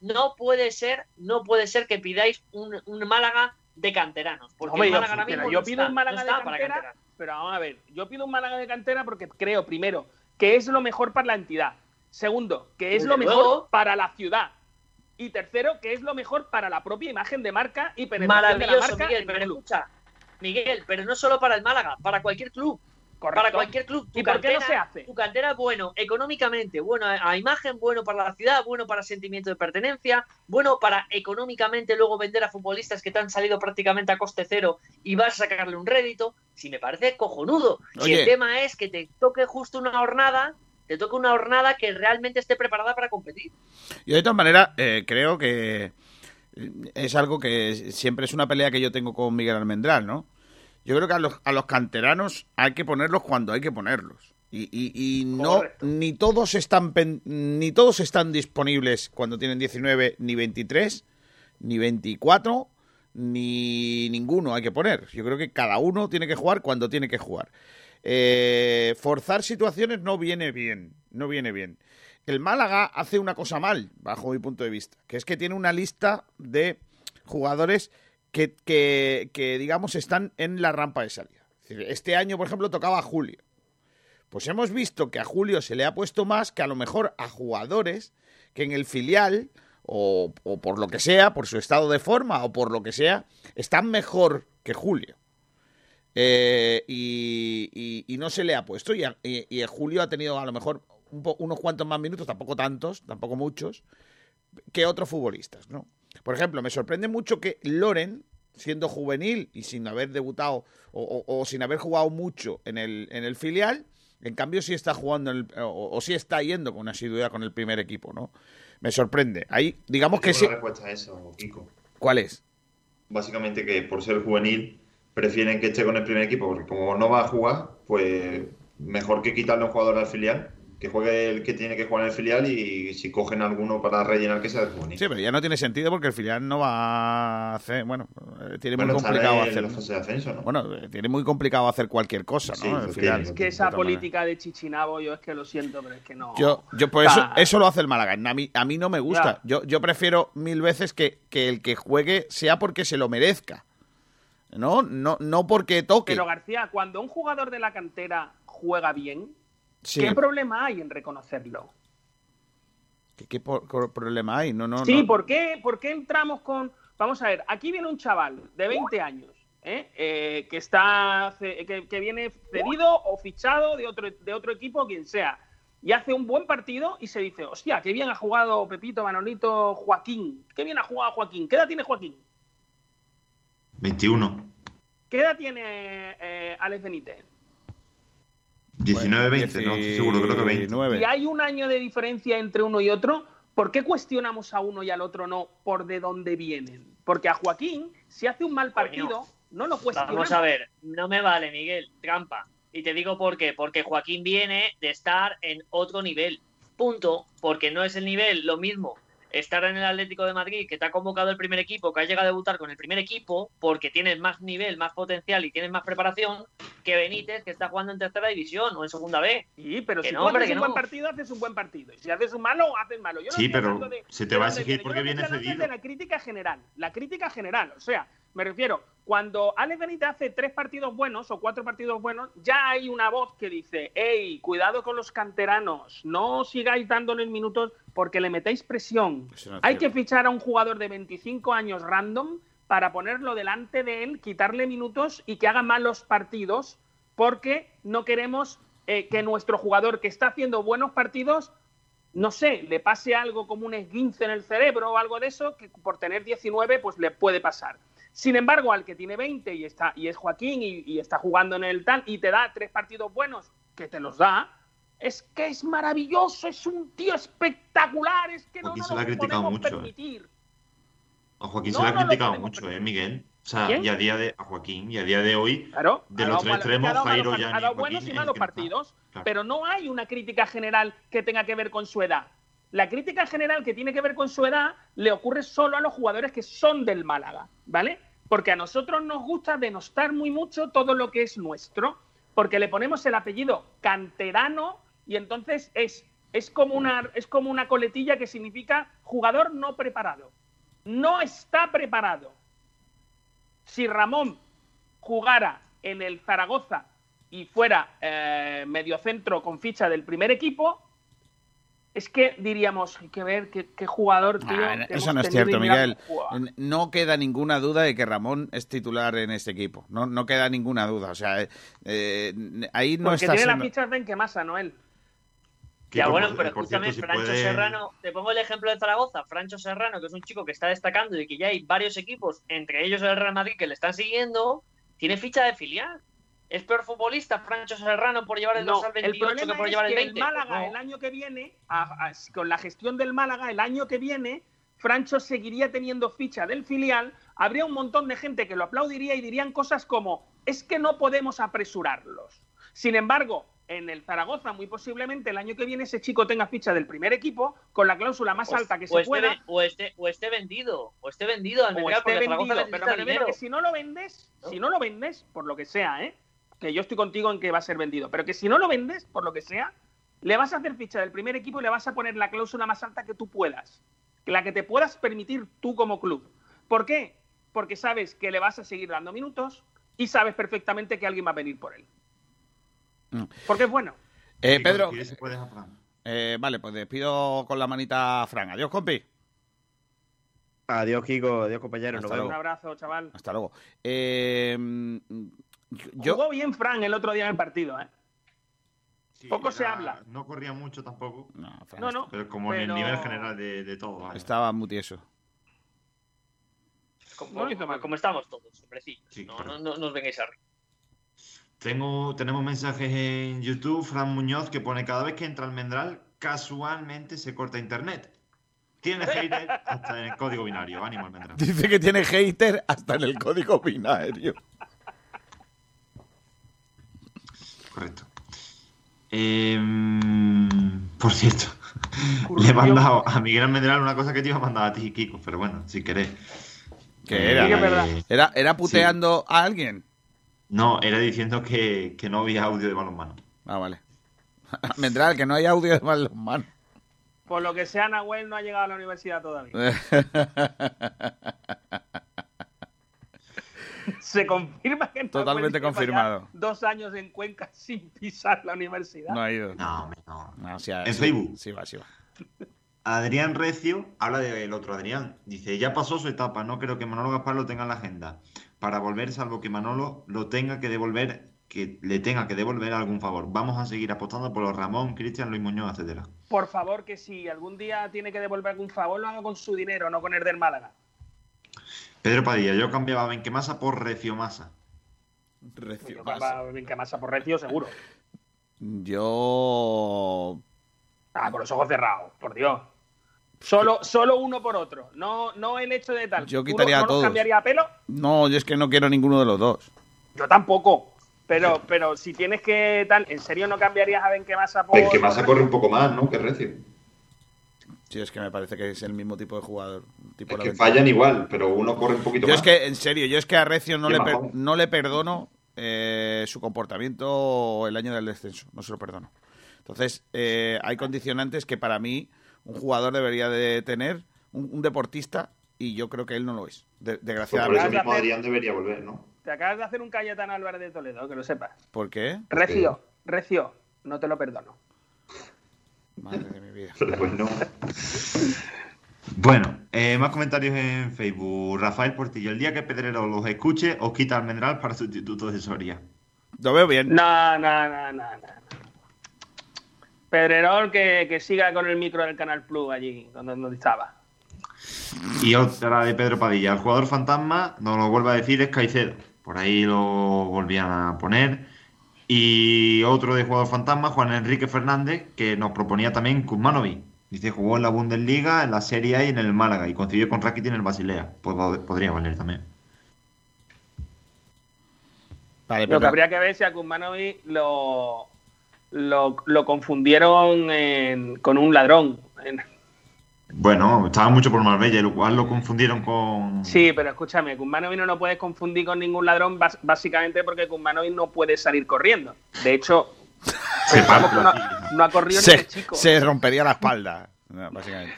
[SPEAKER 8] no puede ser, no puede ser que pidáis un, un Málaga de canteranos. Porque
[SPEAKER 3] Hombre,
[SPEAKER 8] el
[SPEAKER 3] yo,
[SPEAKER 8] Málaga ahora mismo
[SPEAKER 3] yo
[SPEAKER 8] no
[SPEAKER 3] pido
[SPEAKER 8] está,
[SPEAKER 3] un Málaga
[SPEAKER 8] no
[SPEAKER 3] de cantera, pero vamos a ver, yo pido un Málaga de cantera porque creo, primero, que es lo mejor para la entidad. Segundo, que es
[SPEAKER 8] Desde
[SPEAKER 3] lo mejor
[SPEAKER 8] luego.
[SPEAKER 3] para la ciudad. Y tercero, que es lo mejor para la propia imagen de marca y penetración de la marca
[SPEAKER 8] Miguel,
[SPEAKER 3] en
[SPEAKER 8] pero
[SPEAKER 3] el club.
[SPEAKER 8] escucha, Miguel, pero no solo para el Málaga, para cualquier club.
[SPEAKER 3] Correcto.
[SPEAKER 8] Para cualquier club. Tu
[SPEAKER 3] ¿Y por qué no
[SPEAKER 8] cantera-
[SPEAKER 3] se hace?
[SPEAKER 8] Tu cantera, bueno, económicamente, bueno a, imagen, bueno para la ciudad, bueno para sentimiento de pertenencia, bueno para económicamente luego vender a futbolistas que te han salido prácticamente a coste cero y vas a sacarle un rédito. Si me parece cojonudo. Si
[SPEAKER 1] Oye.
[SPEAKER 8] el tema es que te toque justo una jornada, te toque una jornada que realmente esté preparada para competir.
[SPEAKER 1] Yo de todas maneras eh, creo que es algo que siempre es una pelea que yo tengo con Miguel Almendral, ¿no? Yo creo que a los, a los canteranos hay que ponerlos cuando hay que ponerlos. Y, y- y no, ni todos están ni todos están disponibles cuando tienen 19, ni 23, ni 24, ni ninguno hay que poner. Yo creo que cada uno tiene que jugar cuando tiene que jugar. Eh, forzar situaciones no viene bien, no viene bien. El Málaga hace una cosa mal, bajo mi punto de vista, que es que tiene una lista de jugadores que, que- que, digamos, están en la rampa de salida. Este año, por ejemplo, tocaba a Julio. Pues hemos visto que a Julio se le ha puesto más que a lo mejor a jugadores que en el filial, o, por lo que sea, por su estado de forma o por lo que sea, están mejor que Julio. Eh, y, no se le ha puesto. Y, a- Julio ha tenido a lo mejor un unos cuantos más minutos, tampoco tantos, tampoco muchos, que otros futbolistas, ¿no? Por ejemplo, me sorprende mucho que Loren, siendo juvenil y sin haber debutado o, o- o sin haber jugado mucho en el, en el filial, en cambio sí está jugando en el- o, o sí está yendo con asiduidad con el primer equipo, ¿no? Me sorprende. Ahí, digamos que sí.
[SPEAKER 2] una respuesta a eso, Kiko.
[SPEAKER 1] ¿Cuál es?
[SPEAKER 2] Básicamente que por ser juvenil prefieren que esté con el primer equipo, porque como no va a jugar, pues mejor que quitarle a un jugador al filial, que juegue el que tiene que jugar en el filial y si cogen alguno para rellenar que sea el juvenil.
[SPEAKER 1] Sí, pero ya no tiene sentido porque el filial no va a hacer. Bueno, eh, tiene
[SPEAKER 2] Bueno,
[SPEAKER 1] muy complicado hacer.
[SPEAKER 2] la fase de ascenso, ¿no?
[SPEAKER 1] Bueno, eh, tiene muy complicado hacer cualquier cosa, ¿no?
[SPEAKER 2] Sí,
[SPEAKER 1] El
[SPEAKER 2] lo
[SPEAKER 1] filial.
[SPEAKER 2] tiene,
[SPEAKER 3] Es que esa política de Chichinabo, yo es que lo siento, pero es que no.
[SPEAKER 1] Yo, yo por
[SPEAKER 3] O
[SPEAKER 1] eso, eso lo hace el Málaga. A mí, a mí no me gusta. Yo, yo prefiero mil veces que, que el que juegue sea porque se lo merezca. No, no, no porque toque.
[SPEAKER 3] Pero García, cuando un jugador de la cantera juega bien,
[SPEAKER 1] Sí.
[SPEAKER 3] ¿qué problema hay en reconocerlo?
[SPEAKER 1] ¿Qué, qué por- por problema hay? No, no,
[SPEAKER 3] sí,
[SPEAKER 1] no.
[SPEAKER 3] ¿por qué, ¿por qué entramos con...? Vamos a ver, aquí viene un chaval de 20 años, ¿eh? Eh, que está que, que viene cedido o fichado de otro, de otro equipo, quien sea, y hace un buen partido y se dice, hostia, qué bien ha jugado Pepito, Manolito, Joaquín, qué bien ha jugado Joaquín. ¿Qué edad tiene Joaquín?
[SPEAKER 2] 21.
[SPEAKER 3] ¿Qué edad tiene eh, Alex Benítez?
[SPEAKER 2] 19, 20, no estoy seguro, creo que 20.
[SPEAKER 3] Si hay un año de diferencia entre uno y otro, ¿por qué cuestionamos a uno y al otro no por de dónde vienen? Porque a Joaquín, si hace un mal partido, no lo cuestionamos.
[SPEAKER 8] Vamos a ver, no me vale, Miguel, trampa. Y te digo por qué. Porque Joaquín viene de estar en otro nivel. Punto. Porque no es el nivel lo mismo estar en el Atlético de Madrid, que te ha convocado el primer equipo, que ha llegado a debutar con el primer equipo, porque tienes más nivel, más potencial y tienes más preparación, que Benítez, que está jugando en tercera división o en segunda B.
[SPEAKER 3] Sí, pero
[SPEAKER 8] Que
[SPEAKER 3] si
[SPEAKER 8] no,
[SPEAKER 3] tú
[SPEAKER 8] hombre,
[SPEAKER 3] haces
[SPEAKER 8] que
[SPEAKER 3] un
[SPEAKER 8] no.
[SPEAKER 3] buen partido, haces un buen partido. Y si haces un malo, haces malo. Yo no
[SPEAKER 2] Sí, pero
[SPEAKER 3] de-
[SPEAKER 2] se te va a exigir porque viene cedido.
[SPEAKER 3] de la crítica general. La crítica general. O sea, me refiero, cuando Alex Benítez hace tres partidos buenos o cuatro partidos buenos, ya hay una voz que dice, hey, cuidado con los canteranos, no sigáis dándole minutos porque le metéis presión.
[SPEAKER 1] No
[SPEAKER 3] Hay
[SPEAKER 1] cierto.
[SPEAKER 3] que fichar a un jugador de 25 años random para ponerlo delante de él, quitarle minutos y que haga malos partidos porque no queremos eh, que nuestro jugador que está haciendo buenos partidos, no sé, le pase algo como un esguince en el cerebro o algo de eso, que por tener 19 pues le puede pasar. Sin embargo, al que tiene 20 y, está, y es Joaquín y, y está jugando en el tal y te da tres partidos buenos, que te los da, es que es maravilloso, es un tío espectacular, es que no nos
[SPEAKER 2] se lo
[SPEAKER 3] podemos
[SPEAKER 2] mucho, eh. A Joaquín
[SPEAKER 3] No,
[SPEAKER 2] se le ha criticado mucho, ¿eh, Miguel? O sea,
[SPEAKER 3] ¿Quién?
[SPEAKER 2] y a día de a Joaquín, y a día de hoy,
[SPEAKER 3] Claro,
[SPEAKER 2] de los tres extremos, Jairo, Yanni,
[SPEAKER 3] ha dado buenos y malos partidos,
[SPEAKER 2] Claro.
[SPEAKER 3] pero no hay una crítica general que tenga que ver con su edad. La crítica general que tiene que ver con su edad le ocurre solo a los jugadores que son del Málaga, ¿vale? Porque a nosotros nos gusta denostar muy mucho todo lo que es nuestro, porque le ponemos el apellido canterano y entonces es, es, como, una, es como una coletilla que significa jugador no preparado. No está preparado. Si Ramón jugara en el Zaragoza y fuera eh, mediocentro con ficha del primer equipo, es que diríamos, hay que ver qué, qué jugador, tío.
[SPEAKER 1] Ah,
[SPEAKER 3] que
[SPEAKER 1] eso no es cierto, Miguel. No queda ninguna duda de que Ramón es titular en este equipo. No, no queda ninguna duda. O sea, eh, eh, ahí no
[SPEAKER 3] Porque
[SPEAKER 1] está
[SPEAKER 3] tiene
[SPEAKER 1] siendo-
[SPEAKER 3] las fichas de Enquemasa, Noel.
[SPEAKER 8] Ya bueno, pero
[SPEAKER 2] cierto,
[SPEAKER 8] escúchame,
[SPEAKER 2] si
[SPEAKER 8] Francho
[SPEAKER 2] puede-
[SPEAKER 8] Serrano, te pongo el ejemplo de Zaragoza, Francho Serrano, que es un chico que está destacando y que ya hay varios equipos, entre ellos el Real Madrid, que le están siguiendo, tiene ficha de filial. ¿Es peor futbolista Francho Serrano por llevar el
[SPEAKER 3] No,
[SPEAKER 8] 2 al
[SPEAKER 3] el
[SPEAKER 8] 28 que
[SPEAKER 3] problema
[SPEAKER 8] por
[SPEAKER 3] es
[SPEAKER 8] llevar el
[SPEAKER 3] que
[SPEAKER 8] 20?
[SPEAKER 3] el Málaga
[SPEAKER 8] Pues no.
[SPEAKER 3] el año que viene, a- a- con la gestión del Málaga, el año que viene, Francho seguiría teniendo ficha del filial, habría un montón de gente que lo aplaudiría y dirían cosas como, es que no podemos apresurarlos. Sin embargo, en el Zaragoza, muy posiblemente el año que viene ese chico tenga ficha del primer equipo, con la cláusula más
[SPEAKER 8] O-
[SPEAKER 3] alta que
[SPEAKER 8] o
[SPEAKER 3] se
[SPEAKER 8] esté
[SPEAKER 3] pueda,
[SPEAKER 8] o, esté, o esté vendido, o esté vendido al
[SPEAKER 3] o
[SPEAKER 8] mercado,
[SPEAKER 3] esté vendido. Pero me refiero que si no lo vendes, si no lo vendes, por lo que sea, ¿eh? que yo estoy contigo en que va a ser vendido, pero que si no lo vendes, por lo que sea, le vas a hacer ficha del primer equipo y le vas a poner la cláusula más alta que tú puedas, que la que te puedas permitir tú como club. ¿Por qué? Porque sabes que le vas a seguir dando minutos y sabes perfectamente que alguien va a venir por él.
[SPEAKER 1] Mm.
[SPEAKER 3] Porque es bueno.
[SPEAKER 1] Eh, Pedro, eh, vale, pues despido con la manita a Fran. Adiós, compi.
[SPEAKER 4] Adiós, Kiko. Adiós, compañero. Nos
[SPEAKER 1] Hasta
[SPEAKER 4] vemos.
[SPEAKER 3] Un abrazo, chaval.
[SPEAKER 1] Hasta luego. Eh, mm, yo,
[SPEAKER 3] Jugó bien Fran el otro día en el partido, ¿eh?
[SPEAKER 2] Sí,
[SPEAKER 3] Poco se habla.
[SPEAKER 2] No corría mucho tampoco.
[SPEAKER 1] no, Fran,
[SPEAKER 3] No, no.
[SPEAKER 2] Pero como en
[SPEAKER 3] Pero-
[SPEAKER 2] el nivel general de, de todo.
[SPEAKER 1] estaba muy tieso.
[SPEAKER 8] Como,
[SPEAKER 3] No lo hizo mal.
[SPEAKER 8] como estamos todos, hombrecillos.
[SPEAKER 2] Sí,
[SPEAKER 8] no,
[SPEAKER 2] claro.
[SPEAKER 8] no, no, no os vengáis arriba.
[SPEAKER 2] Tengo, tenemos mensajes en YouTube, Fran Muñoz, que pone cada vez que entra Almendral, casualmente se corta internet. Tiene hater hasta en el código binario. Ánimo, Almendral.
[SPEAKER 1] Dice que tiene hater hasta en el código binario.
[SPEAKER 2] Correcto. Em, por cierto, le he mandado a Miguel Almendral una cosa que te iba a mandar a ti, Kiko, pero bueno, si querés.
[SPEAKER 1] ¿Qué era?
[SPEAKER 3] Sí, verdad.
[SPEAKER 1] ¿Era, era puteando a alguien?
[SPEAKER 2] No, era diciendo que, que no había audio de balonmano.
[SPEAKER 1] Ah, vale. Vendrá, que no hay audio de manos.
[SPEAKER 3] Por lo que sea, Nahuel no ha llegado a la universidad todavía. Se confirma que Nahuel
[SPEAKER 1] Totalmente confirmado.
[SPEAKER 3] Dos años en Cuenca sin pisar la universidad.
[SPEAKER 1] No ha ido.
[SPEAKER 2] No, no.
[SPEAKER 1] No, sí,
[SPEAKER 2] En
[SPEAKER 1] sí,
[SPEAKER 2] Facebook.
[SPEAKER 1] Sí, va, sí va.
[SPEAKER 2] Adrián Recio habla del otro Adrián. Dice, ya pasó su etapa, no creo que Manolo Gaspar lo tenga en la agenda. Para volver, salvo que Manolo lo tenga que devolver, que le tenga que devolver algún favor. Vamos a seguir apostando por los Ramón, Cristian, Luis Muñoz, etcétera.
[SPEAKER 3] Por favor, que si algún día tiene que devolver algún favor, lo haga con su dinero, no con el del Málaga.
[SPEAKER 2] Pedro Padilla, yo cambiaba Benquemasa por Recio Masa.
[SPEAKER 1] Recio
[SPEAKER 3] Que más por recio, seguro.
[SPEAKER 1] Yo.
[SPEAKER 3] Ah, con los ojos cerrados, por Dios. Solo, solo uno por otro. No, no el hecho de tal.
[SPEAKER 1] Yo
[SPEAKER 3] ¿Tú
[SPEAKER 1] quitaría
[SPEAKER 3] no-
[SPEAKER 1] a
[SPEAKER 3] no los
[SPEAKER 1] todos.
[SPEAKER 3] cambiaría a pelo?
[SPEAKER 1] No, yo es que no quiero ninguno de los dos.
[SPEAKER 3] Yo tampoco. Pero, pero si tienes que tal, ¿en serio no cambiarías a Benquemasa por
[SPEAKER 2] Benquemasa corre un poco más, ¿no? Que Recio.
[SPEAKER 1] Sí, es que me parece que es el mismo tipo de jugador. Tipo
[SPEAKER 2] Es
[SPEAKER 1] la
[SPEAKER 2] que fallan igual, pero uno corre un poquito
[SPEAKER 1] Yo
[SPEAKER 2] más.
[SPEAKER 1] es que, en serio, yo es que a Recio no, le, per- no le perdono eh, su comportamiento el año del descenso. No se lo perdono. Entonces, eh, hay condicionantes que para mí un jugador debería de tener, un, un deportista, y yo creo que él no lo es. De-
[SPEAKER 2] Pues por
[SPEAKER 1] desgraciadamente.
[SPEAKER 2] eso mismo Adrián debería volver, ¿no?
[SPEAKER 3] Te acabas de hacer un Cayetano Álvarez de Toledo, que lo sepas.
[SPEAKER 1] ¿Por qué?
[SPEAKER 3] Recio, Recio, no te lo perdono.
[SPEAKER 1] Madre de mi vida.
[SPEAKER 2] Pero bueno. Bueno, eh, más comentarios en Facebook. Rafael Portillo, el día que Pedrero los escuche, os quita Almendral para sustituto de Soria.
[SPEAKER 1] Lo veo bien.
[SPEAKER 3] No, no, no, no, no. Pedrerol que, que siga con el micro del Canal Plus allí, donde, donde estaba.
[SPEAKER 2] Y otra de Pedro Padilla. El jugador fantasma, nos lo vuelve a decir, es Caicedo. Por ahí lo volvían a poner. Y otro de jugador fantasma, Juan Enrique Fernández, que nos proponía también Kuzmanovic. Dice, jugó en la Bundesliga, en la Serie A y en el Málaga. Y coincidió con Rakitic en el Basilea. Pues podría valer también.
[SPEAKER 3] lo que habría que ver si a Kuzmanovic lo, lo, confundieron con un ladrón.
[SPEAKER 2] Bueno, estaba mucho por Marbella, lo cual lo confundieron con.
[SPEAKER 3] Sí, pero escúchame, Kuzmanovic no lo puedes confundir con ningún ladrón, básicamente porque Kuzmanovic no puede salir corriendo. De hecho,
[SPEAKER 1] se no, ha corrido ni el chico. Se rompería la espalda.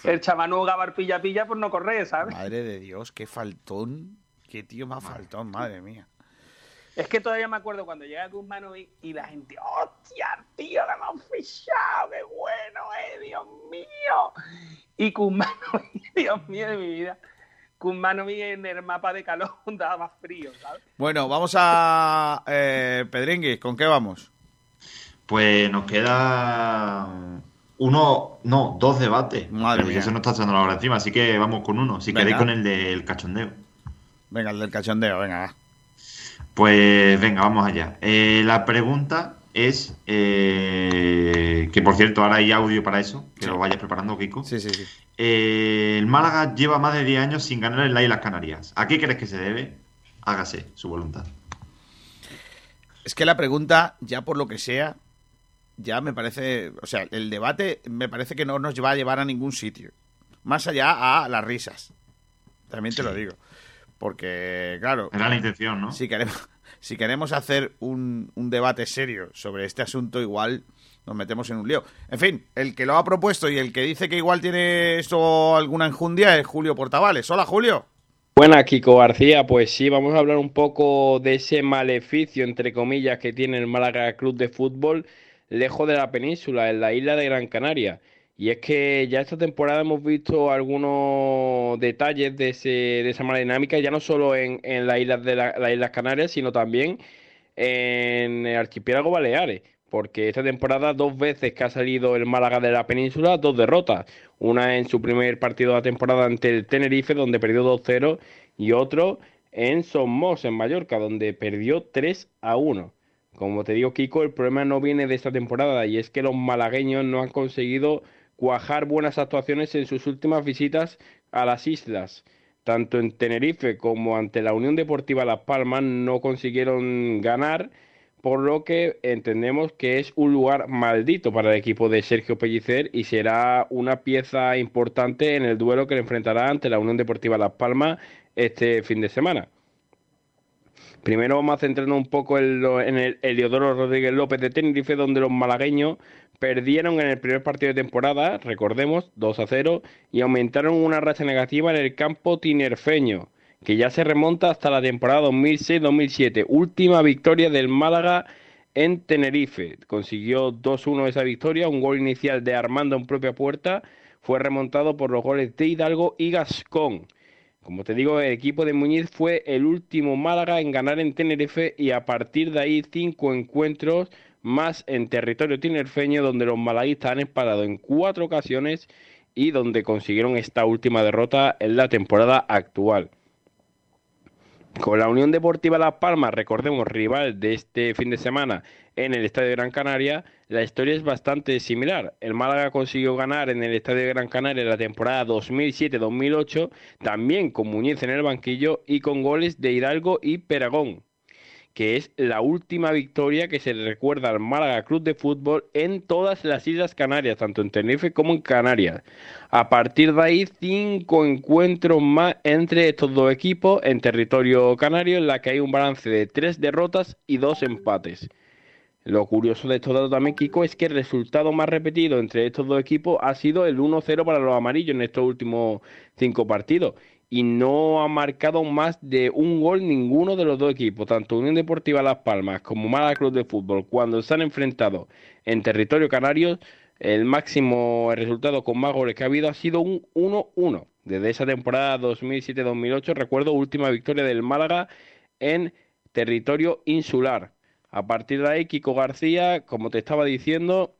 [SPEAKER 3] El chaval gabar pilla pilla por no correr, ¿sabes?
[SPEAKER 1] Madre de Dios, qué faltón. Qué tío más faltón, madre mía.
[SPEAKER 3] Es que todavía me acuerdo cuando llega Guzmán y la gente, ¡hostia, tío, que hemos fichado! ¡Qué bueno, eh! ¡Dios mío! Y Guzmán, Dios mío de mi vida. Guzmanovic en el mapa de calor daba más frío, ¿sabes?
[SPEAKER 1] Bueno, vamos a eh, Pedringue, ¿con qué vamos?
[SPEAKER 2] Pues nos queda uno, no, dos debates. Madre mía. Ya se nos está echando la hora encima, así que vamos con uno. Si queréis con el del cachondeo.
[SPEAKER 1] Venga, el del cachondeo, venga.
[SPEAKER 2] Pues venga, vamos allá. Eh, la pregunta es, eh, que por cierto, ahora hay audio para eso, que lo vayas preparando, Kiko.
[SPEAKER 1] Sí, sí, sí.
[SPEAKER 2] Eh, el Málaga lleva más de 10 años sin ganar en las Islas Canarias. ¿A qué crees que se debe? Hágase su voluntad.
[SPEAKER 1] Es que la pregunta, ya por lo que sea, ya me parece, o sea, el debate me parece que no nos va a llevar a ningún sitio. Más allá a las risas. También te lo digo. Porque, claro.
[SPEAKER 2] Era la intención, ¿no?
[SPEAKER 1] Si queremos, si queremos hacer un, debate serio sobre este asunto, igual nos metemos en un lío. En fin, el que lo ha propuesto y el que dice que igual tiene esto alguna enjundia es Julio Portavales. Hola, Julio.
[SPEAKER 17] Buena, Kiko García. Pues sí, vamos a hablar un poco de ese maleficio, entre comillas, que tiene el Málaga Club de Fútbol lejos de la península, en la isla de Gran Canaria. Y es que ya esta temporada hemos visto algunos detalles de, ese, de esa mala dinámica, ya no solo en, en las islas de las Islas Canarias, sino también en el archipiélago Baleares. Porque esta temporada, dos veces que ha salido el Málaga de la península, dos derrotas. Una en su primer partido de la temporada ante el Tenerife, donde perdió 2-0, y otro en Somos, en Mallorca, donde perdió 3-1. Como te digo, Kiko, el problema no viene de esta temporada, y es que los malagueños no han conseguido cuajar buenas actuaciones en sus últimas visitas a las islas. Tanto en Tenerife como ante la Unión Deportiva Las Palmas no consiguieron ganar, por lo que entendemos que es un lugar maldito para el equipo de Sergio Pellicer y será una pieza importante en el duelo que le enfrentará ante la Unión Deportiva Las Palmas este fin de semana. Primero vamos a centrarnos un poco en, en el Eliodoro Rodríguez López de Tenerife, donde los malagueños perdieron en el primer partido de temporada, recordemos, 2 a 0, y aumentaron una racha negativa en el campo tinerfeño, que ya se remonta hasta la temporada 2006-2007. Última victoria del Málaga en Tenerife. Consiguió 2-1 esa victoria, un gol inicial de Armando en propia puerta, fue remontado por los goles de Hidalgo y Gascón. Como te digo, el equipo de Muñiz fue el último Málaga en ganar en Tenerife y a partir de ahí cinco encuentros más en territorio tinerfeño donde los malaguistas han empatado en cuatro ocasiones y donde consiguieron esta última derrota en la temporada actual. Con la Unión Deportiva Las Palmas, recordemos, rival de este fin de semana en el Estadio de Gran Canaria, la historia es bastante similar. El Málaga consiguió ganar en el Estadio de Gran Canaria en la temporada 2007-2008, también con Muñiz en el banquillo y con goles de Hidalgo y Peragón que es la última victoria que se le recuerda al Málaga Club de Fútbol en todas las Islas Canarias, tanto en Tenerife como en Canarias. A partir de ahí, cinco encuentros más entre estos dos equipos en territorio canario, en la que hay un balance de tres derrotas y dos empates. Lo curioso de estos datos también, Kiko, es que el resultado más repetido entre estos dos equipos ha sido el 1-0 para los amarillos en estos últimos cinco partidos y no ha marcado más de un gol ninguno de los dos equipos, tanto Unión Deportiva Las Palmas como Málaga Club de Fútbol, cuando se han enfrentado en territorio canario, el máximo resultado con más goles que ha habido ha sido un 1-1. Desde esa temporada 2007-2008, recuerdo, última victoria del Málaga en territorio insular. A partir de ahí, Kiko García, como te estaba diciendo,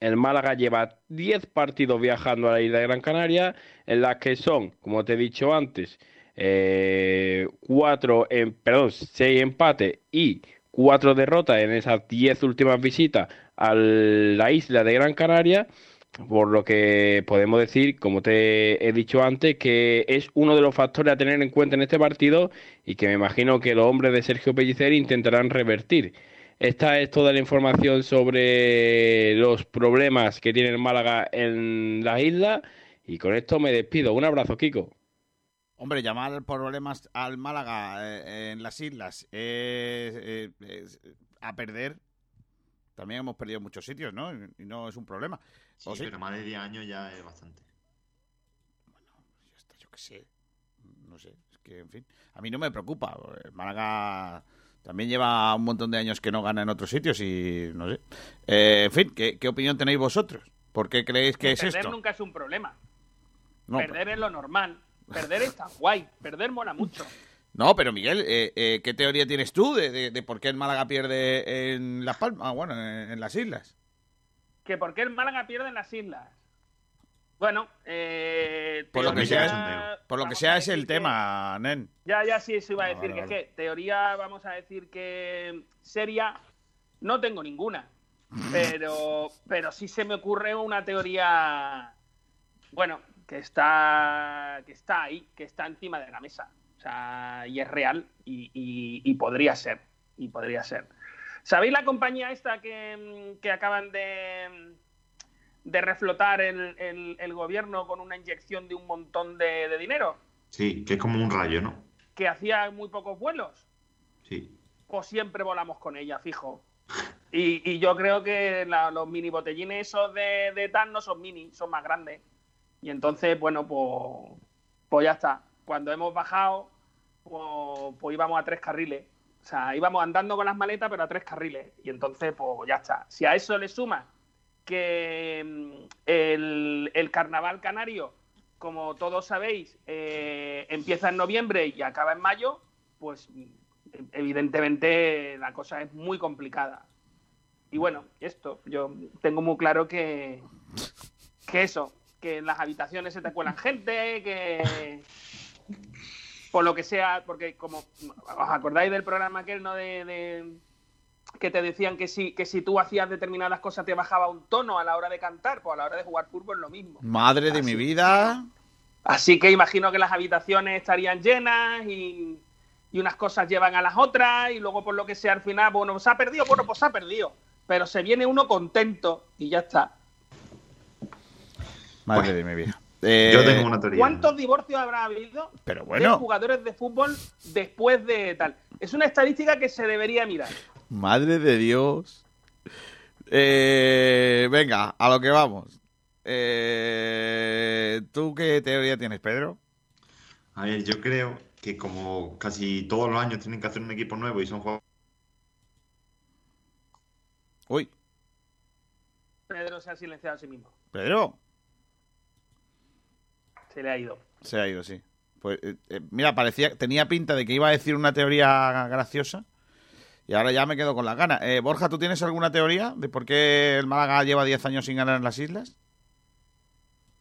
[SPEAKER 17] el Málaga lleva 10 partidos viajando a la isla de Gran Canaria, en las que son, como te he dicho antes, eh, cuatro, perdón, seis empates y cuatro derrotas en esas 10 últimas visitas a la isla de Gran Canaria. Por lo que podemos decir, como te he dicho antes, que es uno de los factores a tener en cuenta en este partido y que me imagino que los hombres de Sergio Pellicer intentarán revertir. Esta es toda la información sobre los problemas que tiene el Málaga en la isla y con esto me despido. Un abrazo, Kiko.
[SPEAKER 1] Hombre, llamar problemas al Málaga eh, en las islas eh, a perder. También hemos perdido muchos sitios, ¿no? Y no es un problema.
[SPEAKER 2] Sí, pero más de 10 años ya es bastante.
[SPEAKER 1] Bueno, ya está, yo qué sé. No sé, es que, en fin, a mí no me preocupa. El Málaga también lleva un montón de años que no gana en otros sitios y no sé. Eh, en fin, ¿qué, opinión tenéis vosotros? ¿Por qué creéis que, es esto?
[SPEAKER 3] Perder nunca es un problema. perder es lo normal. Perder está guay. Perder mola mucho.
[SPEAKER 1] No, pero Miguel, eh, eh, ¿qué teoría tienes tú de, por qué el Málaga pierde en Las Palmas? Ah, bueno, en, las islas.
[SPEAKER 3] ¿Que por qué el Málaga pierde en las islas? Bueno,
[SPEAKER 1] eh, por, lo que sea, es, por lo que sea es el tema, Nen.
[SPEAKER 3] Ya, ya sí, eso iba a decir, que es que teoría, vamos a decir que seria, no tengo ninguna. Pero, pero sí se me ocurre una teoría, bueno, que está, que está ahí, que está encima de la mesa. O sea, y es real y, podría ser. Y podría ser. ¿Sabéis la compañía esta que, acaban de, de reflotar el, el, gobierno con una inyección de un montón de, dinero?
[SPEAKER 2] Sí, que es como un rayo, ¿no?
[SPEAKER 3] Que hacía muy pocos vuelos.
[SPEAKER 2] Sí.
[SPEAKER 3] Pues siempre volamos con ella, fijo. Y, yo creo que los mini botellines esos de, de TAN no son mini, son más grandes. Y entonces, bueno, pues, pues ya está cuando hemos bajado, pues, pues, íbamos a tres carriles. O sea, íbamos andando con las maletas, pero a tres carriles. Y entonces, pues ya está. Si a eso le suma que mm, el, carnaval canario, como todos sabéis, eh, empieza en noviembre y acaba en mayo, pues evidentemente la cosa es muy complicada. Y bueno, esto, yo tengo muy claro que, que eso, que en las habitaciones se te cuelan gente, que, por lo que sea, porque como os acordáis del programa aquel, ¿no? De, que te decían que si, que si tú hacías determinadas cosas te bajaba un tono a la hora de cantar, pues a la hora de jugar fútbol lo mismo.
[SPEAKER 1] Madre de mi vida.
[SPEAKER 3] Así que imagino que las habitaciones estarían llenas y, y, unas cosas llevan a las otras y luego por lo que sea al final, bueno, se ha perdido, bueno, pues se ha perdido. Pero se viene uno contento y ya está.
[SPEAKER 1] Madre de mi vida.
[SPEAKER 2] Eh, Yo tengo una teoría.
[SPEAKER 3] ¿Cuántos divorcios habrá habido
[SPEAKER 1] Pero bueno.
[SPEAKER 3] de jugadores de fútbol después de tal? Es una estadística que se debería mirar.
[SPEAKER 1] Madre de Dios. Eh, venga, a lo que vamos. Eh, ¿Tú qué teoría tienes, Pedro?
[SPEAKER 2] A ver, yo creo que como casi todos los años tienen que hacer un equipo nuevo y son jugadores...
[SPEAKER 1] Uy.
[SPEAKER 3] Pedro se ha silenciado a sí mismo.
[SPEAKER 1] Pedro.
[SPEAKER 3] Se le ha ido.
[SPEAKER 1] Se ha ido, sí. Pues, eh, eh, mira, parecía, tenía pinta de que iba a decir una teoría graciosa y ahora ya me quedo con la gana. Eh, Borja, ¿tú tienes alguna teoría de por qué el Málaga lleva 10 años sin ganar en las islas?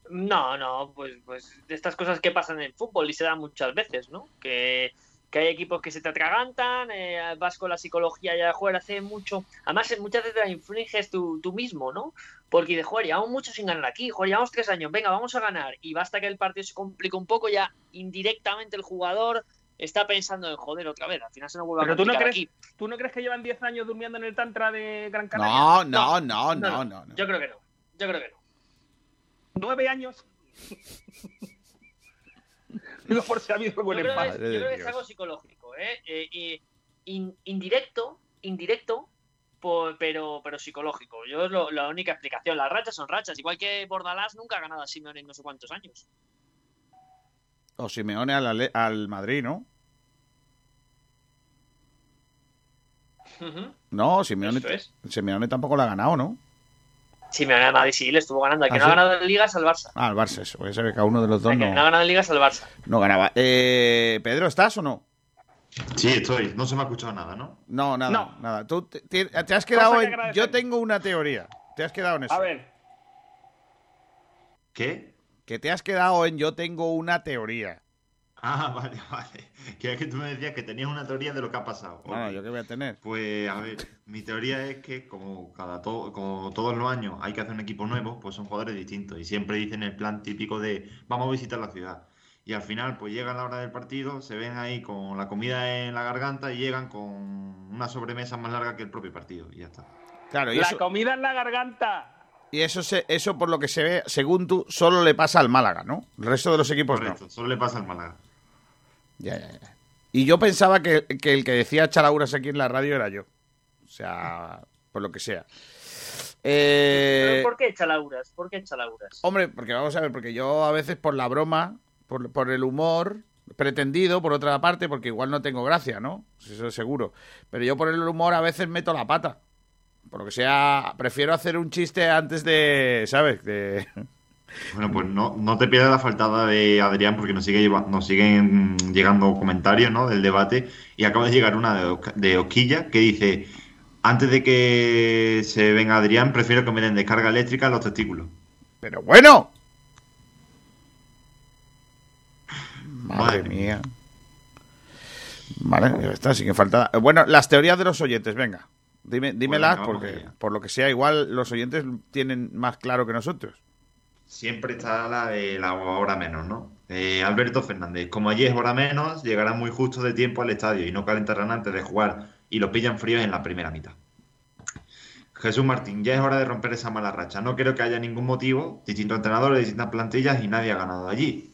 [SPEAKER 8] No, no, pues, pues de estas cosas que pasan en fútbol y se dan muchas veces, ¿no? Que que hay equipos que se te atragantan, eh, vas con la psicología ya de jugar hace mucho. Además, muchas veces la infringes tú, tú mismo, ¿no? Porque de jugar, llevamos mucho sin ganar aquí, joder, llevamos tres años, venga, vamos a ganar. Y basta que el partido se complique un poco, ya indirectamente el jugador está pensando en joder otra vez. Al final se nos vuelve
[SPEAKER 3] Pero
[SPEAKER 8] a tú
[SPEAKER 3] no crees,
[SPEAKER 8] aquí.
[SPEAKER 3] ¿Tú no crees que llevan 10 años durmiendo en el Tantra de Gran Canaria?
[SPEAKER 1] No, no, no, no, no. no,
[SPEAKER 8] Yo creo que no. Yo creo que no.
[SPEAKER 3] ¿Nueve años? No por si ha habido buen
[SPEAKER 8] yo Creo yo creo que es algo psicológico, ¿eh? eh indirecto, indirecto, pero, pero psicológico. Yo es la única explicación. Las rachas son rachas. Igual que Bordalás nunca ha ganado a Simeone en no sé cuántos años.
[SPEAKER 1] O Simeone al, al Madrid, ¿no? No, Simeone, Simeone tampoco la ha ganado, ¿no?
[SPEAKER 8] Sí, me ha ganado sí, le estuvo ganando. El que ¿Ah, no ha ganado en Ligas al Barça.
[SPEAKER 1] Ah, el Barça, eso. Puede ser que cada uno de los dos
[SPEAKER 8] el
[SPEAKER 1] no.
[SPEAKER 8] no ha ganado en Ligas al Barça.
[SPEAKER 1] No ganaba. Eh, Pedro, ¿estás o no?
[SPEAKER 2] Sí, estoy. No se me ha escuchado nada, ¿no?
[SPEAKER 1] No, nada, nada. Tú te, has quedado en... Yo tengo una teoría. Te has quedado en eso.
[SPEAKER 3] A ver.
[SPEAKER 2] ¿Qué?
[SPEAKER 1] Que te has quedado en yo tengo una teoría.
[SPEAKER 2] Ah, vale, vale. Que es que tú me decías que tenías una teoría de lo que ha pasado.
[SPEAKER 1] Bueno, yo qué voy a tener.
[SPEAKER 2] Pues a ver, mi teoría es que como cada to- como todos los años hay que hacer un equipo nuevo, pues son jugadores distintos y siempre dicen el plan típico de vamos a visitar la ciudad. Y al final, pues llega la hora del partido, se ven ahí con la comida en la garganta y llegan con una sobremesa más larga que el propio partido y ya está.
[SPEAKER 1] Claro, y
[SPEAKER 3] La
[SPEAKER 1] eso,
[SPEAKER 3] comida en la garganta.
[SPEAKER 1] Y eso, se- eso por lo que se ve, según tú, solo le pasa al Málaga, ¿no? El resto de los equipos
[SPEAKER 2] Correcto,
[SPEAKER 1] no.
[SPEAKER 2] solo le pasa al Málaga.
[SPEAKER 1] Ya, ya, ya. Y yo pensaba que, que el que decía Chalauras aquí en la radio era yo. O sea, por lo que sea. Eh,
[SPEAKER 8] ¿Pero ¿Por qué Chalauras? ¿Por qué Chalauras?
[SPEAKER 1] Hombre, porque vamos a ver, porque yo a veces por la broma, por, por el humor pretendido, por otra parte, porque igual no tengo gracia, ¿no? Eso es seguro. Pero yo por el humor a veces meto la pata. Por lo que sea, prefiero hacer un chiste antes de, ¿sabes? De...
[SPEAKER 2] Bueno, pues no, no te pierdas la faltada de Adrián porque nos, sigue lleva- nos siguen llegando comentarios ¿no? del debate y acaba de llegar una de, Osquilla que dice, antes de que se venga Adrián, prefiero que me den descarga eléctrica los testículos.
[SPEAKER 1] Pero bueno. Madre
[SPEAKER 2] Madre
[SPEAKER 1] mía. Vale, ya está, sin que falta. Bueno, las teorías de los oyentes, venga. Dime, dímelas, porque
[SPEAKER 2] allá.
[SPEAKER 1] por lo que sea, igual los oyentes tienen más claro que nosotros.
[SPEAKER 2] Siempre está la de la hora menos, ¿no? Eh, Alberto Fernández, como allí es hora menos, llegarán muy justo de tiempo al estadio y no calentarán antes de jugar y lo pillan fríos en la primera mitad. Jesús Martín, ya es hora de romper esa mala racha. No creo que haya ningún motivo, distintos entrenadores, distintas plantillas y nadie ha ganado allí.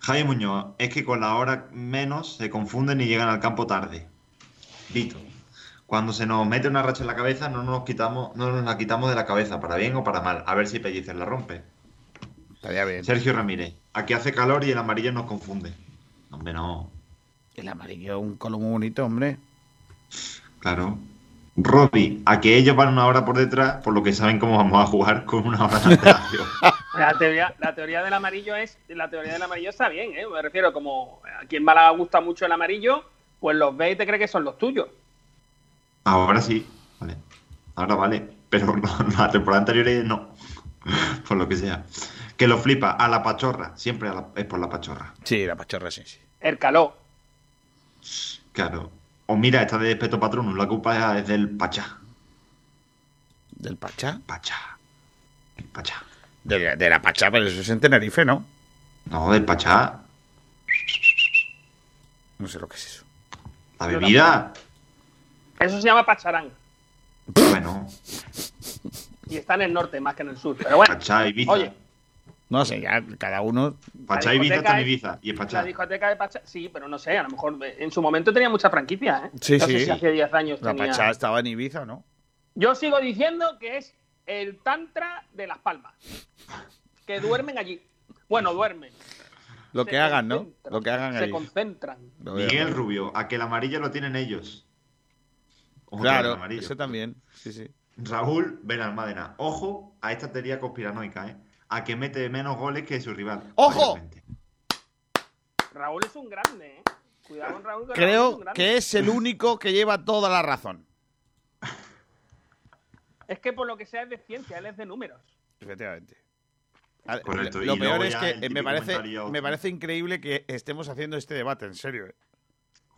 [SPEAKER 2] Jaime Muñoz, es que con la hora menos se confunden y llegan al campo tarde. Vito, cuando se nos mete una racha en la cabeza no nos quitamos, no nos la quitamos de la cabeza, para bien o para mal. A ver si Pellicer la rompe.
[SPEAKER 1] Estaría bien.
[SPEAKER 2] Sergio Ramírez, aquí hace calor y el amarillo nos confunde. Hombre, no.
[SPEAKER 1] El amarillo, un color muy bonito, hombre.
[SPEAKER 2] Claro. Robbie, a que ellos van una hora por detrás, por lo que saben cómo vamos a jugar con una hora de antelación.
[SPEAKER 3] La teoría, la teoría del amarillo es. La teoría del amarillo está bien, ¿eh? Me refiero, como aquí en Málaga gusta mucho el amarillo, pues los ves y te crees que son los tuyos.
[SPEAKER 2] Ahora sí, vale. Ahora vale. Pero no, la temporada anterior no. Por lo que sea. Que lo flipa a la pachorra. Siempre a la- es por la pachorra.
[SPEAKER 1] Sí, la pachorra, sí, sí.
[SPEAKER 3] El caló.
[SPEAKER 2] Claro. O mira, esta de Peto Patronus, la culpa es del Pachá.
[SPEAKER 1] ¿Del Pachá?
[SPEAKER 2] Pachá. El Pachá.
[SPEAKER 1] De, la- de la Pachá, pero eso es en Tenerife, ¿no?
[SPEAKER 2] No, del Pachá.
[SPEAKER 1] No sé lo que es eso.
[SPEAKER 2] La bebida.
[SPEAKER 3] Eso se llama pacharán.
[SPEAKER 2] Bueno,
[SPEAKER 3] Y está en el norte más que en el sur. Pero bueno.
[SPEAKER 2] Pachá, Ibiza.
[SPEAKER 3] Oye,
[SPEAKER 1] No sé, ya cada uno.
[SPEAKER 2] Pachá,
[SPEAKER 3] la
[SPEAKER 2] Ibiza está en Ibiza. Y es
[SPEAKER 3] la
[SPEAKER 2] Pachá.
[SPEAKER 3] discoteca de Pachá. Sí, pero no sé, a lo mejor eh, en su momento tenía muchas franquicias, ¿eh?
[SPEAKER 1] Sí,
[SPEAKER 3] no
[SPEAKER 1] sí.
[SPEAKER 3] sé si hace 10 años
[SPEAKER 1] La
[SPEAKER 3] tenía.
[SPEAKER 1] Pachá estaba en Ibiza, ¿no?
[SPEAKER 3] Yo sigo diciendo que es el Tantra de Las Palmas. Que duermen allí. Bueno, duermen.
[SPEAKER 1] Lo
[SPEAKER 3] Se
[SPEAKER 1] que hagan, ¿no? Lo que hagan
[SPEAKER 3] Se
[SPEAKER 1] ahí.
[SPEAKER 3] concentran.
[SPEAKER 2] Miguel Rubio, a que el amarillo lo tienen ellos. Ojo
[SPEAKER 1] Claro,
[SPEAKER 2] amarillo.
[SPEAKER 1] eso también. Sí, sí.
[SPEAKER 2] Raúl Benalmádena, ojo a esta teoría conspiranoica, ¿eh? A que mete menos goles que su rival.
[SPEAKER 1] ¡Ojo!
[SPEAKER 3] Raúl es un grande, ¿eh? Cuidado con Raúl. que Raúl es
[SPEAKER 1] Creo
[SPEAKER 3] un grande.
[SPEAKER 1] que es el único que lleva toda la razón.
[SPEAKER 3] Es que por lo que sea es de ciencia, él es de números.
[SPEAKER 1] Efectivamente. A-
[SPEAKER 2] Correcto,
[SPEAKER 1] Lo
[SPEAKER 2] y
[SPEAKER 1] peor es que me parece,
[SPEAKER 2] comentario
[SPEAKER 1] me parece increíble que estemos haciendo este debate, en serio. eh.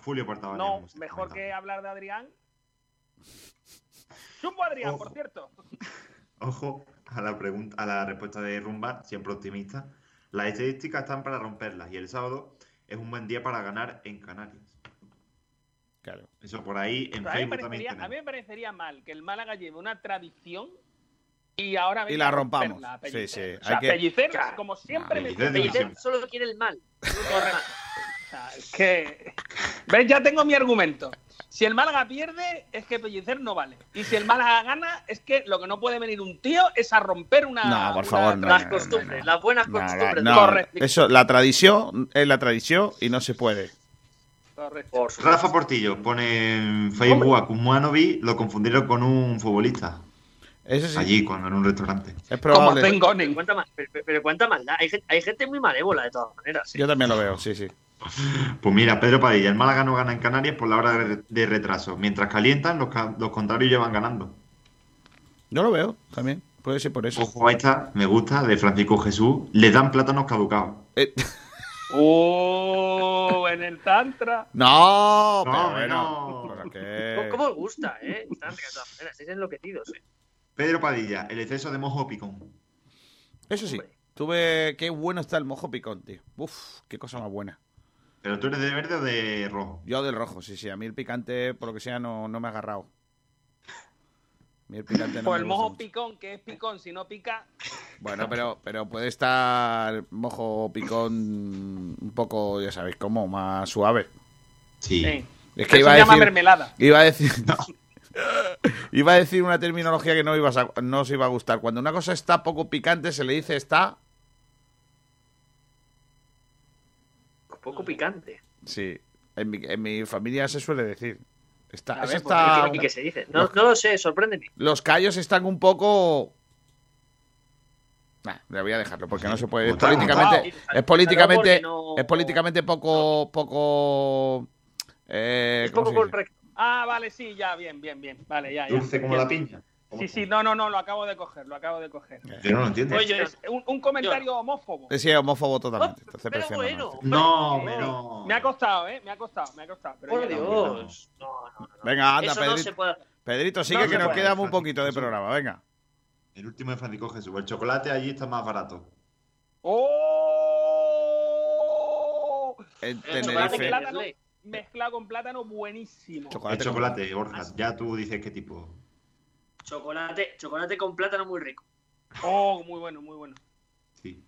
[SPEAKER 2] Julio Portavales.
[SPEAKER 3] No, mejor que hablar de Adrián. Chumbo Adrián, por cierto.
[SPEAKER 2] Ojo a la pregunta, a la respuesta de Rumba, siempre optimista. Las estadísticas están para romperlas y el sábado es un buen día para ganar en Canarias.
[SPEAKER 1] Claro.
[SPEAKER 2] Eso por ahí en
[SPEAKER 3] Pero a, mí
[SPEAKER 2] Facebook también
[SPEAKER 3] a mí me parecería mal que el Málaga lleve una tradición y ahora
[SPEAKER 1] Y la rompamos.
[SPEAKER 3] romperla, a
[SPEAKER 1] Sí, sí,
[SPEAKER 3] O sea,
[SPEAKER 1] hay que-
[SPEAKER 3] pellicer, como siempre, me
[SPEAKER 2] Pellicer.
[SPEAKER 8] Solo quiere el mal.
[SPEAKER 3] Sea, es que. ¿Ves? Ya tengo mi argumento. Si el Málaga pierde, es que Pellicer no vale. Y si el Málaga gana, es que lo que no puede venir un tío es a romper una.
[SPEAKER 1] No, por
[SPEAKER 3] una
[SPEAKER 1] favor, no,
[SPEAKER 8] Las
[SPEAKER 1] no,
[SPEAKER 8] costumbres, las buenas
[SPEAKER 1] No,
[SPEAKER 8] costumbres.
[SPEAKER 1] no,
[SPEAKER 3] Correcto.
[SPEAKER 1] Eso, la tradición es la tradición y no se puede.
[SPEAKER 3] Correcto.
[SPEAKER 2] Rafa Portillo pone en Facebook a Kumanovic, lo confundieron con un futbolista.
[SPEAKER 1] Eso sí.
[SPEAKER 2] Allí, cuando en un restaurante.
[SPEAKER 1] Es
[SPEAKER 3] Como
[SPEAKER 1] probable.
[SPEAKER 8] Cuánta, ma- pero, pero- pero cuánta maldad. Hay, hay gente muy malévola de todas maneras.
[SPEAKER 1] Yo también lo veo, sí, sí.
[SPEAKER 2] Pues mira, Pedro Padilla, el Málaga no gana en Canarias por la hora de- retraso. Mientras calientan, los, ca- los contrarios llevan ganando.
[SPEAKER 1] Yo lo veo también. Puede ser por eso.
[SPEAKER 2] Ojo a esta, me gusta, de Francisco Jesús. Le dan plátanos caducados.
[SPEAKER 1] Eh,
[SPEAKER 3] ¡Oh! En el Tantra.
[SPEAKER 1] No, pero
[SPEAKER 2] No,
[SPEAKER 1] bueno.
[SPEAKER 2] no.
[SPEAKER 1] ¿pero
[SPEAKER 8] ¿Cómo, os gusta, eh? Están de todas maneras, estáis enloquecidos, eh.
[SPEAKER 2] Pedro Padilla, el exceso de mojo picón.
[SPEAKER 1] Eso sí. Tuve. Qué bueno está el mojo picón, tío. Uf, qué cosa más buena.
[SPEAKER 2] Pero tú eres de verde o de rojo.
[SPEAKER 1] Yo del rojo, sí, sí. A mí el picante, por lo que sea, no, no me ha agarrado. A mí el picante no
[SPEAKER 3] Por
[SPEAKER 1] me
[SPEAKER 3] el mojo
[SPEAKER 1] mucho.
[SPEAKER 3] picón, que es picón, si no pica.
[SPEAKER 1] Bueno, pero, pero puede estar mojo picón un poco, ya sabéis cómo, más suave.
[SPEAKER 2] Sí.
[SPEAKER 3] Sí.
[SPEAKER 1] Es que
[SPEAKER 3] Eso
[SPEAKER 1] iba a
[SPEAKER 3] se llama
[SPEAKER 1] decir.
[SPEAKER 3] mermelada.
[SPEAKER 1] Iba a decir. iba a decir una terminología que no, ibas a- no os iba a gustar. Cuando una cosa está poco picante, se le dice está.
[SPEAKER 8] Poco picante.
[SPEAKER 1] Sí. En mi, en mi familia se suele decir. Está,
[SPEAKER 8] A ver, pues,
[SPEAKER 1] está
[SPEAKER 8] ¿qué- qué se dice? No, no lo sé, sorpréndeme.
[SPEAKER 1] Los callos están un poco. Nah, le voy a dejarlo porque no se puede. Es políticamente, es políticamente, es políticamente poco, poco. eh,
[SPEAKER 8] Es
[SPEAKER 1] ¿cómo
[SPEAKER 8] poco correcto.
[SPEAKER 3] Ah, vale, sí, ya, bien, bien, bien. Vale, ya, ya.
[SPEAKER 2] Dulce como la piña.
[SPEAKER 3] Sí, sí, no, no, no, lo acabo de coger, lo acabo de coger.
[SPEAKER 2] Yo no lo entiendo.
[SPEAKER 8] Oye,
[SPEAKER 3] Es un, un comentario homófobo.
[SPEAKER 1] Eh, Sí, homófobo totalmente.
[SPEAKER 8] Pero
[SPEAKER 1] no
[SPEAKER 8] bueno.
[SPEAKER 2] No, no.
[SPEAKER 3] Me ha costado, ¿eh? Me ha costado, me ha costado. Pero
[SPEAKER 8] por Dios. No, no, no.
[SPEAKER 1] Venga, anda,
[SPEAKER 8] Eso no
[SPEAKER 1] Pedrito.
[SPEAKER 8] se puede hacer.
[SPEAKER 1] Pedrito, sigue
[SPEAKER 8] No
[SPEAKER 1] que
[SPEAKER 8] se
[SPEAKER 1] nos queda muy
[SPEAKER 2] Francisco,
[SPEAKER 1] poquito de programa. Venga.
[SPEAKER 2] El último de Francisco Jesús. El chocolate allí está más barato.
[SPEAKER 3] ¡Oh!
[SPEAKER 1] En
[SPEAKER 8] El
[SPEAKER 3] Chocolate
[SPEAKER 8] chocolate
[SPEAKER 1] Tenerife.
[SPEAKER 3] mezclado con plátano, buenísimo.
[SPEAKER 1] Chocolate
[SPEAKER 2] el chocolate, Borja. Ya tú dices qué tipo.
[SPEAKER 8] Chocolate, chocolate con plátano muy rico.
[SPEAKER 3] Oh, muy bueno, muy bueno.
[SPEAKER 2] Sí.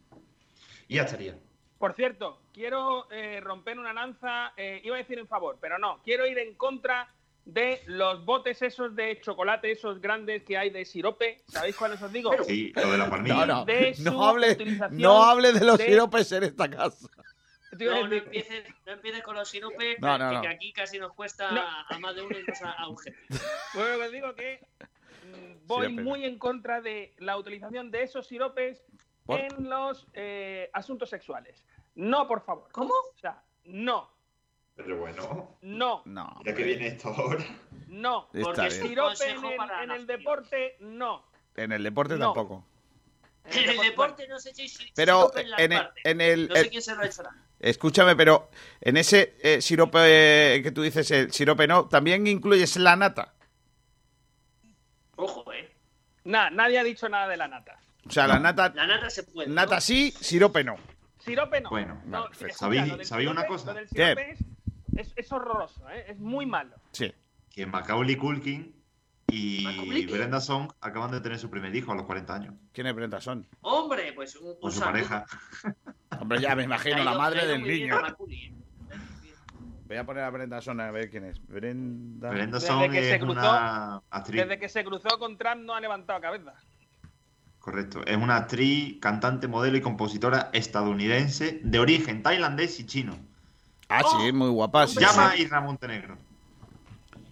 [SPEAKER 2] Y ya estaría.
[SPEAKER 3] Por cierto, quiero eh, romper una lanza, eh, iba a decir en favor, pero no, quiero ir en contra de los botes esos de chocolate, esos grandes que hay de sirope. ¿Sabéis cuáles os digo?
[SPEAKER 2] Sí, lo de la palmilla.
[SPEAKER 1] No, no.
[SPEAKER 3] de
[SPEAKER 1] No hable, no hable de los
[SPEAKER 3] de-
[SPEAKER 1] siropes en esta casa.
[SPEAKER 8] No, empieces, no empieces con los sinopes,
[SPEAKER 1] No, no,
[SPEAKER 8] que,
[SPEAKER 1] no.
[SPEAKER 8] que aquí casi nos cuesta
[SPEAKER 3] No.
[SPEAKER 8] a más de uno y nos a, a un jefe.
[SPEAKER 3] Bueno, os digo que voy
[SPEAKER 1] Sirope,
[SPEAKER 3] muy en contra de la utilización de esos siropes
[SPEAKER 1] ¿Por?
[SPEAKER 3] en los eh, asuntos sexuales. No, por favor.
[SPEAKER 8] ¿Cómo?
[SPEAKER 3] O sea, no,
[SPEAKER 2] Pero bueno.
[SPEAKER 3] no,
[SPEAKER 1] No.
[SPEAKER 2] Ya que viene esto ahora.
[SPEAKER 3] no.
[SPEAKER 1] Está
[SPEAKER 8] Porque
[SPEAKER 3] Sirope en el, en deporte, no.
[SPEAKER 1] En el deporte
[SPEAKER 3] No.
[SPEAKER 1] tampoco.
[SPEAKER 8] En el deporte no se echéis si-
[SPEAKER 1] Pero
[SPEAKER 8] en
[SPEAKER 1] el, en el-
[SPEAKER 8] No sé
[SPEAKER 1] el-
[SPEAKER 8] quién se lo echará.
[SPEAKER 1] escúchame, pero en ese eh, sirope eh, que tú dices, el sirope no, también incluyes la nata.
[SPEAKER 3] Nada, nadie ha dicho nada de la nata.
[SPEAKER 1] O sea, la nata,
[SPEAKER 8] La nata se puede. ¿no?
[SPEAKER 1] nata sí, sirope no.
[SPEAKER 3] Sirope no.
[SPEAKER 2] Bueno,
[SPEAKER 3] No,
[SPEAKER 1] vale,
[SPEAKER 2] ¿Sabéis- una cosa?
[SPEAKER 3] lo del
[SPEAKER 1] ¿Qué?
[SPEAKER 3] sirope es, es, horroroso, ¿eh? es muy malo.
[SPEAKER 1] Sí.
[SPEAKER 2] Que Macaulay Culkin y
[SPEAKER 8] Macaulay.
[SPEAKER 2] Brenda Song acaban de tener su primer hijo a los 40 años.
[SPEAKER 1] ¿Quién es Brenda Son?
[SPEAKER 8] Hombre, pues un,
[SPEAKER 2] Con su pareja.
[SPEAKER 1] Hombre, ya me imagino, la madre del niño.
[SPEAKER 8] Macaulay, eh.
[SPEAKER 1] Voy a poner a Brenda Son a ver quién es. Brenda.
[SPEAKER 2] Brenda
[SPEAKER 3] Desde
[SPEAKER 2] Song
[SPEAKER 3] que se
[SPEAKER 2] es
[SPEAKER 3] cruzó-
[SPEAKER 2] una actriz.
[SPEAKER 3] Desde que se cruzó con Trump no ha levantado cabeza.
[SPEAKER 2] Correcto. Es una actriz, cantante, modelo y compositora estadounidense de origen tailandés y chino.
[SPEAKER 1] Ah, sí, es muy guapa. Sí,
[SPEAKER 2] Llama
[SPEAKER 1] sí.
[SPEAKER 2] Isra Montenegro.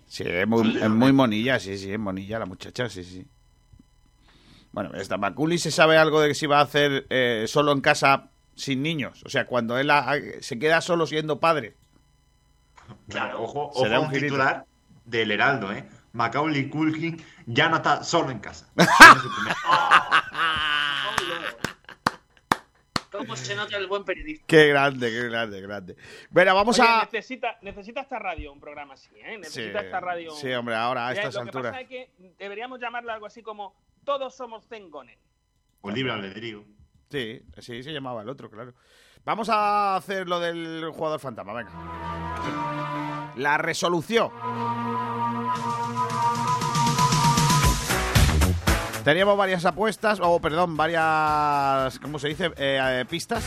[SPEAKER 1] Sí, es muy, es muy monilla, sí, sí, es monilla la muchacha, sí, sí. Bueno, esta Maculi se sabe algo de que se iba a hacer eh, solo en casa sin niños. O sea, cuando él ha- se queda solo siendo padre.
[SPEAKER 2] Claro, ojo,
[SPEAKER 1] Será
[SPEAKER 2] ojo
[SPEAKER 1] un
[SPEAKER 2] un
[SPEAKER 1] girito.
[SPEAKER 2] titular del Heraldo, ¿eh? Macaulay Culkin ya no está solo en casa.
[SPEAKER 8] ¿Cómo se nota el buen periodista?
[SPEAKER 1] Qué grande, qué grande, grande. Bueno, vamos
[SPEAKER 3] Oye,
[SPEAKER 1] a...
[SPEAKER 3] necesita, necesita esta radio un programa así, ¿eh?
[SPEAKER 1] Sí,
[SPEAKER 3] Necesita esta radio.
[SPEAKER 1] sí, hombre, ahora a estas
[SPEAKER 3] lo que
[SPEAKER 1] alturas.
[SPEAKER 3] pasa es que deberíamos llamarlo algo así como Todos somos Zengonen.
[SPEAKER 2] O libre albedrío.
[SPEAKER 1] Sí, sí, se llamaba el otro, claro. Vamos a hacer lo del jugador fantasma, venga. La resolución. Teníamos varias apuestas, o perdón, varias, ¿cómo se dice? Eh, eh, pistas.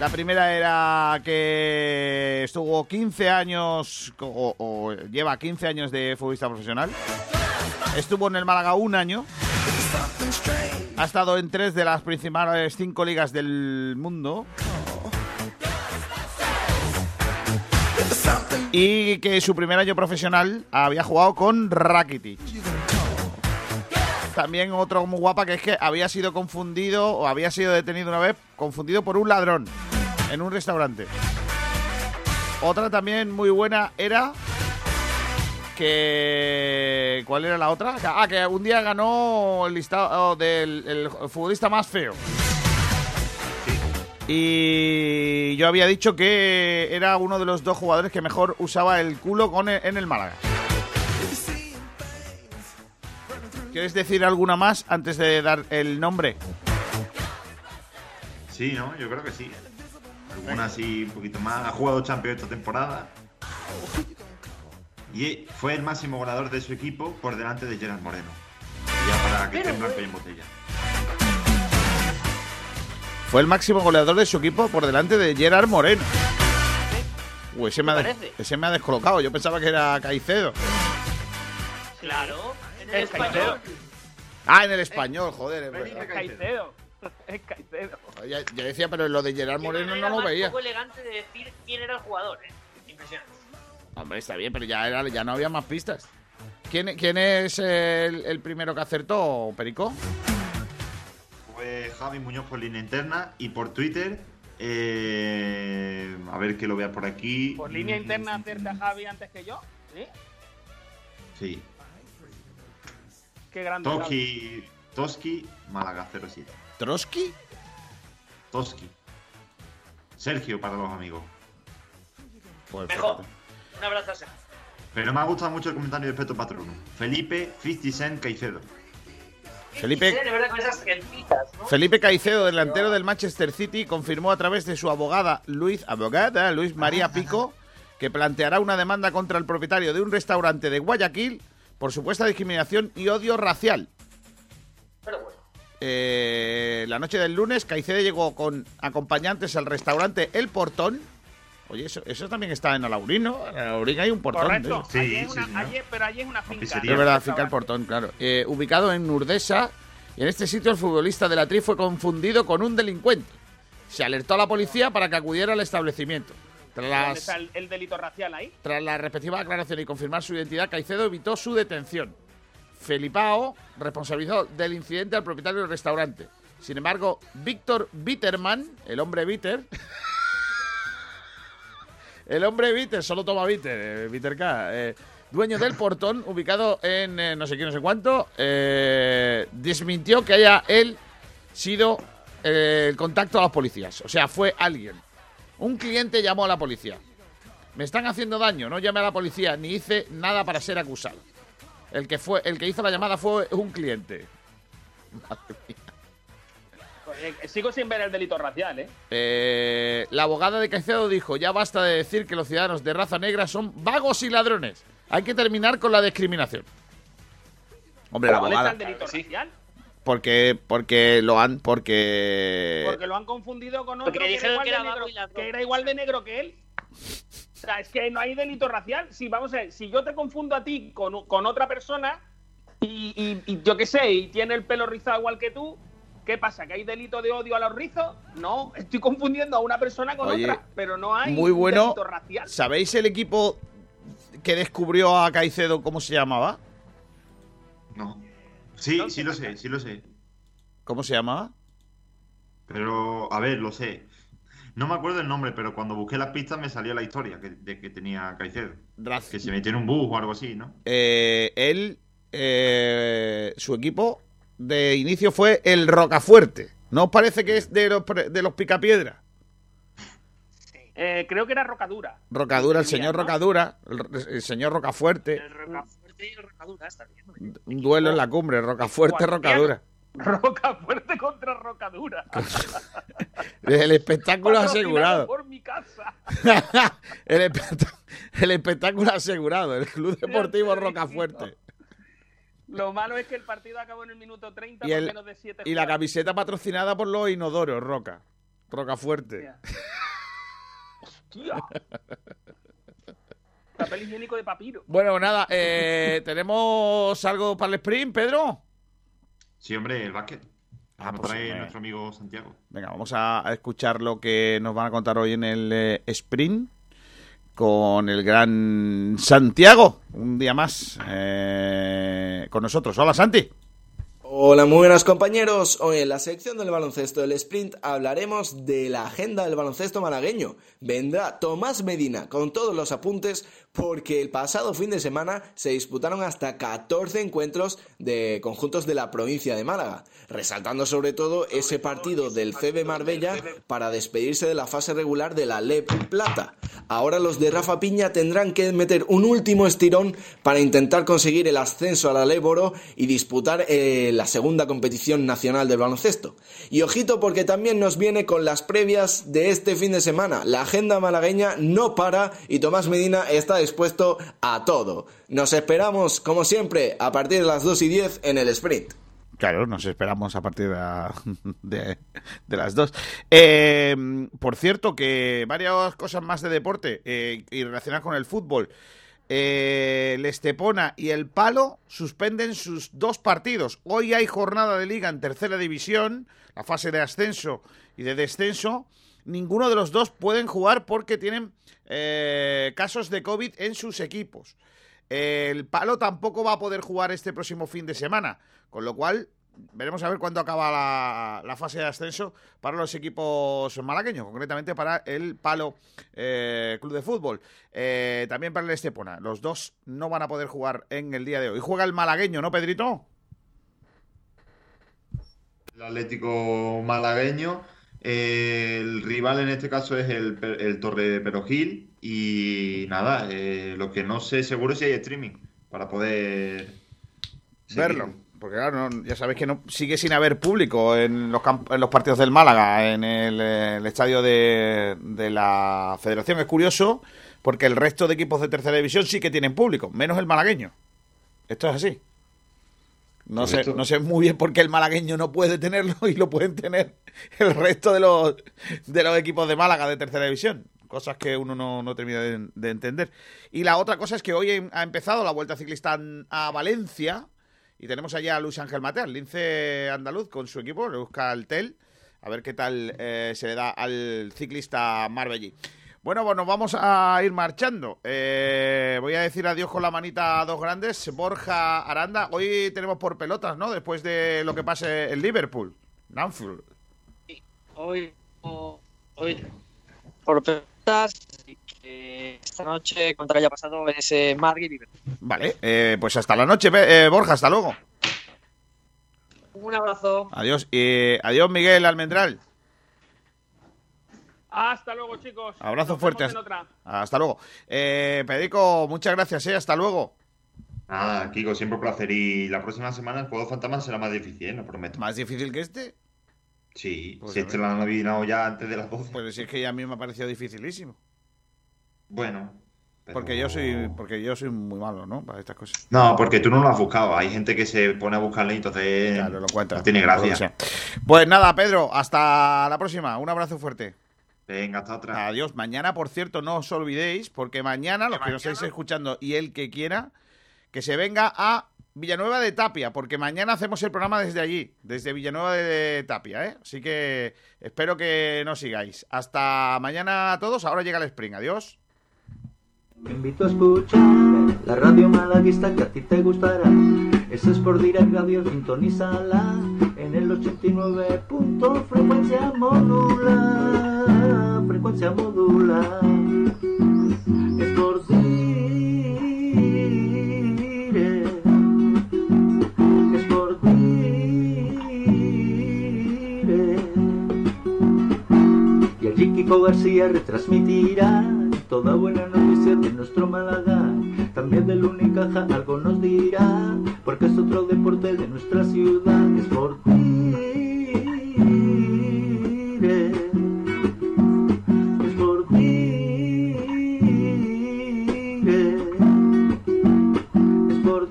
[SPEAKER 1] La primera era que estuvo 15 años, o, o lleva 15 años de futbolista profesional. Estuvo en el Málaga un año. Ha estado en tres de las principales cinco ligas del mundo. Y que su primer año profesional había jugado con Rakitic. También otro muy guapa que es que había sido confundido o había sido detenido una vez, confundido por un ladrón en un restaurante. Otra también muy buena era que ¿cuál era la otra? Ah, que un día ganó el listado del el futbolista más feo. Y yo había dicho que era uno de los dos jugadores que mejor usaba el culo con el- en el Málaga. ¿Quieres decir alguna más antes de dar el nombre?
[SPEAKER 2] Sí, ¿no? Yo creo que sí. Alguna así un poquito más. Ha jugado Champions esta temporada. Y fue el máximo goleador de su equipo por delante de Gerard Moreno. Ya para que esté en blanco y en botella.
[SPEAKER 1] Fue el máximo goleador de su equipo por delante de Gerard Moreno. Uy, ese, me ha, ese me ha descolocado. Yo pensaba que era Caicedo.
[SPEAKER 8] Claro, en el
[SPEAKER 3] Es
[SPEAKER 8] español.
[SPEAKER 3] Caicedo.
[SPEAKER 1] Ah, en el español, joder. es verdad.
[SPEAKER 3] Es Caicedo. Es Caicedo.
[SPEAKER 1] Ya, ya decía, pero lo de Gerard Moreno no lo veía.
[SPEAKER 8] poco elegante de decir quién era el jugador, ¿eh? Impresionante.
[SPEAKER 1] Hombre, está bien, pero ya, era, ya no había más pistas. ¿Quién, quién es el, el primero que acertó, Perico?
[SPEAKER 2] Fue Javi Muñoz por línea interna y por Twitter. eh, a ver que lo vea por aquí.
[SPEAKER 3] Por línea interna acerca Javi antes que yo. ¿Sí?
[SPEAKER 2] Sí.
[SPEAKER 3] Qué grande.
[SPEAKER 2] Toski, Toski, Málaga 07.
[SPEAKER 1] ¿Trotsky?
[SPEAKER 2] Toski. Sergio para los amigos.
[SPEAKER 1] Pues
[SPEAKER 8] Mejor. Un abrazo a Sergio.
[SPEAKER 2] Pero me ha gustado mucho el comentario de Peto Patrono. Felipe 50 Cent Caicedo.
[SPEAKER 1] Felipe,
[SPEAKER 8] Sí, de verdad con esas trencitas, ¿no?
[SPEAKER 1] Felipe Caicedo, delantero del Manchester City, confirmó a través de su abogada Luis, abogada Luis María Pico que planteará una demanda contra el propietario de un restaurante de Guayaquil por supuesta discriminación y odio racial.
[SPEAKER 8] Pero bueno.
[SPEAKER 1] Eh, la noche del lunes, Caicedo llegó con acompañantes al restaurante El Portón. Oye, eso, eso también está en Alaurín, ¿no? En Alaurín hay un portón.
[SPEAKER 3] Correcto.
[SPEAKER 1] de-
[SPEAKER 3] allí es una- allí- pero allí es una finca.
[SPEAKER 1] Es verdad, finca El Portón, claro. Eh, ubicado en Urdesa, y en este sitio el futbolista de la Tri fue confundido con un delincuente. Se alertó a la policía para que acudiera al establecimiento. Tras
[SPEAKER 3] ¿Dónde
[SPEAKER 1] las,
[SPEAKER 3] está el, el delito racial ahí?
[SPEAKER 1] tras la respectiva aclaración y confirmar su identidad, Caicedo evitó su detención. Felipao responsabilizó del incidente al propietario del restaurante. Sin embargo, Víctor Bitterman, el hombre Bitter, el hombre Bitter, solo toma Bitter, eh, Bitter K, eh, dueño del portón, ubicado en eh, no sé qué, no sé cuánto, eh, desmintió que haya él sido eh, el contacto a los policías. O sea, fue alguien. Un cliente llamó a la policía. Me están haciendo daño, no llamé a la policía ni hice nada para ser acusado. El que fue, el que hizo la llamada fue un cliente. Madre mía.
[SPEAKER 3] Eh, Sigo sin ver el delito racial, ¿eh?
[SPEAKER 1] Eh, la abogada de Caicedo dijo, ya basta de decir que los ciudadanos de raza negra son vagos y ladrones. Hay que terminar con la discriminación. Hombre, la
[SPEAKER 3] ¿Cuál está
[SPEAKER 1] abogada.
[SPEAKER 3] el delito racial?
[SPEAKER 1] Porque, porque lo han, porque...
[SPEAKER 3] Porque lo han confundido con otro que, era
[SPEAKER 8] que
[SPEAKER 3] igual
[SPEAKER 8] era
[SPEAKER 3] negro, que era igual de negro que él. O sea, es que no hay delito racial. Si vamos a ver, si yo te confundo a ti con, con otra persona y, y- y yo qué sé, y tiene el pelo rizado igual que tú, ¿qué pasa? ¿Que hay delito de odio a los rizos? No, estoy confundiendo a una persona con
[SPEAKER 1] Oye,
[SPEAKER 3] otra, pero no hay
[SPEAKER 1] muy bueno.
[SPEAKER 3] delito racial.
[SPEAKER 1] ¿Sabéis el equipo que descubrió a Caicedo cómo se llamaba?
[SPEAKER 2] No. Sí, sí lo sé, sí lo sé.
[SPEAKER 1] ¿Cómo se llamaba?
[SPEAKER 2] Pero, a ver, lo sé. No me acuerdo el nombre, pero cuando busqué las pistas me salió la historia que, de que tenía Caicedo.
[SPEAKER 1] Gracias.
[SPEAKER 2] Que se metió en un bus o algo así, ¿no?
[SPEAKER 1] Eh, él, eh, su equipo de inicio fue el Rocafuerte. ¿No os parece que es de los, de los Picapiedra?
[SPEAKER 3] Eh, creo que era Rocadura.
[SPEAKER 1] Rocadura, el señor Rocadura, el, el señor Rocafuerte.
[SPEAKER 8] El Rocafuerte y el Rocadura está bien.
[SPEAKER 1] Un duelo en la cumbre, Rocafuerte, Rocadura.
[SPEAKER 3] Rocafuerte contra Rocadura.
[SPEAKER 1] El espectáculo asegurado.
[SPEAKER 3] por mi casa.
[SPEAKER 1] el, espect- el espectáculo asegurado, el Club Deportivo Rocafuerte.
[SPEAKER 3] Lo malo es que el partido acabó en el minuto 30
[SPEAKER 1] Y,
[SPEAKER 3] por menos de 7
[SPEAKER 1] y la camiseta patrocinada por los inodoros, Roca. Rocafuerte.
[SPEAKER 3] Papel higiénico de papiro.
[SPEAKER 1] Bueno, nada, eh, ¿tenemos algo para el sprint, Pedro?
[SPEAKER 2] Sí, hombre, el básquet.
[SPEAKER 1] Ah,
[SPEAKER 2] Nos
[SPEAKER 1] pues,
[SPEAKER 2] trae nuestro amigo Santiago.
[SPEAKER 1] Venga, vamos a, a escuchar lo que nos van a contar hoy en el eh, sprint con el gran Santiago. Un día más eh, con nosotros. Hola, Santi.
[SPEAKER 4] Hola, muy buenas compañeros. Hoy en la sección del baloncesto del sprint hablaremos de la agenda del baloncesto malagueño. Vendrá Tomás Medina con todos los apuntes porque el pasado fin de semana se disputaron hasta 14 encuentros de conjuntos de la provincia de Málaga, resaltando sobre todo ese partido del CB Marbella para despedirse de la fase regular de la LEP Plata. Ahora los de Rafa Piña tendrán que meter un último estirón para intentar conseguir el ascenso a la LEP Oro y disputar eh, segunda competición nacional del baloncesto. Y ojito porque también nos viene con las previas de este fin de semana. La agenda malagueña no para y Tomás Medina está dispuesto a todo. Nos esperamos, como siempre, a partir de las 2 y 10 en el sprint.
[SPEAKER 1] Claro, nos esperamos a partir de, de, las 2. Eh, por cierto, que varias cosas más de deporte eh, y relacionadas con el fútbol. Eh, el Estepona y el Palo suspenden sus dos partidos. Hoy hay jornada de liga en tercera división, la fase de ascenso y de descenso. Ninguno de los dos pueden jugar porque tienen eh, casos de COVID en sus equipos. El Palo tampoco va a poder jugar este próximo fin de semana, con lo cual veremos a ver cuándo acaba la, fase de ascenso para los equipos malagueños, concretamente para el Palo eh, Club de Fútbol. Eh, también para el Estepona. Los dos no van a poder jugar en el día de hoy. Juega el malagueño, ¿no, Pedrito?
[SPEAKER 2] El Atlético malagueño. Eh, el rival en este caso es el, el Torre Perojil. Y nada, lo que no sé seguro es si hay streaming para poder
[SPEAKER 1] verlo. Porque claro, ya sabéis que no sigue sin haber público en los, en los partidos del Málaga, en el, estadio de, la Federación. Es curioso porque el resto de equipos de tercera división sí que tienen público, menos el malagueño. Esto es así. No sé, no sé muy bien por qué el malagueño no puede tenerlo y lo pueden tener el resto de los, de los equipos de Málaga de tercera división. Cosas que uno no, termina de, de, entender. Y la otra cosa es que hoy ha empezado la Vuelta Ciclista a Valencia y tenemos allá a Luis Ángel Mater, lince andaluz, con su equipo, le busca el TEL, a ver qué tal eh, se le da al ciclista Marbellí. Bueno, bueno, pues vamos a ir marchando. Eh, voy a decir adiós con la manita a dos grandes. Borja Aranda, hoy tenemos por pelotas, ¿no? Después de lo que pase en Liverpool. Nanfield.
[SPEAKER 8] Hoy, hoy por pelotas esta noche contra haya pasado en ese Madrid.
[SPEAKER 1] Vale, eh, pues hasta la noche, eh, Borja, hasta luego.
[SPEAKER 8] Un abrazo.
[SPEAKER 1] Adiós. y adiós, Miguel Almendral.
[SPEAKER 3] Hasta luego, chicos.
[SPEAKER 1] Abrazo fuerte. Hasta, luego. Eh, Pedrico, muchas gracias, ¿eh? Hasta luego.
[SPEAKER 2] Nada, Kiko, siempre un placer. Y la próxima semana el juego fantasma será más difícil, ¿eh? lo prometo.
[SPEAKER 1] ¿Más difícil que este?
[SPEAKER 2] Sí, pues si este lo han adivinado ya antes de las 12.
[SPEAKER 1] Pues si es que ya a mí me ha parecido dificilísimo.
[SPEAKER 2] Bueno.
[SPEAKER 1] Porque yo soy porque yo soy muy malo, ¿no? Para estas cosas.
[SPEAKER 2] No, porque tú no lo has buscado. Hay gente que se pone a buscarle y entonces claro, lo No tiene gracia.
[SPEAKER 1] Pues nada, Pedro, hasta la próxima. Un abrazo fuerte.
[SPEAKER 2] Venga, hasta otra.
[SPEAKER 1] Adiós. Mañana, por cierto, no os olvidéis, porque mañana, los que nos estáis escuchando y el que quiera, que se venga a Villanueva de Tapia, porque mañana hacemos el programa desde allí, desde Villanueva de Tapia, ¿eh? Así que espero que nos sigáis. Hasta mañana a todos. Ahora llega el Spring. Adiós.
[SPEAKER 18] Te invito a escuchar la radio malaguista que a ti te gustará. Ese es por Direct Radio, sintonízala en el 89. frecuencia modula, frecuencia modula. Es por Kiko García retransmitirá toda buena noticia de nuestro Málaga. También del Unicaja algo nos dirá, porque es otro deporte de nuestra ciudad. Es por Es por Es por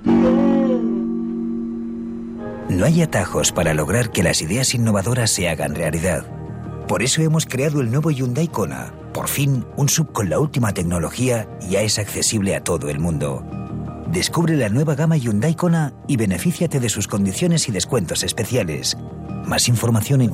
[SPEAKER 13] No hay atajos para lograr que las ideas innovadoras se hagan realidad. Por eso hemos creado el nuevo Hyundai Kona por fin, un sub con la última tecnología ya es accesible a todo el mundo. Descubre la nueva gama Hyundai Kona y benefíciate de sus condiciones y descuentos especiales. Más información en...